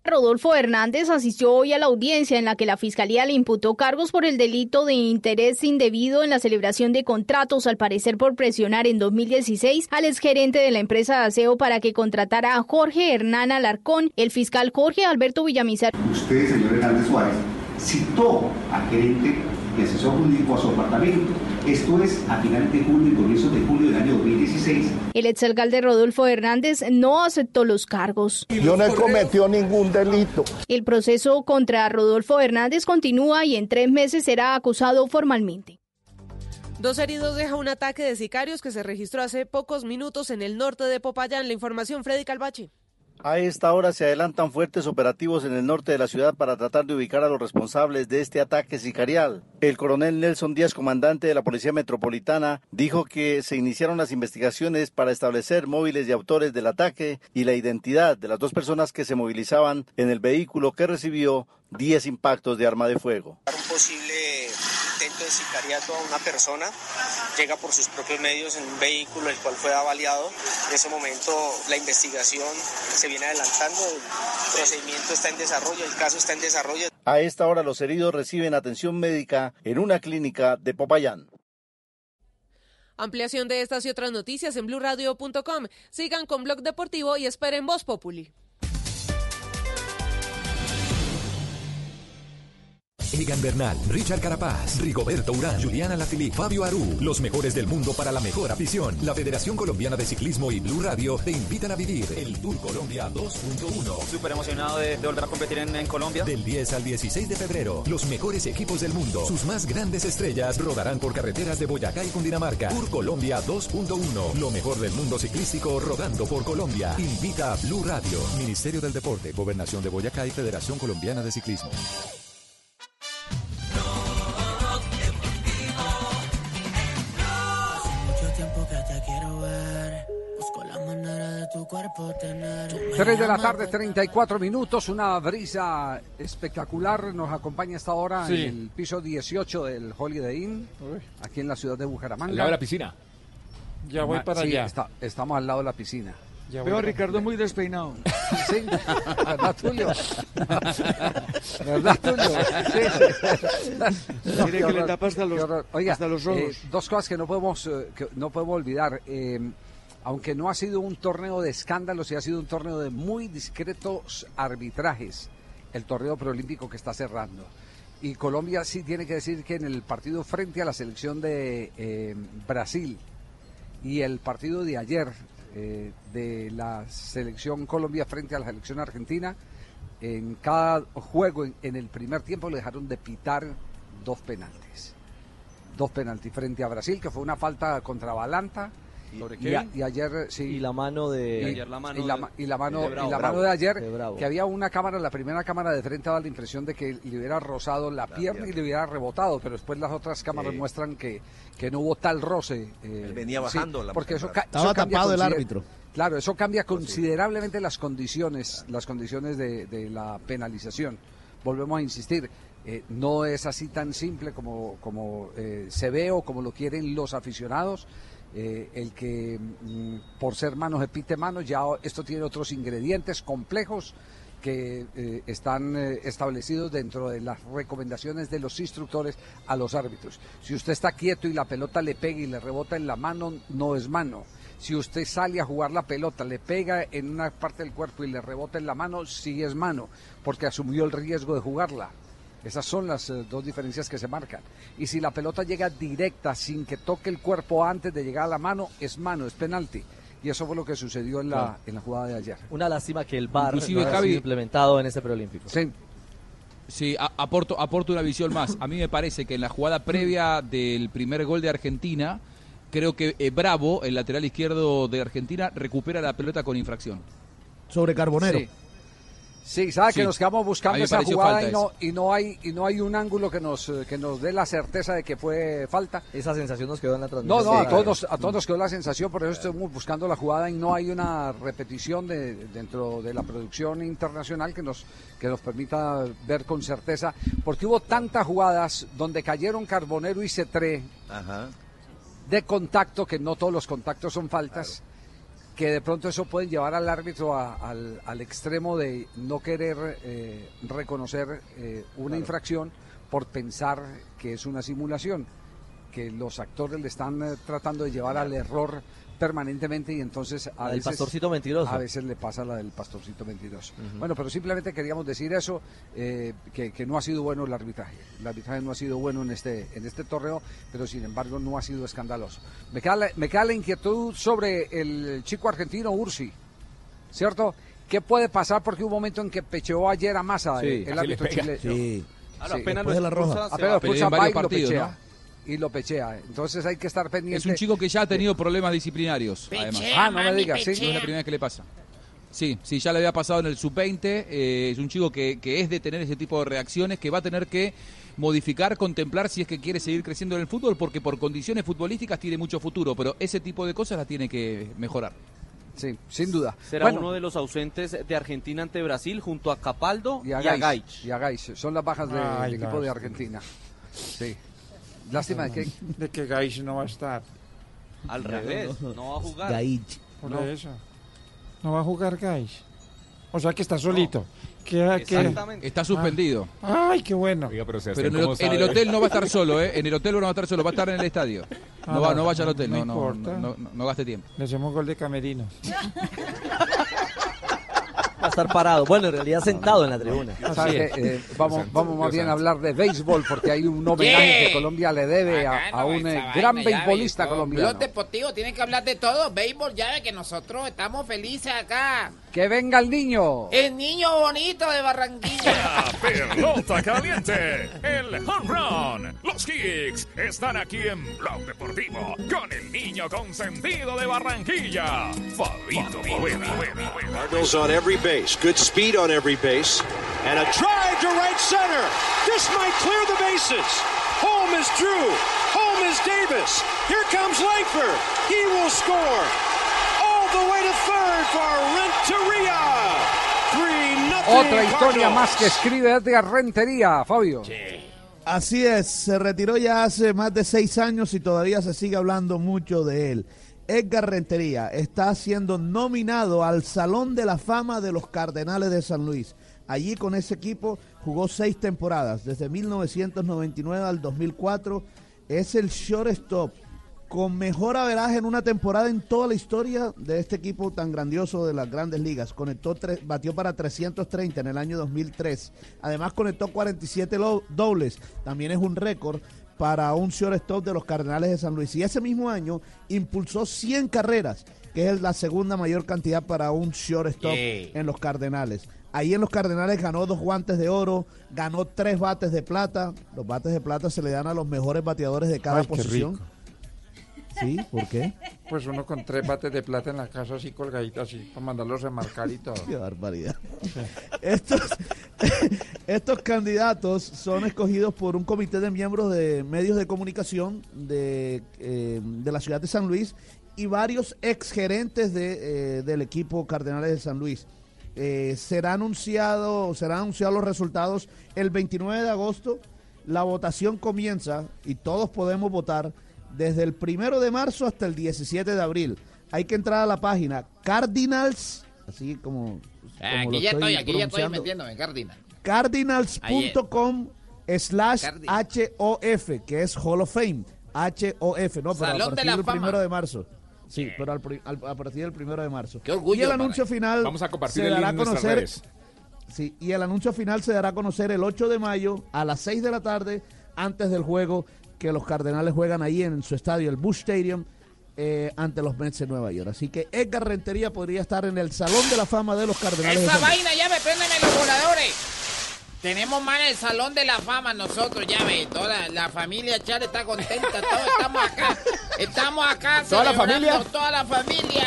Speaker 91: Rodolfo Hernández asistió hoy a la audiencia en la que la Fiscalía le imputó cargos por el delito de interés indebido en la celebración de contratos, al parecer por presionar en 2016 al exgerente de la empresa de aseo para que contratara a Jorge Hernán Alarcón. El fiscal Jorge Alberto Villamizar.
Speaker 4: Usted, señor Hernández Suárez, citó al gerente asesor jurídico a su apartamento. Esto es a finales de julio y comienzos de julio del año 2016.
Speaker 91: El exalcalde Rodolfo Hernández no aceptó los cargos.
Speaker 92: Yo no he cometido ningún delito.
Speaker 91: El proceso contra Rodolfo Hernández continúa y en tres meses será acusado formalmente.
Speaker 45: Dos heridos deja un ataque de sicarios que se registró hace pocos minutos en el norte de Popayán. La información, Freddy Calvache.
Speaker 86: A esta hora se adelantan fuertes operativos en el norte de la ciudad para tratar de ubicar a los responsables de este ataque sicarial. El coronel Nelson Díaz, comandante de la Policía Metropolitana, dijo que se iniciaron las investigaciones para establecer móviles y autores del ataque y la identidad de las dos personas que se movilizaban en el vehículo que recibió 10 impactos de arma de fuego.
Speaker 71: De sicariato a una persona llega por sus propios medios en un vehículo el cual fue avaliado. En ese momento la investigación se viene adelantando, el procedimiento está en desarrollo, el caso está en desarrollo.
Speaker 86: A esta hora los heridos reciben atención médica en una clínica de Popayán.
Speaker 45: Ampliación de estas y otras noticias en blurradio.com. Sigan con Blog Deportivo y esperen Voz Populi.
Speaker 10: Egan Bernal, Richard Carapaz, Rigoberto Urán, Juliana Lafili, Fabio Aru, los mejores del mundo para la mejor afición. La Federación Colombiana de Ciclismo y Blue Radio te invitan a vivir el Tour Colombia 2.1.
Speaker 93: Súper emocionado de, de volver a competir en, en Colombia.
Speaker 10: Del 10 al 16 de febrero, los mejores equipos del mundo, sus más grandes estrellas rodarán por carreteras de Boyacá y Cundinamarca. Tour Colombia 2.1, lo mejor del mundo ciclístico rodando por Colombia. Invita a Blue Radio, Ministerio del Deporte, Gobernación de Boyacá y Federación Colombiana de Ciclismo.
Speaker 22: Manera de tu cuerpo tener. Tú me
Speaker 16: 3 de la tarde, 34 minutos, una brisa espectacular. Nos acompaña hasta ahora
Speaker 20: Sí.
Speaker 16: en el piso 18 del Holiday Inn, aquí en la ciudad de Bucaramanga.
Speaker 20: Al lado de la piscina.
Speaker 18: Ya voy para
Speaker 16: sí,
Speaker 18: allá.
Speaker 16: está- estamos al lado de la piscina.
Speaker 18: Ya
Speaker 50: Veo a Ricardo muy despeinado.
Speaker 16: Sí, ¿verdad, Tulio? ¿Verdad, Tulio? Sí, sí. No,
Speaker 50: Mire que le tapa hasta los-.
Speaker 16: Oiga,
Speaker 50: hasta los
Speaker 16: eh,
Speaker 50: ojos.
Speaker 16: dos cosas que no podemos, eh, que no podemos olvidar. Eh, aunque no ha sido un torneo de escándalos, sí ha sido un torneo de muy discretos arbitrajes, el torneo preolímpico que está cerrando. Y Colombia sí tiene que decir que en el partido frente a la selección de eh, Brasil y el partido de ayer eh, de la selección Colombia frente a la selección Argentina, en cada juego, en, en el primer tiempo, le dejaron de pitar dos penaltis. Dos penaltis frente a Brasil, que fue una falta contra Balanta.
Speaker 25: ¿Sobre
Speaker 16: Y, a-
Speaker 25: Kevin?
Speaker 16: y ayer, sí.
Speaker 25: Y la mano de-
Speaker 16: Y,
Speaker 25: ayer la mano
Speaker 16: y la,
Speaker 25: de-
Speaker 16: ma- y la mano,
Speaker 25: de Bravo.
Speaker 16: y la
Speaker 25: Bravo.
Speaker 16: mano de ayer,
Speaker 25: De
Speaker 16: que había una cámara, la primera cámara de frente daba la impresión de que le hubiera rozado la, pierna, y le hubiera rebotado, pero después las otras cámaras
Speaker 17: Sí.
Speaker 16: muestran que, que no hubo tal roce. eh,
Speaker 17: Él venía
Speaker 16: sí,
Speaker 17: bajando la
Speaker 16: porque eso, ca-
Speaker 24: Estaba
Speaker 16: eso
Speaker 24: tapado el árbitro.
Speaker 16: Claro, eso cambia considerablemente las condiciones, las condiciones de, de la penalización. Volvemos a insistir, eh, no es así tan simple como, como eh, se ve o como lo quieren los aficionados. Eh, el que mm, por ser manos epite manos, ya esto tiene otros ingredientes complejos que eh, están eh, establecidos dentro de las recomendaciones de los instructores a los árbitros. Si usted está quieto y la pelota le pega y le rebota en la mano, no es mano. Si usted sale a jugar la pelota, le pega en una parte del cuerpo y le rebota en la mano, sí es mano, porque asumió el riesgo de jugarla. Esas son las eh, dos diferencias que se marcan. Y si la pelota llega directa sin que toque el cuerpo antes de llegar a la mano, es mano, es penalti. Y eso fue lo que sucedió en la,
Speaker 25: Claro.
Speaker 16: en la jugada de ayer.
Speaker 25: Una lástima que el VAR no haya
Speaker 21: Javi-
Speaker 25: sido implementado en este preolímpico.
Speaker 16: Sí.
Speaker 21: Sí, a- aporto, aporto una visión más. A mí me parece que en la jugada previa del primer gol de Argentina, creo que eh, Bravo, el lateral izquierdo de Argentina, recupera la pelota con infracción.
Speaker 24: Sobre Carbonero.
Speaker 21: Sí.
Speaker 16: Sí, sabe que nos quedamos
Speaker 21: A
Speaker 16: buscando esa jugada y no, y no hay y no hay un ángulo que nos eh, que nos dé la certeza de que fue falta.
Speaker 94: Esa sensación nos quedó en la
Speaker 16: No,
Speaker 94: transmisión.
Speaker 16: no, a
Speaker 94: Sí,
Speaker 16: todos, nos, a todos nos quedó la sensación, por eso estamos buscando la jugada y no hay una repetición de, dentro de la producción internacional que nos, que nos permita ver con certeza, porque hubo tantas jugadas donde cayeron Carbonero y Cetré de contacto, que no todos los contactos son faltas, que de pronto eso puede llevar al árbitro a- al, al extremo de no querer eh, reconocer eh, una infracción por pensar que es una simulación, que los actores le están eh, tratando de llevar al error permanentemente y entonces a
Speaker 94: La del
Speaker 16: veces
Speaker 94: pastorcito mentiroso.
Speaker 16: a veces le pasa la del pastorcito mentiroso.
Speaker 94: Ujú.
Speaker 16: Bueno, pero simplemente queríamos decir eso, eh, que, que no ha sido bueno el arbitraje. El arbitraje no ha sido bueno en este, en este torneo, pero sin embargo no ha sido escandaloso. Me queda la, me queda la inquietud sobre el chico argentino Ursi, ¿cierto? ¿Qué puede pasar? Porque hubo un momento en que pecheó ayer a Massa,
Speaker 21: Sí,
Speaker 16: el, árbitro chileno.
Speaker 21: Sí.
Speaker 16: Ah,
Speaker 21: Claro, apenas lo expulsa, se
Speaker 16: Apenas
Speaker 21: va.
Speaker 16: lo
Speaker 21: Pero
Speaker 16: expulsa
Speaker 21: en varios
Speaker 16: va y lo
Speaker 21: partidos,
Speaker 16: pechea.
Speaker 21: ¿no?
Speaker 16: Y lo pechea. Entonces hay que estar pendiente.
Speaker 21: Es un chico que ya ha tenido problemas disciplinarios,
Speaker 16: Pechea,
Speaker 21: además.
Speaker 16: Ah, no me digas, sí.
Speaker 21: No es la primera vez que le pasa. Sí, sí, ya le había pasado en el sub-20. eh, es un chico que, que es de tener ese tipo de reacciones, que va a tener que modificar, contemplar si es que quiere seguir creciendo en el fútbol, porque por condiciones futbolísticas tiene mucho futuro, pero ese tipo de cosas las tiene que mejorar.
Speaker 16: Sí, sin duda.
Speaker 25: Será
Speaker 16: Bueno.
Speaker 25: uno de los ausentes de Argentina ante Brasil junto a Capaldo y
Speaker 16: y
Speaker 25: a,
Speaker 16: Gaich. Y a Gaich. Son las bajas del equipo de. Argentina. Sí. Lástima de que...
Speaker 18: De que Gais no va a estar.
Speaker 25: Al revés, no va a jugar.
Speaker 18: Por
Speaker 25: No.
Speaker 18: eso. No va a jugar Gais. O sea que está solito. Que, que-
Speaker 25: Exactamente.
Speaker 21: Está suspendido.
Speaker 18: Ah, Ay, qué bueno.
Speaker 95: pero,
Speaker 21: Pero en el, en el hotel no va a estar solo, ¿eh? En el hotel no va a estar solo, va a estar en el estadio.
Speaker 18: Ah,
Speaker 21: No, va,
Speaker 18: no,
Speaker 21: no vaya al hotel,
Speaker 18: no
Speaker 21: no, no,
Speaker 18: importa.
Speaker 21: no, no- no gaste tiempo.
Speaker 18: Le hacemos gol de camerino.
Speaker 94: Va a estar parado. Bueno, en realidad sentado en la tribuna.
Speaker 16: Eh, vamos, vamos más bien a hablar de béisbol porque hay un homenaje que Colombia le debe a, a un eh, gran beisbolista colombiano.
Speaker 22: Los deportivos tienen que hablar de todo. Béisbol, ya ve que nosotros estamos felices acá.
Speaker 16: ¡Que venga el niño!
Speaker 22: El niño bonito de Barranquilla.
Speaker 20: Pelota caliente, el home run. Los Kicks están aquí en Blog Deportivo con el niño consentido de Barranquilla, Fabito.
Speaker 71: Cardinals on every base. Good speed on every base. And a drive to right center. This might clear the bases. Home is Drew. Home is Davis. Here comes Langford. He will score.
Speaker 16: Otra historia más que escribe Edgar Rentería, Fabio.
Speaker 24: Así es, se retiró ya hace más de seis años y todavía se sigue hablando mucho de él. Edgar Rentería está siendo nominado al Salón de la Fama de los Cardenales de San Luis. Allí con ese equipo jugó seis temporadas, desde 1999 al 2004. Es el shortstop con mejor averaje en una temporada en toda la historia de este equipo tan grandioso de las grandes ligas. Conectó tres, batió para 330 en el año 2003. Además conectó 47 lo- dobles. También es un récord para un shortstop de los Cardenales de San Luis. Y ese mismo año impulsó 100 carreras, que es la segunda mayor cantidad para un shortstop
Speaker 22: Yeah.
Speaker 24: en los Cardenales. Ahí en los Cardenales ganó dos guantes de oro, ganó tres bates de plata. Los bates de plata se le dan a los mejores bateadores de cada
Speaker 18: Ay, qué
Speaker 24: posición.
Speaker 18: rico.
Speaker 24: Sí, ¿por qué?
Speaker 18: Pues uno con tres bates de plata en la casa así colgaditos así, para mandarlos a marcar y todo.
Speaker 24: Qué barbaridad. Estos, estos candidatos son escogidos por un comité de miembros de medios de comunicación de, eh, de la ciudad de San Luis y varios exgerentes de, eh, del equipo Cardenales de San Luis. Eh, será anunciado, serán anunciados los resultados el 29 de agosto. La votación comienza y todos podemos votar desde el primero de marzo hasta el 17 de abril. Hay que entrar a la página Cardinals, así como, como lo
Speaker 22: Aquí ya estoy, aquí ya estoy metiéndome, Cardinal.
Speaker 24: cardinals.com slash HOF, que es Hall of Fame. HOF, no, pero
Speaker 22: Salón
Speaker 24: a
Speaker 22: de
Speaker 24: partir
Speaker 22: la
Speaker 24: del
Speaker 22: Fama.
Speaker 24: primero de marzo. Sí, pero al al- a partir del primero de marzo.
Speaker 22: Qué orgullo
Speaker 24: y el anuncio final
Speaker 95: Vamos a compartir
Speaker 24: se
Speaker 95: el
Speaker 24: dará a conocer.
Speaker 95: redes.
Speaker 24: Sí, y el anuncio final se dará a conocer el 8 de mayo a las 6 de la tarde antes del juego que los Cardenales juegan ahí en su estadio, el Bush Stadium, eh, ante los Mets de Nueva York. Así que Edgar Rentería podría estar en el Salón de la Fama de los Cardenales. de
Speaker 22: Esa vaina, ya me préndeme los voladores. Tenemos más en el Salón de la Fama nosotros, ya ve. Toda la familia Char está contenta, todos estamos acá. Estamos acá
Speaker 95: ¿Toda la familia?
Speaker 22: Toda la familia.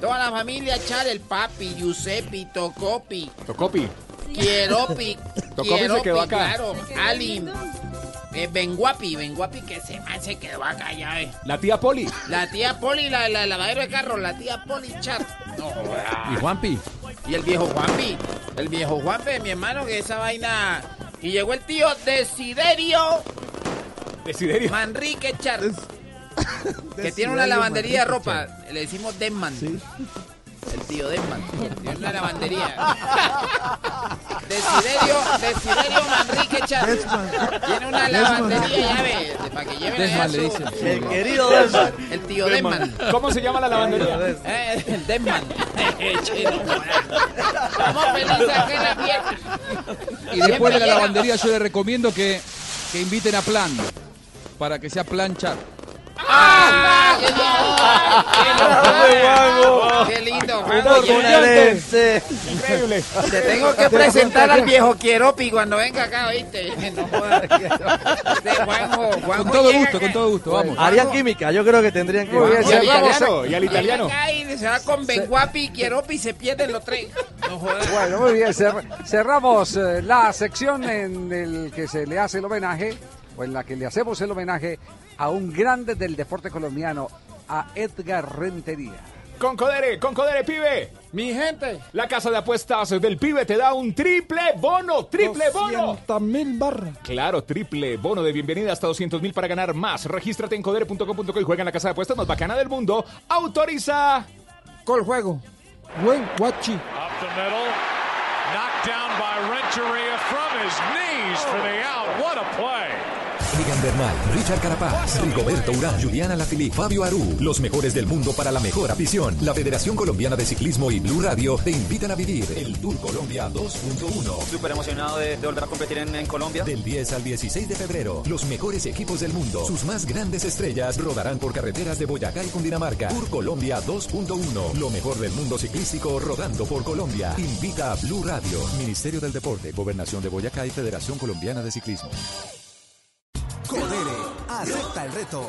Speaker 22: Toda la familia echar el papi, Giuseppe, Tocopi,
Speaker 20: Tocopi.
Speaker 22: Quieropi,
Speaker 20: Tocopi se quedó acá.
Speaker 22: claro, Eh, Benguapi, Benguapi que se, man, se quedó acá ya, eh.
Speaker 20: La tía Poli.
Speaker 22: La tía Poli, la, la, lavadero de carro, la tía Poli Chat. No,
Speaker 21: ¿Y Juanpi?
Speaker 22: Y el viejo Juanpi, el viejo Juanpi, mi hermano, que esa vaina. Y llegó el tío Desiderio
Speaker 20: Desiderio.
Speaker 22: Manrique Char. que tiene una lavandería de ropa. Le decimos Desman. El tío Desman. Tiene una lavandería. Desiderio, Desiderio Manrique Char. Tiene una lavandería, ya ve, para que lleven
Speaker 21: Desman le dicen.
Speaker 25: El querido Desman.
Speaker 22: El tío Desman.
Speaker 20: ¿Cómo se llama la lavandería?
Speaker 22: Eh, el Desman. Estamos felices aquí en la fiesta.
Speaker 21: Y después de la lavandería yo le recomiendo que, que inviten a Plan, para que sea Plan Chat.
Speaker 22: ¡Ah! ¡Qué lindo, Juan!
Speaker 25: Bonaerense.
Speaker 20: Increíble.
Speaker 22: Te tengo que presentar al viejo Quieropi cuando venga acá, ¿oíste? No Juanjo, Juanjo
Speaker 21: Con todo gusto,
Speaker 22: acá.
Speaker 21: con todo gusto, vamos.
Speaker 25: Harían química, yo creo que tendrían que.
Speaker 16: Muy bien,
Speaker 20: Y al italiano. Y al italiano.
Speaker 22: Y se va con Benguapi y Quieropi y se pierden los tres. No jodas.
Speaker 16: Bueno, muy bien, cer- cerramos eh, la sección en el que se le hace el homenaje, en la que le hacemos el homenaje a un grande del deporte colombiano, a Edgar Rentería.
Speaker 20: Con Codere, con Codere, pibe.
Speaker 22: Mi gente.
Speaker 20: La casa de apuestas del pibe te da un triple bono, triple bono.
Speaker 18: mil barras.
Speaker 20: Claro, triple bono de bienvenida hasta 200 mil para ganar más. Regístrate en codere.com.co y juega en la casa de apuestas más bacana del mundo. Autoriza.
Speaker 18: Col juego. Buen guachi.
Speaker 71: Up the middle. Knocked down by Renteria from his knees for the out. What a play.
Speaker 10: Bernal, Richard Carapaz, Rigoberto Urán, Juliana Lafili, Fabio Aru, los mejores del mundo para la mejor afición. La Federación Colombiana de Ciclismo y Blue Radio te invitan a vivir el Tour Colombia 2.1.
Speaker 96: Súper emocionado de, de volver a competir en, en Colombia.
Speaker 10: Del 10 al 16 de febrero, los mejores equipos del mundo, sus más grandes estrellas rodarán por carreteras de Boyacá y Cundinamarca. Tour Colombia 2.1, lo mejor del mundo ciclístico rodando por Colombia. Invita a Blue Radio, Ministerio del Deporte, Gobernación de Boyacá y Federación Colombiana de Ciclismo.
Speaker 4: Codere, acepta el reto.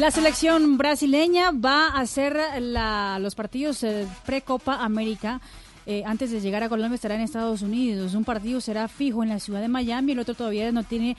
Speaker 97: La
Speaker 19: selección brasileña va a hacer la- los partidos eh, pre-Copa América. eh, antes de llegar a Colombia estará en Estados Unidos. Un partido será fijo en la ciudad de Miami, el otro todavía no tiene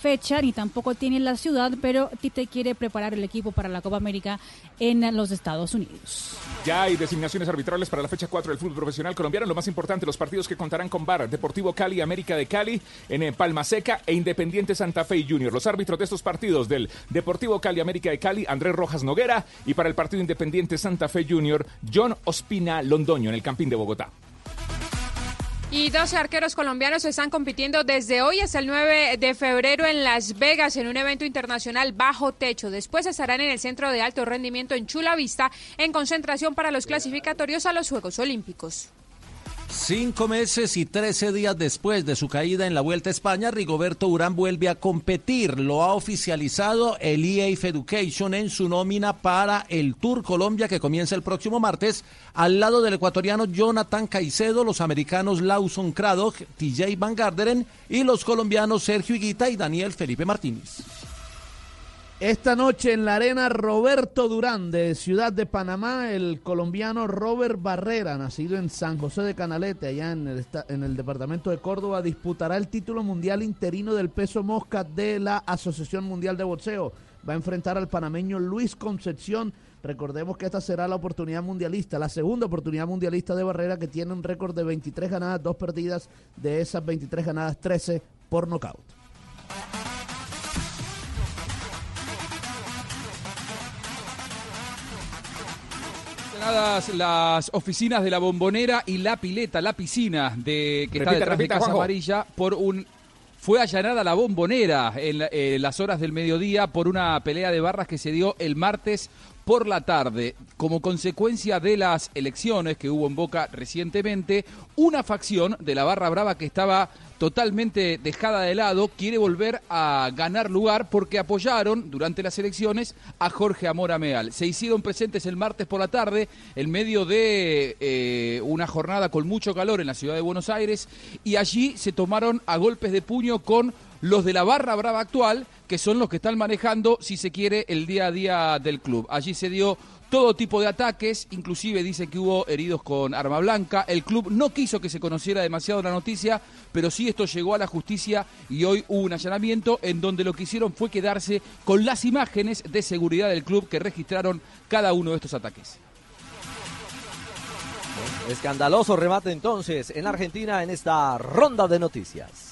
Speaker 19: fecha ni tampoco tiene la ciudad, pero Tite quiere preparar el equipo para la Copa América en los Estados Unidos.
Speaker 20: Ya hay designaciones arbitrales para la fecha 4 del fútbol profesional colombiano. Lo más importante, los partidos que contarán con VAR, Deportivo Cali, América de Cali, en eh, Palma Seca e Independiente Santa Fe Junior. Los árbitros de estos partidos del Deportivo Cali, América de Cali, Andrés Rojas Noguera y para el partido Independiente Santa Fe Junior, John Ospina Londoño en el Campín de Bogotá.
Speaker 66: Y 12 arqueros colombianos están compitiendo desde hoy hasta el 9 de febrero en Las Vegas en un evento internacional bajo techo. Después estarán en el Centro de Alto Rendimiento en Chula Vista en concentración para los clasificatorios a los Juegos Olímpicos.
Speaker 23: Cinco meses y trece días después de su caída en la Vuelta a España, Rigoberto Urán vuelve a competir. Lo ha oficializado el EAF Education en su nómina para el Tour Colombia que comienza el próximo martes, al lado del ecuatoriano Jonathan Caicedo, los americanos Lawson Craddock, TJ Van Garderen y los colombianos Sergio Higuita y Daniel Felipe Martínez.
Speaker 24: Esta noche en la arena Roberto Durán de Ciudad de Panamá, el colombiano Robert Barrera, nacido en San José de Canalete, allá en el, en el departamento de Córdoba, disputará el título mundial interino del peso mosca de la Asociación Mundial de Boxeo. Va a enfrentar al panameño Luis Concepción Recordemos que esta será la oportunidad mundialista, la segunda oportunidad mundialista de Barrera que tiene un récord de 23 ganadas, 2 perdidas, de esas 23 ganadas, 13 por nocaut.
Speaker 21: Las, las oficinas de la bombonera y la pileta, la piscina de que está detrás
Speaker 20: repita,
Speaker 21: de Casa
Speaker 20: Juanjo.
Speaker 21: Amarilla por un fue allanada la bombonera en, en las horas del mediodía por una pelea de barras que se dio el martes por la tarde. Como consecuencia de las elecciones que hubo en Boca recientemente, una facción de la barra brava que estaba totalmente dejada de lado quiere volver a ganar lugar porque apoyaron durante las elecciones a Jorge Amora Meal. Se hicieron presentes el martes por la tarde en medio de eh, una jornada con mucho calor en la ciudad de Buenos Aires y allí se tomaron a golpes de puño con los de la barra brava actual, que son los que están manejando, si se quiere, el día a día del club. Allí se dio todo tipo de ataques, inclusive dice que hubo heridos con arma blanca. El club no quiso que se conociera demasiado la noticia, pero sí esto llegó a la justicia y hoy hubo un allanamiento en donde lo que hicieron fue quedarse con las imágenes de seguridad del club que registraron cada uno de estos ataques.
Speaker 98: Escandaloso remate entonces en Argentina en esta ronda de noticias.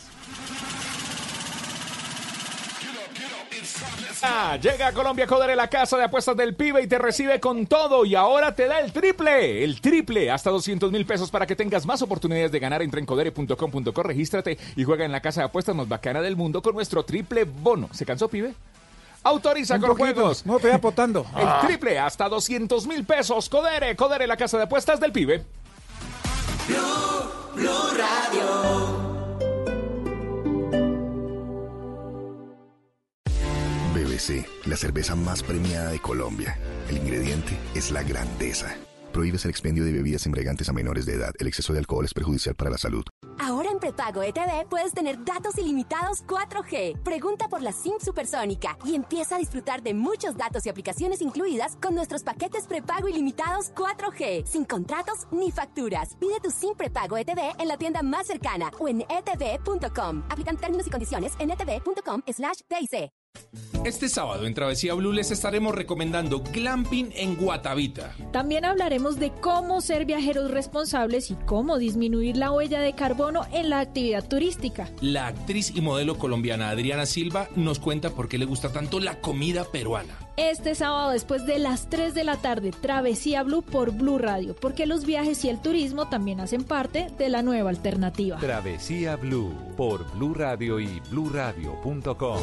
Speaker 20: Ah, llega a Colombia Codere, la casa de apuestas del pibe y te recibe con todo y ahora te da el triple, el triple, hasta 200 mil pesos para que tengas más oportunidades de ganar. Entra en codere.com.co, regístrate y juega en la casa de apuestas más bacana del mundo con nuestro triple bono. ¿Se cansó, pibe? Autoriza
Speaker 18: Un
Speaker 20: con
Speaker 18: poquito.
Speaker 20: juegos.
Speaker 18: No, estoy apostando.
Speaker 20: El triple, hasta 200 mil pesos. Codere, Codere, la casa de apuestas del pibe.
Speaker 22: Blue Radio.
Speaker 86: La cerveza más premiada de Colombia. El ingrediente es la grandeza. Prohíbes el expendio de bebidas embriagantes a menores de edad. El exceso de alcohol es perjudicial para la salud.
Speaker 9: Ahora en prepago ETV puedes tener datos ilimitados 4G. Pregunta por la SIM supersónica y empieza a disfrutar de muchos datos y aplicaciones incluidas con nuestros paquetes prepago ilimitados 4G, sin contratos ni facturas. Pide tu SIM prepago ETV en la tienda más cercana o en etv.com. Aplican términos y condiciones en etv.com/dic.
Speaker 36: Este sábado en Travesía Blue les estaremos recomendando glamping en Guatavita.
Speaker 99: También hablaremos de cómo ser viajeros responsables y cómo disminuir la huella de carbono en la actividad turística.
Speaker 36: La actriz y modelo colombiana Adriana Silva nos cuenta por qué le gusta tanto la comida peruana.
Speaker 99: Este sábado después de las 3 de la tarde, Travesía Blue por Blue Radio, porque los viajes y el turismo también hacen parte de la nueva alternativa.
Speaker 10: Travesía Blue por Blue Radio y bluradio.com.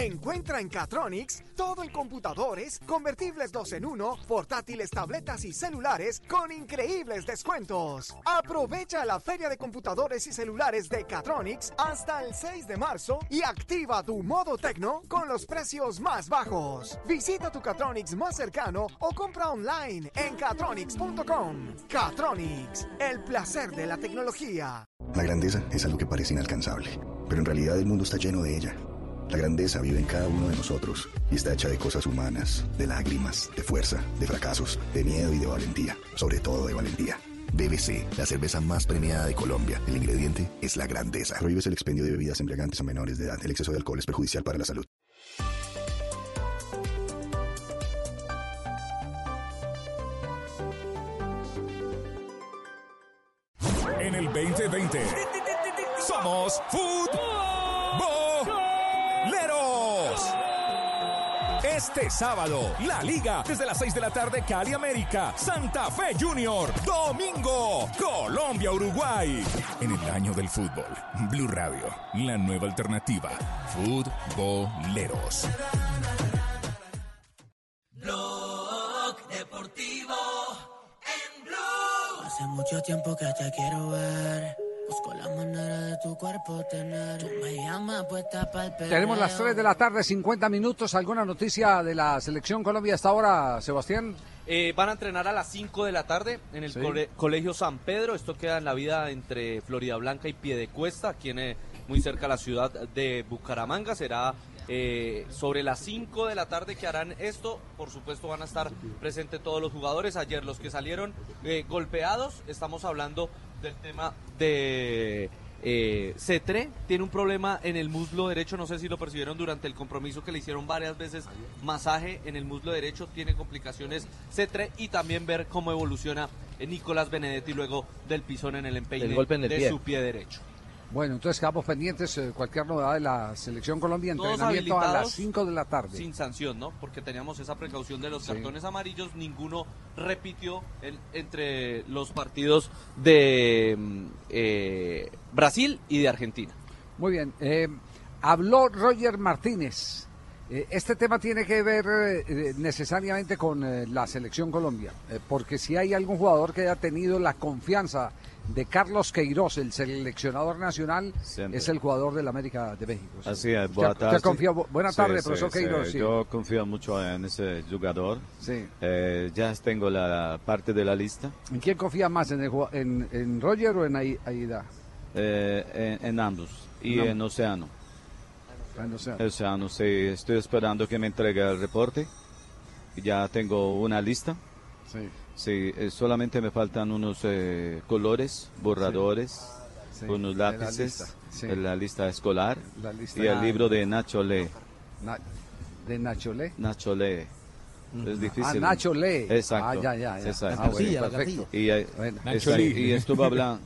Speaker 43: Encuentra en Catronics todo en computadores, convertibles 2 en 1, portátiles, tabletas y celulares con increíbles descuentos. Aprovecha la feria de computadores y celulares de Catronics hasta el 6 de marzo y activa tu modo tecno con los precios más bajos. Visita tu Catronics más cercano o compra online en catronics.com. Catronics, el placer de la tecnología.
Speaker 86: La grandeza es algo que parece inalcanzable, pero en realidad el mundo está lleno de ella. La grandeza vive en cada uno de nosotros y está hecha de cosas humanas, de lágrimas, de fuerza, de fracasos, de miedo y de valentía, sobre todo de valentía. BBC, la cerveza más premiada de Colombia. El ingrediente es la grandeza. Prohíbes el expendio de bebidas embriagantes a menores de edad. El exceso de alcohol es perjudicial para la salud.
Speaker 100: En el 2020 somos futboleros. Este sábado, la liga desde las 6 de la tarde Cali América, Santa Fe Junior, domingo, Colombia Uruguay. En el año del fútbol, Blue Radio, la nueva alternativa,
Speaker 22: Blue. Hace mucho tiempo que te quiero ver. Busco la manera de tu cuerpo tener. Tú me llamas puesta para el.
Speaker 16: Tenemos las 3 de la tarde, 50 minutos. ¿Alguna noticia de la selección Colombia hasta ahora, Sebastián?
Speaker 25: Eh, van a entrenar a las 5 de la tarde en el
Speaker 16: Sí.
Speaker 25: cole- Colegio San Pedro. Esto queda en la vida entre Florida Blanca y Piedecuesta, aquí en, eh, muy cerca de la ciudad de Bucaramanga. Será eh, sobre las 5 de la tarde que harán esto. Por supuesto van a estar presentes todos los jugadores. Ayer los que salieron eh, golpeados, estamos hablando del tema de Eh, Cetré tiene un problema en el muslo derecho, no sé si lo percibieron durante el compromiso que le hicieron varias veces masaje en el muslo derecho, tiene complicaciones Cetré y también ver cómo evoluciona Nicolás Benedetti luego del pisón en el empeine
Speaker 101: El golpe en el
Speaker 25: de
Speaker 101: pie.
Speaker 25: su pie derecho.
Speaker 16: Bueno, entonces quedamos pendientes eh, cualquier novedad de la selección Colombia,
Speaker 25: Todos
Speaker 16: entrenamiento a las
Speaker 25: habilitados
Speaker 16: 5 de la tarde.
Speaker 25: Sin sanción, ¿no? Porque teníamos esa precaución de los
Speaker 16: Sí.
Speaker 25: cartones amarillos, ninguno repitió el- entre los partidos de mm, eh, Brasil y de Argentina.
Speaker 16: Muy bien. eh, habló Roger Martínez. Eh, este tema tiene que ver eh, eh, necesariamente con la selección Colombia, porque si hay algún jugador que haya tenido la confianza de Carlos Queiroz, el seleccionador nacional,
Speaker 102: Siempre.
Speaker 16: es el jugador del América de México. sí.
Speaker 102: Así es,
Speaker 16: Usted-
Speaker 102: boa
Speaker 16: usted
Speaker 102: tarde.
Speaker 16: confía- bu- buena
Speaker 102: Sí,
Speaker 16: tarde,
Speaker 102: sí,
Speaker 16: profesor
Speaker 102: sí,
Speaker 16: Queiroz.
Speaker 102: Yo confío mucho en ese jugador.
Speaker 16: Sí.
Speaker 102: Eh, ya tengo la parte de la lista.
Speaker 16: ¿En quién confía más? ¿En, el en, en Roger o en Ai- Aida?
Speaker 102: Eh, en, en ambos. Y
Speaker 16: En
Speaker 102: en. Océano.
Speaker 16: En Océano.
Speaker 102: Océano, sí. Estoy esperando que me entregue el reporte. Ya tengo una lista.
Speaker 16: Sí.
Speaker 102: Sí, eh, solamente me faltan unos eh, colores, borradores,
Speaker 16: Sí,
Speaker 102: unos
Speaker 16: de la
Speaker 102: lápices,
Speaker 16: lista, sí.
Speaker 102: de la lista escolar
Speaker 16: La lista-
Speaker 102: y el libro de Nacho Le.
Speaker 16: Na- ¿De Nacho Le?
Speaker 102: Nacho Le. Es difícil.
Speaker 16: Ah, Nacho Le.
Speaker 102: Exacto.
Speaker 16: Ah, ya, ya, ya.
Speaker 102: Exacto.
Speaker 16: Ah, bueno, perfecto.
Speaker 102: Y, eh,
Speaker 16: Bueno.
Speaker 102: exacto,
Speaker 16: Nacho Le.
Speaker 102: y estuvo hablando.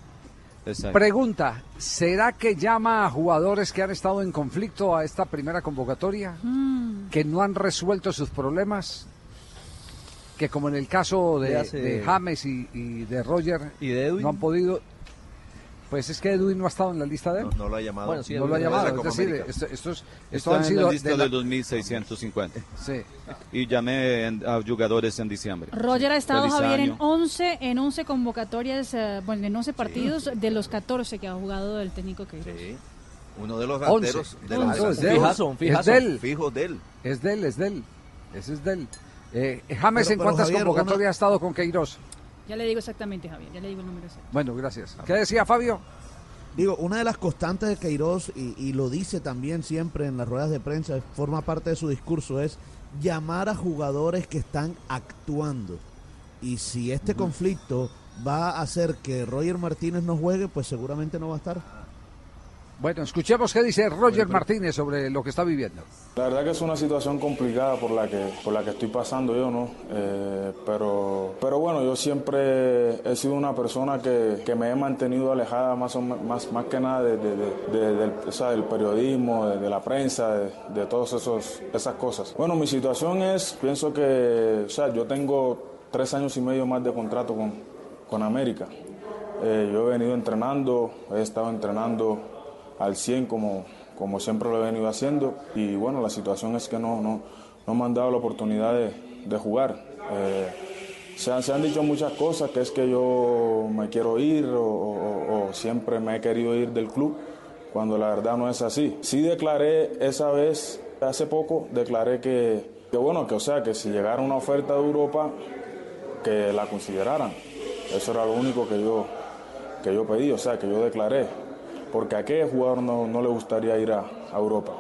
Speaker 102: Exacto.
Speaker 16: Pregunta, ¿será que llama a jugadores que han estado en conflicto a esta primera convocatoria? ¿Que no han resuelto sus problemas? Que como en el caso de,
Speaker 101: Le hace-
Speaker 16: de James y, y de Roger,
Speaker 101: ¿Y de Edwin?
Speaker 16: no han podido... Pues es que Edwin no ha estado en la lista de él.
Speaker 17: No, no lo ha llamado.
Speaker 16: Bueno, sí, no lo ha llamado.
Speaker 17: es
Speaker 16: decir, esto, estos, estos
Speaker 102: Está
Speaker 16: han
Speaker 102: en
Speaker 16: sido
Speaker 102: la lista
Speaker 16: de la-
Speaker 102: de 2650.
Speaker 16: Sí.
Speaker 102: Y llamé en- a jugadores en diciembre.
Speaker 19: Roger ha estado,
Speaker 102: Feliz
Speaker 19: Javier, en
Speaker 102: año.
Speaker 19: 11, en 11 convocatorias, eh, bueno, en 11 partidos de los 14 que ha jugado el técnico que
Speaker 17: Uno de los
Speaker 16: Once.
Speaker 17: delanteros de la
Speaker 16: de él. Es de él.
Speaker 17: Fijo de él.
Speaker 16: Es de él, es de él. Ese es de él. Eh, James,
Speaker 24: Pero-
Speaker 16: ¿en cuántas
Speaker 24: Javier,
Speaker 16: convocatorias
Speaker 24: una-
Speaker 16: ha estado con Queiroz?
Speaker 19: Ya le digo exactamente, Javier, ya le digo el número exacto.
Speaker 16: Bueno, gracias. ¿Qué decía Fabio?
Speaker 24: Digo, una de las constantes de Queiroz, y, y lo dice también siempre en las ruedas de prensa, forma parte de su discurso, es llamar a jugadores que están actuando. Y si este conflicto va a hacer que Roger Martínez no juegue, pues seguramente no va a estar.
Speaker 16: Bueno, escuchemos qué dice Roger Martínez sobre lo que está viviendo.
Speaker 103: La verdad que es una situación complicada por la que, por la que estoy pasando yo, ¿no? Eh, pero, pero bueno, yo siempre he sido una persona que, que me he mantenido alejada más, o más, más que nada de, de- de- de- del, o sea, del periodismo, de, la prensa, de, todas esas cosas. Bueno, mi situación es, pienso que, o sea, yo tengo tres años y medio más de contrato con, con América. Eh, yo he venido entrenando, he estado entrenando al 100 como, como siempre lo he venido haciendo y bueno, la situación es que no, no, no me han dado la oportunidad de, de jugar. Eh, se, han, se han dicho muchas cosas, que es que yo me quiero ir o, o- siempre me he querido ir del club, cuando la verdad no es así. Sí declaré esa vez, hace poco, declaré que, que bueno, que o sea, que si llegara una oferta de Europa, que la consideraran. Eso era lo único que yo, que yo pedí, o sea, que yo declaré. Porque a qué jugador no, no le gustaría ir a, a Europa.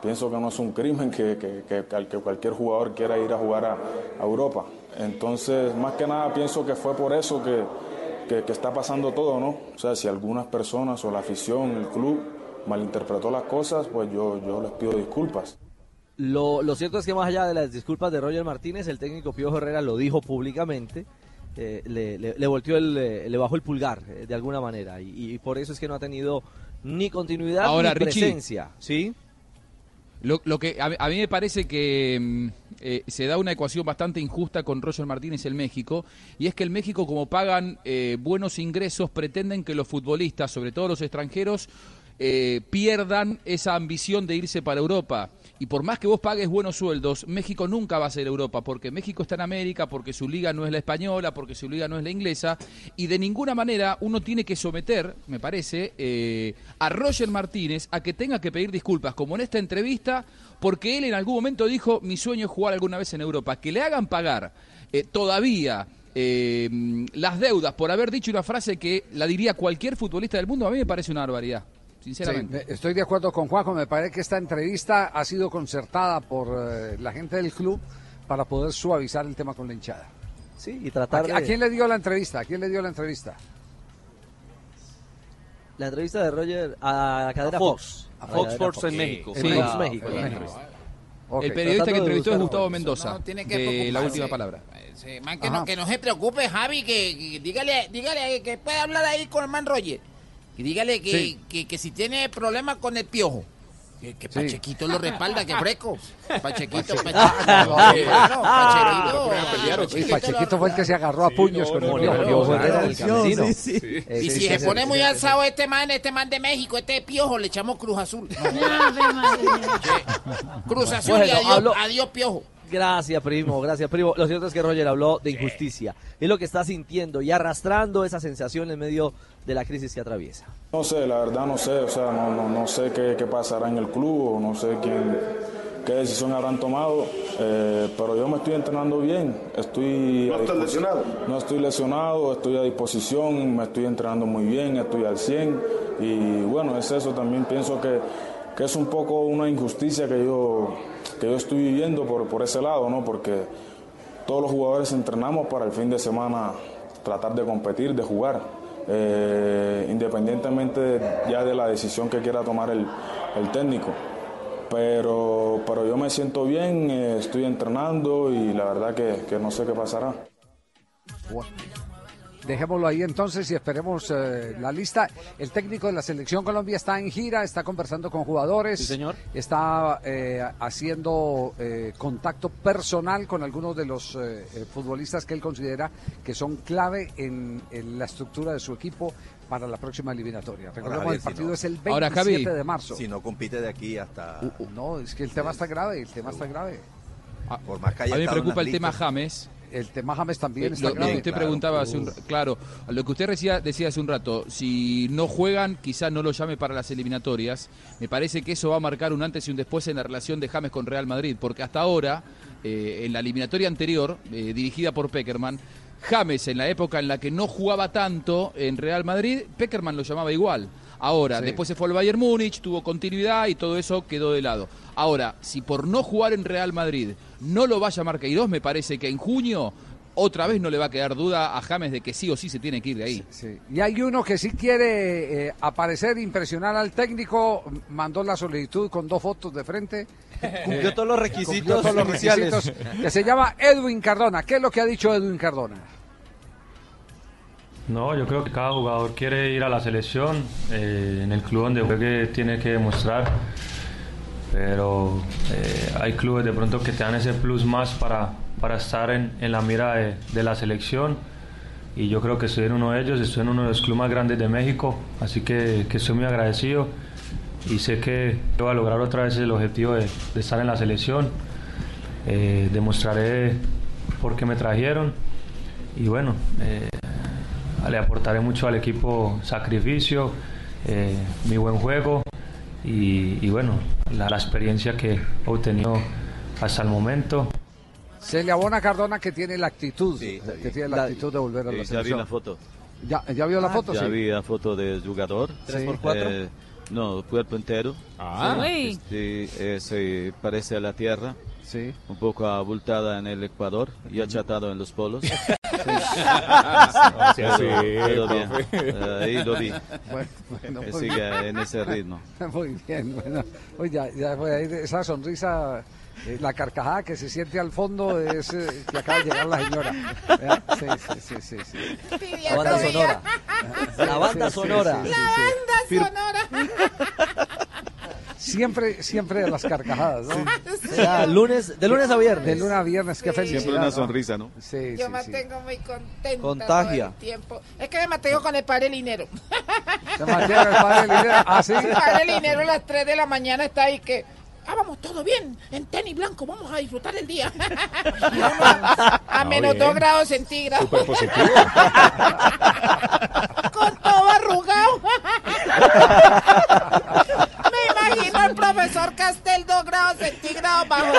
Speaker 103: Pienso que no es un crimen que, que- que- que- cualquier jugador quiera ir a jugar a, a Europa. Entonces, más que nada, pienso que fue por eso que está pasando todo, ¿no? O sea, si algunas personas o la afición, el club, malinterpretó las cosas, pues yo, yo les pido disculpas.
Speaker 101: Lo, lo cierto es que más allá de las disculpas de Roger Martínez, el técnico Pío Herrera lo dijo públicamente, eh, le, le- le volteó el, eh, le bajó el pulgar eh, de alguna manera y, y por eso es que no ha tenido ni continuidad
Speaker 21: Ahora,
Speaker 101: ni
Speaker 21: Richie.
Speaker 101: presencia, ¿sí?
Speaker 21: Lo, lo que a, a mí me parece que mm, eh, se da una ecuación bastante injusta con Roger Martínez en México, y es que el México, como pagan eh, buenos ingresos, pretenden que los futbolistas, sobre todo los extranjeros, eh, pierdan esa ambición de irse para Europa. Y por más que vos pagues buenos sueldos, México nunca va a ser Europa, porque México está en América, porque su liga no es la española, porque su liga no es la inglesa, y de ninguna manera uno tiene que someter, me parece, eh, a Roger Martínez a que tenga que pedir disculpas, como en esta entrevista, porque él en algún momento dijo, mi sueño es jugar alguna vez en Europa, que le hagan pagar eh, todavía eh, las deudas por haber dicho una frase que la diría cualquier futbolista del mundo, a mí me parece una barbaridad. Sinceramente.
Speaker 16: Sí, estoy de acuerdo con Juanjo. Me parece que esta entrevista ha sido concertada por eh, la gente del club para poder suavizar el tema con la hinchada.
Speaker 101: Sí, y tratar
Speaker 16: ¿A,
Speaker 101: de-
Speaker 16: a quién le dio la entrevista? ¿A quién le dio la entrevista?
Speaker 25: La entrevista de Roger a la cadena
Speaker 104: A
Speaker 25: Fox.
Speaker 104: Fox.
Speaker 25: A
Speaker 104: Fox Sports en México.
Speaker 21: Sí.
Speaker 25: Fox
Speaker 21: Ah,
Speaker 25: México.
Speaker 21: El periodista que entrevistó es Gustavo. Mendoza,
Speaker 22: No tiene que
Speaker 21: de la última palabra.
Speaker 22: Sí, man, que, no, que no se preocupe, Javi, que, que dígale, dígale que puede hablar ahí con el man Roger. Que dígale que,
Speaker 16: Sí.
Speaker 22: que, que si tiene problemas con el piojo. Que, que Pachequito lo respalda, que freco. Pachequito, Pachequito. Pachequito.
Speaker 16: Y Pachequito fue el que se agarró a puños con el
Speaker 22: no,
Speaker 16: Piojo.
Speaker 22: no,
Speaker 16: camerino.
Speaker 22: Y si se pone muy alzado este man, este man de México, este piojo, le echamos Cruz Azul. Cruz Azul y adiós piojo.
Speaker 25: Gracias, primo, gracias, primo. Lo cierto es que Roger habló de injusticia. Es lo que está sintiendo y arrastrando esa sensación en medio de la crisis que atraviesa.
Speaker 103: No sé, la verdad no sé, o sea, no, no, no sé qué, qué pasará en el club, o no sé quién, qué decisión habrán tomado, eh, pero yo me estoy entrenando bien, estoy... ¿No estás lesionado? No estoy lesionado, estoy a disposición, me estoy entrenando muy bien, estoy al 100 y bueno, es eso, también pienso que, que es un poco una injusticia que yo, que yo estoy viviendo por, por ese lado, ¿no? Porque todos los jugadores entrenamos para el fin de semana tratar de competir, de jugar, eh, independientemente de- ya de la decisión que quiera tomar el, técnico. Pero, pero yo me siento bien, eh, estoy entrenando y la verdad que, que no sé qué pasará.
Speaker 16: Dejémoslo ahí entonces y esperemos eh, la lista. El técnico de la selección Colombia está en gira, está conversando con jugadores,
Speaker 25: Sí, señor.
Speaker 16: está eh, haciendo eh, contacto personal con algunos de los eh, futbolistas que él considera que son clave en, en la estructura de su equipo para la próxima eliminatoria. Recordemos,
Speaker 17: Javier,
Speaker 16: el
Speaker 17: si
Speaker 16: partido
Speaker 17: no-
Speaker 16: es el 27
Speaker 21: Ahora, Javi,
Speaker 16: de marzo.
Speaker 17: Si no compite de aquí hasta...
Speaker 16: No, es que el tema está grave, el tema está grave.
Speaker 17: Por más que haya
Speaker 21: A mí me preocupa el tema. James.
Speaker 16: El tema James también
Speaker 21: Eh,
Speaker 16: está
Speaker 21: lo,
Speaker 16: grave.
Speaker 21: usted
Speaker 17: claro.
Speaker 21: preguntaba hace un ra- claro, lo que usted decía, decía hace un rato, si no juegan, quizás no lo llame para las eliminatorias. Me parece que eso va a marcar un antes y un después en la relación de James con Real Madrid, porque hasta ahora, eh, en la eliminatoria anterior, eh, dirigida por Peckerman, James en la época en la que no jugaba tanto en Real Madrid, Peckerman lo llamaba igual. Ahora,
Speaker 16: Sí.
Speaker 21: después se fue al Bayern Múnich, tuvo continuidad y todo eso quedó de lado. Ahora, si por no jugar en Real Madrid no lo va a llamar Queiroz, me parece que en junio otra vez no le va a quedar duda a James de que sí o sí se tiene que ir de ahí.
Speaker 16: Sí. Y hay uno que sí quiere eh, aparecer, impresionar al técnico, mandó la solicitud con dos fotos de frente.
Speaker 25: Cumplió todos los
Speaker 16: Cumplió
Speaker 25: requisitos
Speaker 16: todos los
Speaker 25: iniciales.
Speaker 16: requisitos, que se llama Edwin Cardona. ¿Qué es lo que ha dicho Edwin Cardona?
Speaker 105: No, yo creo que cada jugador quiere ir a la selección, eh, en el club donde juegue tiene que demostrar, pero eh, hay clubes de pronto que te dan ese plus más para, para estar en, en la mira de, de la selección. Y yo creo que estoy en uno de ellos, estoy en uno de los clubes más grandes de México, así que, que estoy muy agradecido y sé que voy a lograr otra vez el objetivo de, de estar en la selección, Eh, demostraré por qué me trajeron y bueno, le aportaré mucho al equipo sacrificio, eh, mi buen juego y, y bueno, la, la experiencia que he obtenido hasta el momento.
Speaker 16: Se le abona a Cardona que tiene la actitud, que tiene la, actitud de volver a la
Speaker 102: Sí, ya vi
Speaker 16: selección.
Speaker 102: la foto.
Speaker 16: ¿Ya, ya vio la
Speaker 102: Ah,
Speaker 16: foto?
Speaker 102: Ya
Speaker 16: sí.
Speaker 102: vi la foto del jugador.
Speaker 16: ¿Tres por cuatro?
Speaker 102: Eh, no, cuerpo entero.
Speaker 16: Ah.
Speaker 102: Sí, sí, eh, se parece a la tierra.
Speaker 16: Sí.
Speaker 102: Un poco abultada en el Ecuador y achatado en los polos. Sí.
Speaker 20: Sí, sí,
Speaker 102: Pero bien.
Speaker 20: profe.
Speaker 102: Eh, ahí lo vi.
Speaker 16: Bueno, bueno, bien.
Speaker 102: en ese ritmo.
Speaker 16: Muy bien, bueno. Oye, ya, ya fue ahí esa sonrisa, eh, la carcajada que se siente al fondo es eh, que acaba de llegar la señora. Vea, Sí, sí, sí, sí. sí.
Speaker 25: La banda sonora. La banda
Speaker 16: Sí, sí,
Speaker 25: sonora.
Speaker 16: sí, sí, sí.
Speaker 22: sonora.
Speaker 16: Siempre, siempre las carcajadas, ¿no?
Speaker 25: O sea, lunes, de lunes a viernes.
Speaker 16: De lunes a viernes, qué felicidad.
Speaker 102: Siempre una
Speaker 16: ¿no?
Speaker 102: sonrisa, ¿no?
Speaker 16: Sí,
Speaker 22: Yo
Speaker 16: sí, sí.
Speaker 22: mantengo muy contenta
Speaker 25: Contagia.
Speaker 22: todo el tiempo. Es que me mantengo con el padre Linero.
Speaker 16: Se mantiene el padre Linero. ¿Ah, sí?
Speaker 22: El padre Linero a las 3 de la mañana está ahí que... Ah, vamos, todo bien. En tenis blanco vamos a disfrutar el día. Uno a
Speaker 20: Ah,
Speaker 22: menos
Speaker 20: bien.
Speaker 22: 2 grados centígrados.
Speaker 20: Súper positivo.
Speaker 22: Con todo arrugado. Profesor Castel 2 grados centígrados bajo.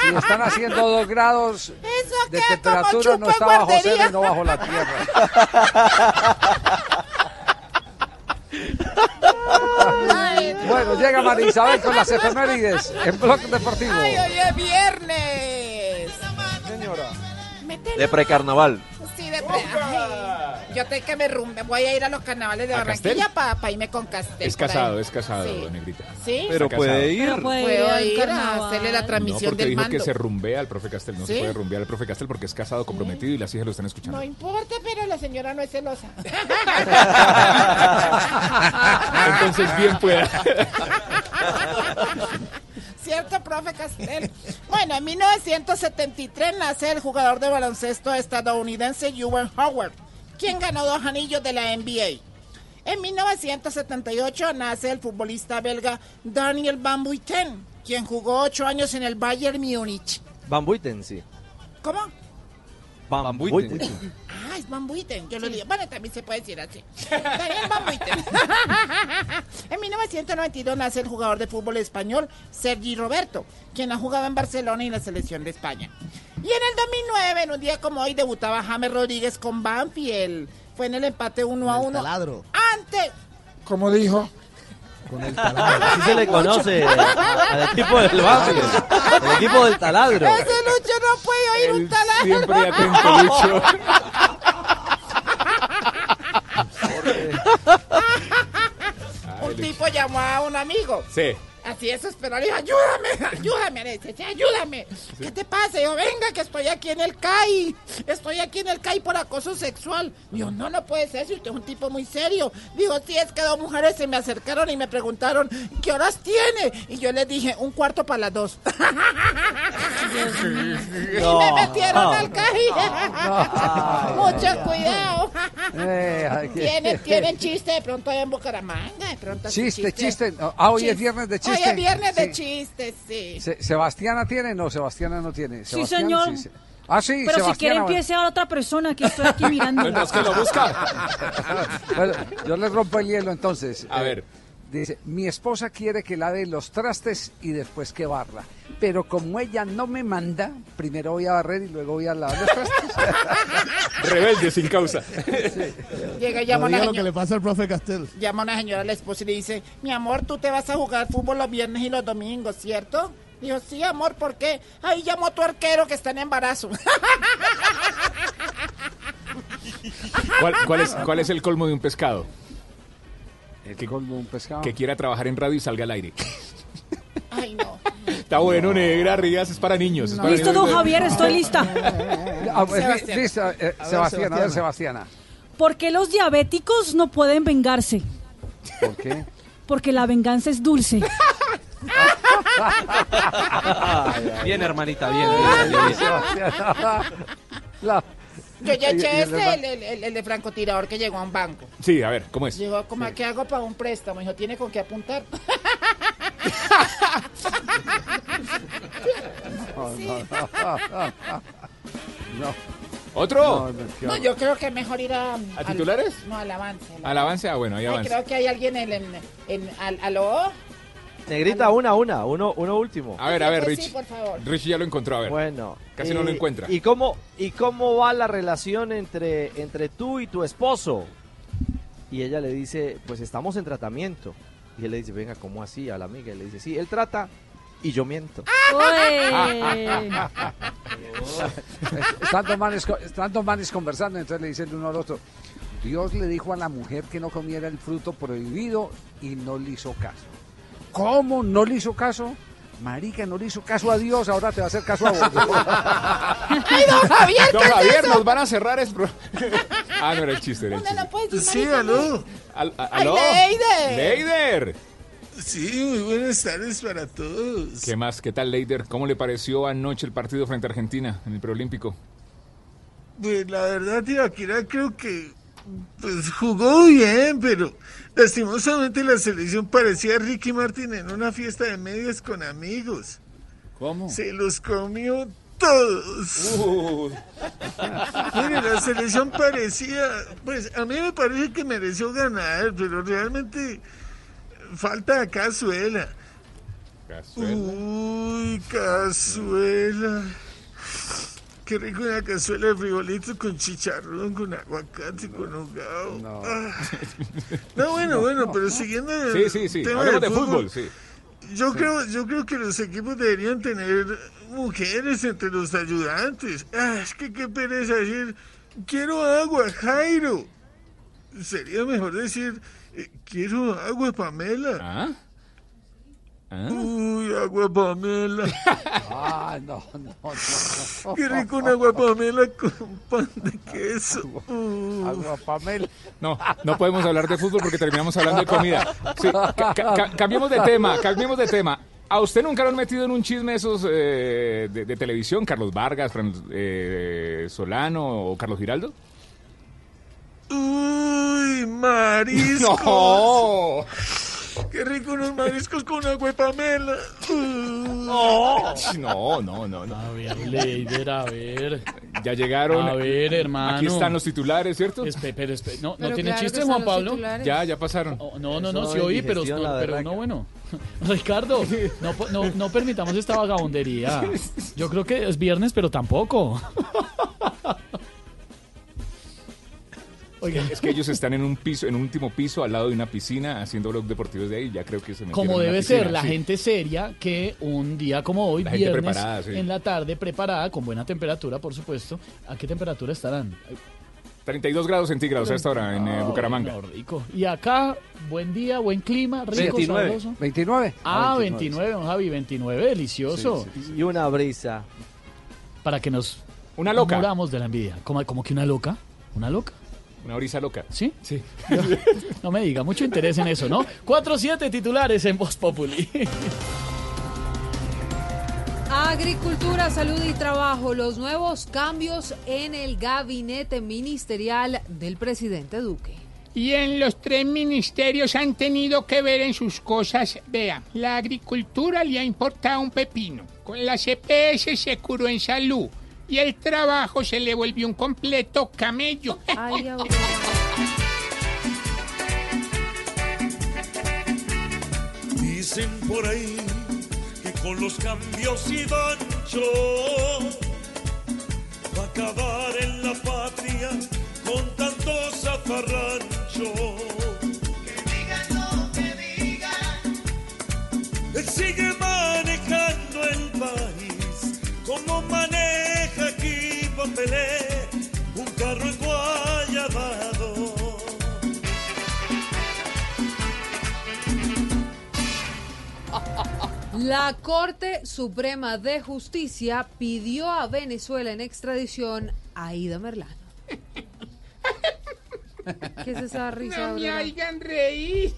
Speaker 16: Si están haciendo dos grados
Speaker 22: Eso
Speaker 16: de temperatura, no está bajo cero y no bajo la tierra. Bueno, llega María Isabel con las efemérides en Blog Deportivo.
Speaker 22: Ay, hoy es viernes.
Speaker 25: De precarnaval.
Speaker 22: De ay. Yo tengo que me rumbe. Voy a ir a los carnavales de
Speaker 20: ¿A
Speaker 22: Barranquilla para irme con Castel.
Speaker 20: Es casado, es casado,
Speaker 22: Sí.
Speaker 20: Negrita.
Speaker 22: ¿Sí?
Speaker 102: Pero puede ir.
Speaker 106: Pero puede
Speaker 22: Puedo ir a hacerle la
Speaker 20: No,
Speaker 22: transmisión
Speaker 20: porque
Speaker 22: del
Speaker 20: dijo
Speaker 22: mando.
Speaker 20: que se rumbea al profe Castel. No se puede rumbear al profe Castel porque es casado, comprometido y las hijas lo están escuchando.
Speaker 22: No importa, pero la señora no es celosa.
Speaker 20: Entonces bien pueda.
Speaker 22: ¿Cierto, profe Castel? Bueno, en 1973 nace el jugador de baloncesto estadounidense Ewan Howard, quien ganó dos anillos de la NBA. En 1978 nace el futbolista belga Daniel Van Buiten, quien jugó ocho años en el Bayern Múnich.
Speaker 107: Van Buiten, sí.
Speaker 22: ¿Cómo?
Speaker 107: Van,
Speaker 22: Buiten. Ah, es Van Buiten. Yo lo digo. Bueno, también se puede decir así. Daniel Van Buiten. en 1992 nace el jugador de fútbol español Sergi Roberto, quien ha jugado en Barcelona y en la selección de España. Y en el 2009, en un día como hoy, debutaba James Rodríguez con Banfield. Fue en el empate 1 a 1.
Speaker 24: taladro.
Speaker 22: Antes. ¿Cómo dijo?
Speaker 24: Con el
Speaker 107: Así se le conoce al equipo del Banfield. El equipo del taladro.
Speaker 22: Ese Lucho no puede oír un taladro.
Speaker 20: Siempre atento, Lucho.
Speaker 22: un tipo llamó a un amigo.
Speaker 20: Sí.
Speaker 22: Así eso esperó, le ayúdame, ayúdame, le dice, "Sí, ayúdame. ¿Qué te pasa? Yo, venga, que estoy aquí en el CAI, estoy aquí en el CAI por acoso sexual. Digo, no, no puede ser, si usted es un tipo muy serio. Digo, sí, es que dos mujeres se me acercaron y me preguntaron, ¿qué horas tiene? Y yo les dije, un cuarto para las dos. y me metieron al CAI. Mucho cuidado.
Speaker 16: Eh,
Speaker 22: ¿Tienen, tienen chiste de pronto allá en Bucaramanga, de pronto así
Speaker 16: Chiste, chiste. Ah, hoy es viernes de chiste.
Speaker 22: Hoy es viernes de
Speaker 16: Sí.
Speaker 22: chistes, sí.
Speaker 16: Se- ¿Sebastiana tiene? No, Sebastiana no tiene.
Speaker 106: Sí,
Speaker 16: Sebastián,
Speaker 106: señor.
Speaker 16: sí. Ah, sí,
Speaker 106: Pero si
Speaker 16: Sebastiana,
Speaker 106: quiere empiece a otra persona que estoy aquí mirando.
Speaker 20: Mientras que lo busca.
Speaker 16: Bueno, yo le rompo el hielo entonces.
Speaker 20: A
Speaker 16: Eh,
Speaker 20: ver.
Speaker 16: Dice, mi esposa quiere que lave los trastes y después que barra. Pero como ella no me manda, primero voy a barrer y luego voy a lavar los trastes.
Speaker 20: Rebelde sin causa.
Speaker 22: Llega y
Speaker 24: No
Speaker 22: llama a una
Speaker 24: diga lo que
Speaker 22: señora.
Speaker 24: le pasa al profe Castel.
Speaker 22: Llama a una señora a la esposa y le dice, mi amor, tú te vas a jugar fútbol los viernes y los domingos, ¿cierto? Dijo, sí, amor, ¿por qué? Ahí llamó a tu arquero que está en embarazo.
Speaker 20: ¿Cuál, cuál es, ¿Cuál es el colmo de un pescado?
Speaker 16: El colmo de un pescado.
Speaker 20: Que quiera trabajar en radio y salga al aire.
Speaker 22: Ay, no.
Speaker 20: Está bueno, negra, rías, es para niños. es para
Speaker 106: Listo,
Speaker 20: niños.
Speaker 106: don Javier, estoy lista.
Speaker 22: Sebastián.
Speaker 16: listo, eh,
Speaker 24: A ver,
Speaker 16: Sebastián, a ver,
Speaker 24: Sebastiana.
Speaker 16: Sebastiana.
Speaker 106: ¿Por qué los diabéticos no pueden vengarse?
Speaker 16: ¿Por qué?
Speaker 106: Porque la venganza es dulce.
Speaker 107: Bien, hermanita, bien. Bien, bien.
Speaker 16: Sebastiana. La-
Speaker 22: Yo ya eché este, el, el- el- el de francotirador que llegó a un banco.
Speaker 20: Sí, a ver, ¿cómo es?
Speaker 22: Llegó, como ¿qué hago para un préstamo? Dijo, ¿tiene con qué apuntar?
Speaker 16: No, no, no, no.
Speaker 20: ¿Otro?
Speaker 16: No,
Speaker 22: yo creo que es mejor ir a...
Speaker 20: ¿A titulares?
Speaker 22: no, al avance. al
Speaker 20: avance, ah, bueno, ahí
Speaker 22: Ay,
Speaker 20: avanza.
Speaker 22: creo que hay alguien en... en, en al, ¿Aló?
Speaker 107: Negrita, una, una, uno, uno último.
Speaker 20: A ver, a ver, Rich.
Speaker 22: Sí, por favor.
Speaker 20: Rich ya lo encontró, a ver.
Speaker 107: Bueno.
Speaker 20: Casi no lo encuentra.
Speaker 107: ¿Y cómo, ¿Y cómo va la relación entre, entre tú y tu esposo? Y ella le dice, pues estamos en tratamiento. Y él le dice, venga, ¿cómo así? A la amiga. Y le dice, sí, él trata y yo miento.
Speaker 16: Están dos, manes, están dos manes conversando, entonces le dice el uno al otro, Dios le dijo a la mujer que no comiera el fruto prohibido y no le hizo caso. ¿Cómo no le hizo caso? Marica, no le hizo caso a Dios, ahora te va a hacer caso a vos.
Speaker 22: ¡Ay, don Javier!
Speaker 20: Don nos van a cerrar es pro- Ah, no era el chiste, era el chiste.
Speaker 108: Sí, aló.
Speaker 20: Al- a-
Speaker 22: ¡Ay,
Speaker 20: ¿Aló?
Speaker 22: Leider!
Speaker 20: ¡Leider!
Speaker 108: Sí, muy buenas tardes para todos.
Speaker 20: ¿Qué más? ¿Qué tal, Leider? ¿Cómo le pareció anoche el partido frente a Argentina en el preolímpico?
Speaker 108: Pues la verdad, Tibaquira, creo que pues jugó bien, pero lastimosamente la selección parecía Ricky Martin en una fiesta de medias con amigos.
Speaker 20: ¿Cómo?
Speaker 108: Se los comió todos.
Speaker 20: Uh,
Speaker 108: Mire, la selección parecía, pues a mí me parece que mereció ganar, pero realmente falta cazuela.
Speaker 20: Cazuela.
Speaker 108: Uy, cazuela. Qué rico una cazuela de frijolitos con chicharrón, con aguacate, con hogao.
Speaker 16: No.
Speaker 108: Ah. No, bueno, bueno, pero siguiendo el
Speaker 20: Sí, sí, sí.
Speaker 108: tema
Speaker 20: de
Speaker 108: del
Speaker 20: fútbol, sí.
Speaker 108: Yo creo, yo creo que los equipos deberían tener mujeres entre los ayudantes. Ah, es que qué pereza decir, quiero agua, Jairo. sería mejor decir, eh, quiero agua Pamela.
Speaker 20: ¿Ah?
Speaker 108: Uy, agua Pamela.
Speaker 16: Ah, no, no, no.
Speaker 108: Qué rico una agua Pamela con pan de queso. Uh.
Speaker 16: Agua Pamela.
Speaker 20: No, no podemos hablar de fútbol porque terminamos hablando de comida. Sí, ca- ca- ca- cambiemos de tema, cambiemos de tema. ¿A usted nunca lo han metido en un chisme esos eh, de, de televisión? Carlos Vargas, Fran eh, Solano o Carlos Giraldo.
Speaker 108: Uy, mariscos.
Speaker 20: No.
Speaker 108: Qué rico unos mariscos con agua Pamela. Uh.
Speaker 20: No, no, no, no.
Speaker 109: A ver, Leider, a ver.
Speaker 20: Ya llegaron.
Speaker 109: A ver, hermano.
Speaker 20: Aquí están los titulares, ¿cierto?
Speaker 109: Espe- pero espe- no, ¿no
Speaker 20: Pero
Speaker 109: tiene
Speaker 20: claro que
Speaker 109: chiste, Juan Pablo?
Speaker 20: titulares. Ya, ya pasaron.
Speaker 109: Oh, no, no, no, sí
Speaker 107: de
Speaker 109: oí, pero,
Speaker 107: la
Speaker 109: pero no, bueno. Ricardo, no, no, no permitamos esta vagabundería. Yo creo que es viernes, pero tampoco. Oiga.
Speaker 20: Es que ellos están en un piso, en un último piso, al lado de una piscina, haciendo blog deportivos de ahí. Ya creo que se metieron
Speaker 109: Como debe
Speaker 20: piscina,
Speaker 109: ser, la
Speaker 20: sí.
Speaker 109: gente seria que un día como hoy,
Speaker 20: La gente
Speaker 109: viernes,
Speaker 20: preparada, sí.
Speaker 109: en la tarde, preparada, con buena temperatura, por supuesto. ¿A qué temperatura estarán?
Speaker 20: 32 grados centígrados a esta hora en eh,
Speaker 109: Ah,
Speaker 20: Bucaramanga.
Speaker 109: no, rico. Y acá, buen día, buen clima, rico,
Speaker 107: 29.
Speaker 109: sabroso.
Speaker 16: 29.
Speaker 109: Ah,
Speaker 107: Ah,
Speaker 109: 29, don Javi, 29, delicioso.
Speaker 107: Y una brisa.
Speaker 109: Para que nos
Speaker 20: Una loca.
Speaker 109: muramos de la envidia. ¿Cómo, cómo que una loca? ¿Una loca?
Speaker 20: Una brisa loca.
Speaker 109: ¿Sí?
Speaker 20: Sí.
Speaker 109: No me diga, mucho interés en eso, ¿no? 4-7 titulares en Voz Populi.
Speaker 110: Agricultura, salud y trabajo, los nuevos cambios en el gabinete ministerial del presidente Duque.
Speaker 111: Y en los tres ministerios han tenido que ver en sus cosas. Vea, la agricultura le ha importado un pepino. Con la CPS se curó en salud. Y el trabajo se le volvió un completo camello.
Speaker 112: Dicen por ahí que con los cambios y dancho va a acabar en la patria con tanto zafarrancho. Que digan lo que digan. Él sigue manejando Pelé, un carro enguayabado.
Speaker 110: La Corte Suprema de Justicia pidió a Venezuela en extradición a Ida Merlano. ¿Qué es esa risa?
Speaker 111: No me
Speaker 110: Aurora?
Speaker 111: oigan reír.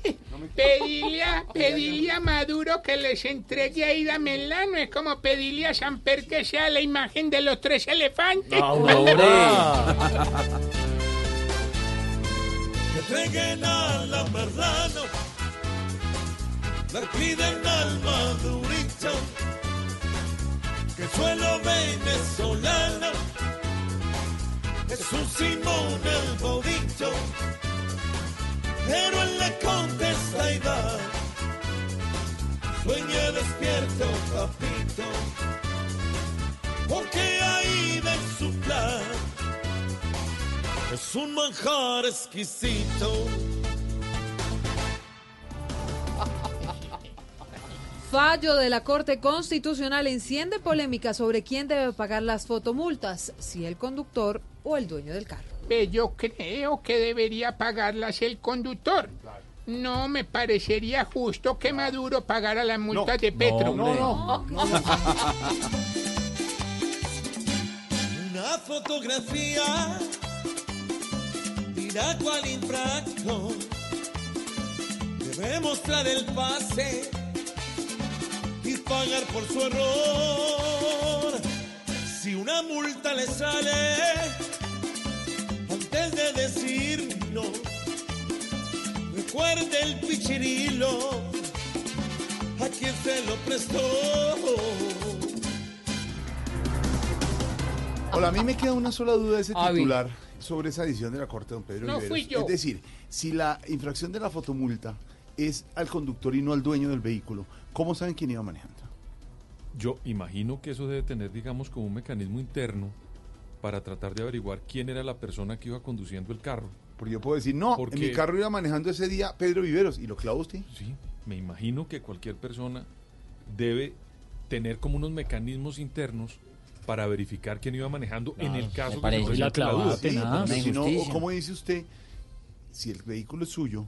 Speaker 111: Pedirle a, pedirle a Maduro que les entregue a Ida Melano es como pedirle a Samper que sea la imagen de los tres elefantes.
Speaker 112: Que entreguen a la Merdano, le piden al Madurito, que suelo venezolano es un Simón el Bodito, pero él le contesta y va, sueña despierto, papito, porque ahí de su plan es un manjar exquisito.
Speaker 110: Fallo de la Corte Constitucional enciende polémica sobre quién debe pagar las fotomultas, si el conductor o el dueño del carro.
Speaker 111: Ve, yo creo que debería pagarlas el conductor. No me parecería justo que Maduro pagara las multas de Petro.
Speaker 112: no, Una fotografía, mira cuál infractor. Debe mostrar el pase y pagar por su error. Si una multa le sale, antes de decir no, recuerde el pichirilo a quien se lo prestó.
Speaker 59: Hola, a mí me queda una sola duda de ese titular sobre esa edición de la Corte, don Pedro
Speaker 111: No
Speaker 59: Viveros.
Speaker 111: fui yo.
Speaker 59: Es decir, si la infracción de la fotomulta es al conductor y no al dueño del vehículo, ¿cómo saben quién iba manejando?
Speaker 113: Yo imagino que eso debe tener, digamos, como un mecanismo interno para tratar de averiguar quién era la persona que iba conduciendo el carro.
Speaker 59: Porque yo puedo decir, no,
Speaker 113: Porque-
Speaker 59: en mi carro iba manejando ese día Pedro Viveros y lo clava usted.
Speaker 113: Sí, me imagino que cualquier persona debe tener como unos mecanismos internos para verificar quién iba manejando en el caso que
Speaker 109: La clavada
Speaker 59: Sí, porque si no. ¿cómo dice usted? si el vehículo es suyo,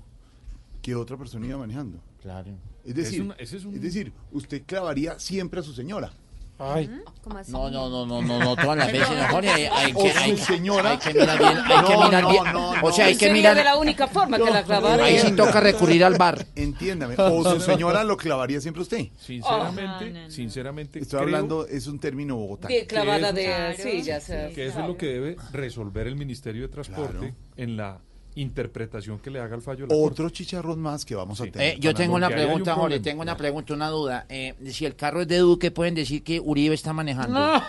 Speaker 59: ¿qué otra persona iba manejando?
Speaker 30: Claro.
Speaker 59: Es decir,
Speaker 113: Es una- ese es un-
Speaker 59: es decir, usted clavaría siempre a su señora.
Speaker 30: Ay.
Speaker 110: ¿Cómo así?
Speaker 30: No, no, no, no, no, no, todas las veces, no, Jorge, hay, hay
Speaker 59: O
Speaker 30: que,
Speaker 59: su
Speaker 30: hay,
Speaker 59: señora.
Speaker 30: hay que mirar bien, hay que
Speaker 59: No,
Speaker 30: mirar
Speaker 59: no,
Speaker 30: bien.
Speaker 59: no,
Speaker 30: o sea, hay
Speaker 59: no.
Speaker 30: que mirar.
Speaker 59: de la
Speaker 110: única forma que la clavara.
Speaker 30: Ahí sí toca recurrir al bar.
Speaker 59: Entiéndame. O su señora lo clavaría siempre usted.
Speaker 113: Sinceramente, sinceramente.
Speaker 59: Estoy
Speaker 113: creo
Speaker 59: hablando, es un término bogotano.
Speaker 110: De clavada
Speaker 113: que
Speaker 110: de
Speaker 113: eso-
Speaker 110: sí, ya sé.
Speaker 113: Que eso es lo que debe resolver el Ministerio de Transporte
Speaker 59: Claro.
Speaker 113: en la interpretación que le haga al fallo. la
Speaker 59: Otro chicharrón más que vamos a tener.
Speaker 30: Eh, yo tengo una
Speaker 113: hay un
Speaker 30: pregunta, Jorge, tengo una pregunta, una duda. Eh, si el carro es de Duque, pueden decir que Uribe está manejando.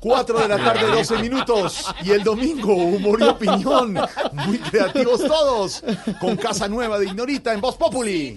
Speaker 59: 4 de la tarde, 12 minutos. Y el domingo, humor y opinión. Muy creativos todos. Con Casa Nueva de Ignorita en Voz Populi.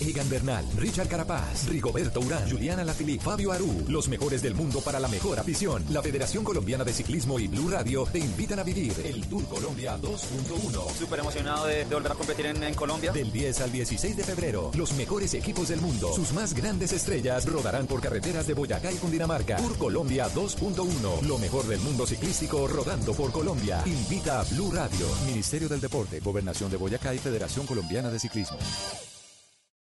Speaker 10: Egan Bernal, Richard Carapaz, Rigoberto Urán, Juliana Lafili, Fabio Aru, los mejores del mundo para la mejor afición. La Federación Colombiana de Ciclismo y Blue Radio te invitan a vivir el Tour Colombia 2.1.
Speaker 114: Súper emocionado de, de volver a competir en, en Colombia.
Speaker 10: Del 10 al 16 de febrero, los mejores equipos del mundo, sus más grandes estrellas rodarán por carreteras de Boyacá y Cundinamarca. Tour Colombia 2.1, lo mejor del mundo ciclístico rodando por Colombia. Invita a Blue Radio, Ministerio del Deporte, Gobernación de Boyacá y Federación Colombiana de Ciclismo.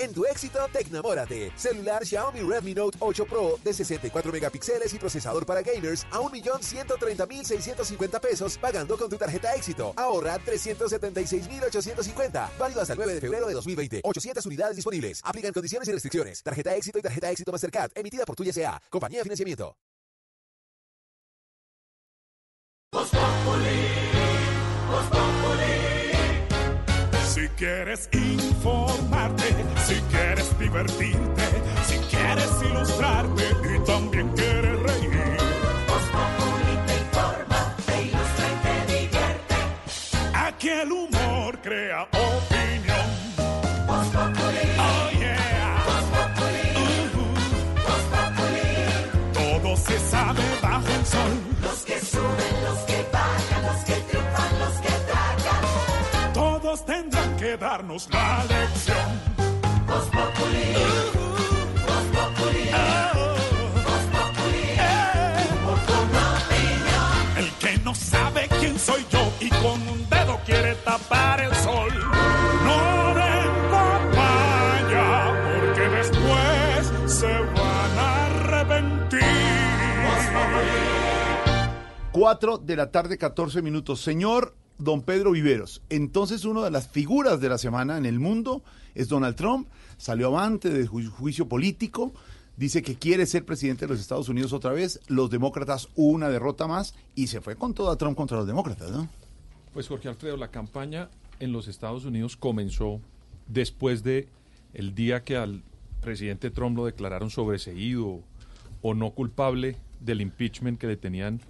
Speaker 115: En tu éxito, tecnamórate. Celular Xiaomi Redmi Note 8 Pro de 64 megapíxeles y procesador para gamers a 1.130.650 pesos pagando con tu tarjeta éxito. Ahorra 376.850. Válido hasta el 9 de febrero de 2020. 800 unidades disponibles. Aplican condiciones y restricciones. Tarjeta éxito y tarjeta éxito Mastercard. Emitida por Tuya S.A. Compañía de Financiamiento.
Speaker 108: Si quieres informarte, si quieres divertirte, si quieres ilustrarte y también quieres reír. te informa, te ilustra y te divierte. Aquí el humor crea darnos la lección. Voz Populi. Voz Populi. Voz Populi. Con opinión. El que no sabe quién soy yo y con un dedo quiere tapar el sol. No den papaya porque después se van a arrepentir.
Speaker 59: 4 de la tarde, 14 minutos. Señor Don Pedro Viveros, entonces una de las figuras de la semana en el mundo es Donald Trump. Salió avante de ju- juicio político. Dice que quiere ser presidente de los Estados Unidos otra vez. Los demócratas una derrota más y se fue con toda Trump contra los demócratas, ¿no?
Speaker 113: Pues Jorge Alfredo, la campaña en los Estados Unidos comenzó después de el día que al presidente Trump lo declararon sobreseído o no culpable del impeachment que le tenían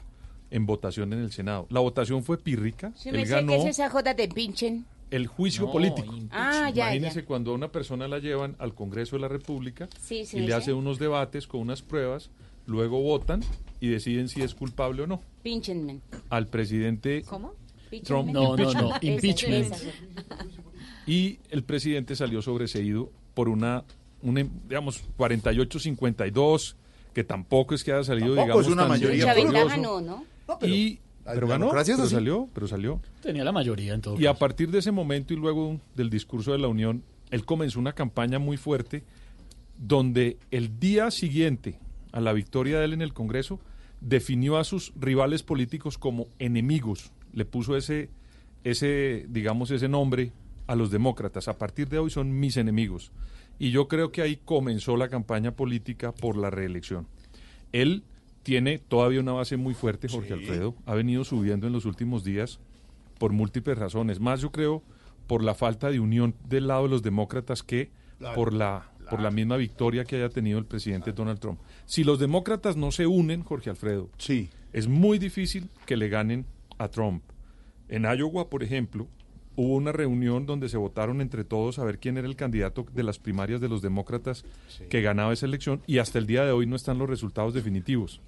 Speaker 113: en votación en el Senado. La votación fue pírrica.
Speaker 116: Si
Speaker 113: Él
Speaker 116: me sé
Speaker 113: ganó
Speaker 116: que es esa joda de pinchen.
Speaker 113: el juicio
Speaker 116: No,
Speaker 113: político.
Speaker 116: Ah, ya,
Speaker 113: Imagínese
Speaker 116: ya.
Speaker 113: cuando a una persona la llevan al Congreso de la República
Speaker 116: Sí, sí
Speaker 113: y le hacen unos debates con unas pruebas, luego votan y deciden si es culpable o no.
Speaker 116: Pinchenmen.
Speaker 113: Al presidente
Speaker 116: ¿Cómo?
Speaker 113: Trump
Speaker 109: No, no, no,
Speaker 116: Esa,
Speaker 109: impeachment.
Speaker 116: esa.
Speaker 113: y el presidente salió sobreseído por una, una digamos, 48-52, que tampoco es que haya salido,
Speaker 59: Tampoco
Speaker 113: digamos,
Speaker 59: es una
Speaker 113: tan
Speaker 59: mayoría
Speaker 116: Mucha ventaja no, ¿no?
Speaker 113: Y, pero ganó,
Speaker 59: así.
Speaker 113: salió, pero salió.
Speaker 109: Tenía la mayoría en todo
Speaker 113: Y a partir de ese momento y luego del discurso de la Unión, él comenzó una campaña muy fuerte donde el día siguiente a la victoria de él en el Congreso definió a sus rivales políticos como enemigos. Le puso ese, ese, digamos, ese nombre a los demócratas. A partir de hoy son mis enemigos. Y yo creo que ahí comenzó la campaña política por la reelección. Él tiene todavía una base muy fuerte, Jorge
Speaker 59: Sí.
Speaker 113: Alfredo. Ha venido subiendo en los últimos días por múltiples razones. Más yo creo por la falta de unión del lado de los demócratas que
Speaker 59: Claro,
Speaker 113: por la por la misma victoria que haya tenido el presidente Donald Trump. Si los demócratas no se unen, Jorge Alfredo,
Speaker 59: sí.
Speaker 113: es muy difícil que le ganen a Trump. En Iowa, por ejemplo, hubo una reunión donde se votaron entre todos a ver quién era el candidato de las primarias de los demócratas que ganaba esa elección y hasta el día de hoy no están los resultados definitivos.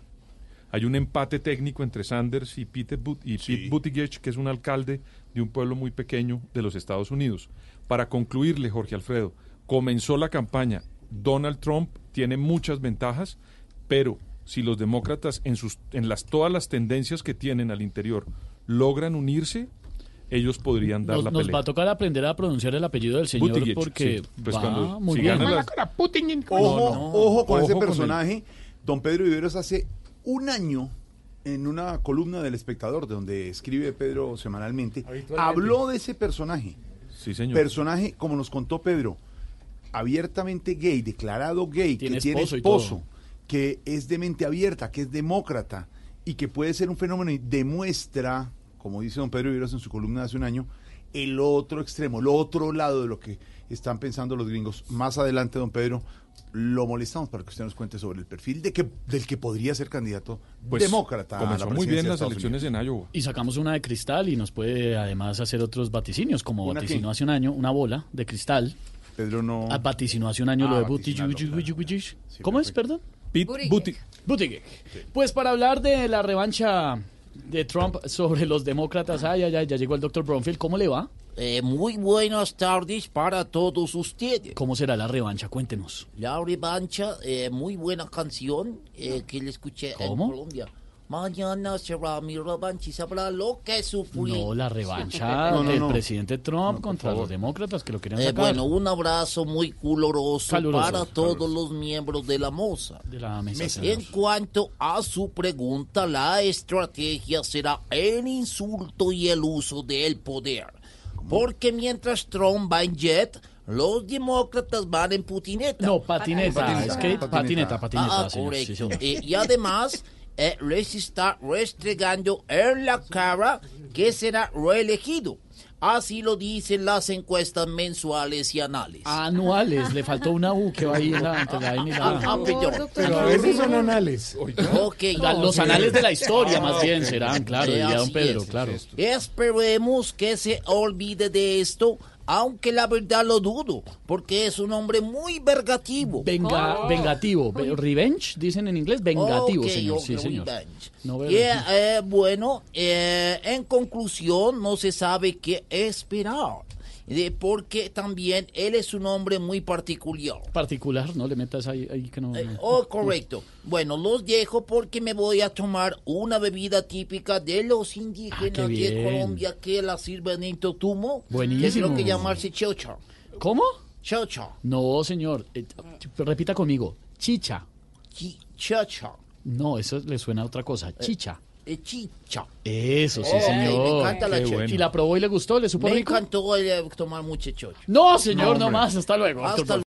Speaker 113: Hay un empate técnico entre Sanders y Pete, But- y Pete Buttigieg, que es un alcalde de un pueblo muy pequeño de los Estados Unidos. Para concluirle, Jorge Alfredo, comenzó la campaña. Donald Trump tiene muchas ventajas, pero si los demócratas en sus en las todas las tendencias que tienen al interior logran unirse, ellos podrían dar
Speaker 109: Nos,
Speaker 113: la
Speaker 109: nos
Speaker 113: pelea.
Speaker 109: va a tocar aprender a pronunciar el apellido del señor
Speaker 113: Buttigieg,
Speaker 109: porque
Speaker 113: sí. Pues
Speaker 109: va
Speaker 113: cuando-
Speaker 109: muy
Speaker 113: si
Speaker 109: bien.
Speaker 113: las-
Speaker 59: Ojo, ojo con
Speaker 113: Ojo
Speaker 59: ese
Speaker 113: con el-
Speaker 59: personaje. Don Pedro Viveros hace un año, en una columna del espectador, de donde escribe Pedro semanalmente, habló de ese personaje.
Speaker 113: Sí, señor.
Speaker 59: Personaje, como nos contó Pedro, abiertamente gay, declarado gay,
Speaker 109: Tiene
Speaker 59: que tiene
Speaker 109: esposo
Speaker 59: que es de mente abierta, que es demócrata y que puede ser un fenómeno y demuestra, como dice don Pedro Viveros en su columna de hace un año, el otro extremo, el otro lado de lo que están pensando los gringos. Más adelante, don Pedro, lo molestamos para que usted nos cuente sobre el perfil de que, del que podría ser candidato
Speaker 113: Pues,
Speaker 59: demócrata. a la
Speaker 113: comenzó muy bien las elecciones
Speaker 59: Unidos.
Speaker 113: en Iowa.
Speaker 109: Y sacamos una de cristal y nos puede además hacer otros vaticinios, como
Speaker 59: ¿Una
Speaker 109: vaticinó hace un año, una bola de cristal.
Speaker 59: Pedro no...
Speaker 109: Ah, vaticinó hace un año
Speaker 59: Ah,
Speaker 109: lo de Buttigieg. ¿Cómo es, perdón?
Speaker 113: Pete
Speaker 110: Buttigieg.
Speaker 109: Buttigieg. Pues para hablar de la revancha de Trump sobre los demócratas, ay, ay, ay, ya llegó el doctor Bromfield, ¿cómo le va?
Speaker 30: Eh, muy buenas tardes para todos ustedes.
Speaker 109: ¿Cómo será la revancha? Cuéntenos.
Speaker 30: La revancha, eh, muy buena canción eh, que le escuché
Speaker 109: ¿Cómo?
Speaker 30: en Colombia. Mañana será mi revancha y sabrá lo que sufrí.
Speaker 109: No, la revancha
Speaker 30: No, no,
Speaker 109: del
Speaker 30: no.
Speaker 109: presidente Trump contra los demócratas que lo querían
Speaker 30: Eh,
Speaker 109: sacar.
Speaker 30: bueno, un abrazo muy caloroso,
Speaker 109: Caluroso,
Speaker 30: para todos los miembros de la MOSA.
Speaker 109: de la mesa.
Speaker 30: En cuanto a su pregunta, la estrategia será el insulto y el uso del poder. Porque mientras Trump va en jet, los demócratas van en putineta.
Speaker 109: No, patineta, es que patineta, patineta,
Speaker 30: Ah,
Speaker 109: señor, sí,
Speaker 30: correcto.
Speaker 109: señor.
Speaker 30: Eh, y además, eh, les está restregando en la cara que será reelegido. Así lo dicen las encuestas mensuales y anales.
Speaker 109: Anuales, le faltó una U que va ahí en la, entre la N y la
Speaker 30: Ah, ah.
Speaker 109: Pero a veces son
Speaker 30: anales. Ok.
Speaker 109: La- los anales de la historia, más bien, serán, claro, diría don Pedro,
Speaker 30: es.
Speaker 109: claro.
Speaker 30: Esperemos que se olvide de esto, aunque la verdad lo dudo, porque es un hombre muy vergativo.
Speaker 109: Venga, vengativo, ve- revenge, dicen en inglés, vengativo,
Speaker 30: Ok,
Speaker 109: señor, sí, señor.
Speaker 30: revenge.
Speaker 109: No,
Speaker 30: Y,
Speaker 109: ¿verdad?
Speaker 30: eh, bueno, eh, en conclusión, no se sabe qué esperar, eh, porque también él es un hombre muy particular.
Speaker 109: Particular, no le metas ahí, ahí que no. no.
Speaker 30: Oh, correcto. Bueno, los dejo porque me voy a tomar una bebida típica de los indígenas
Speaker 109: Ah, qué
Speaker 30: de. Colombia que la sirven en Totumo.
Speaker 109: Buenísimo.
Speaker 30: Que creo que llamarse chocha.
Speaker 109: ¿Cómo?
Speaker 30: Chocha.
Speaker 109: No, señor, eh, repita conmigo, chicha.
Speaker 30: Chocha.
Speaker 109: No, eso le suena a otra cosa, chicha.
Speaker 30: Eh, chicha.
Speaker 109: Eso, sí,
Speaker 30: Oh,
Speaker 109: señor.
Speaker 30: me encanta la chicha.
Speaker 109: bueno. ¿Y la probó y le gustó? ¿Le supo
Speaker 30: Me
Speaker 109: rico?
Speaker 30: encantó eh, tomar mucho chocho.
Speaker 109: No, señor,
Speaker 30: No,
Speaker 109: no, más. Hasta luego.
Speaker 30: Hasta.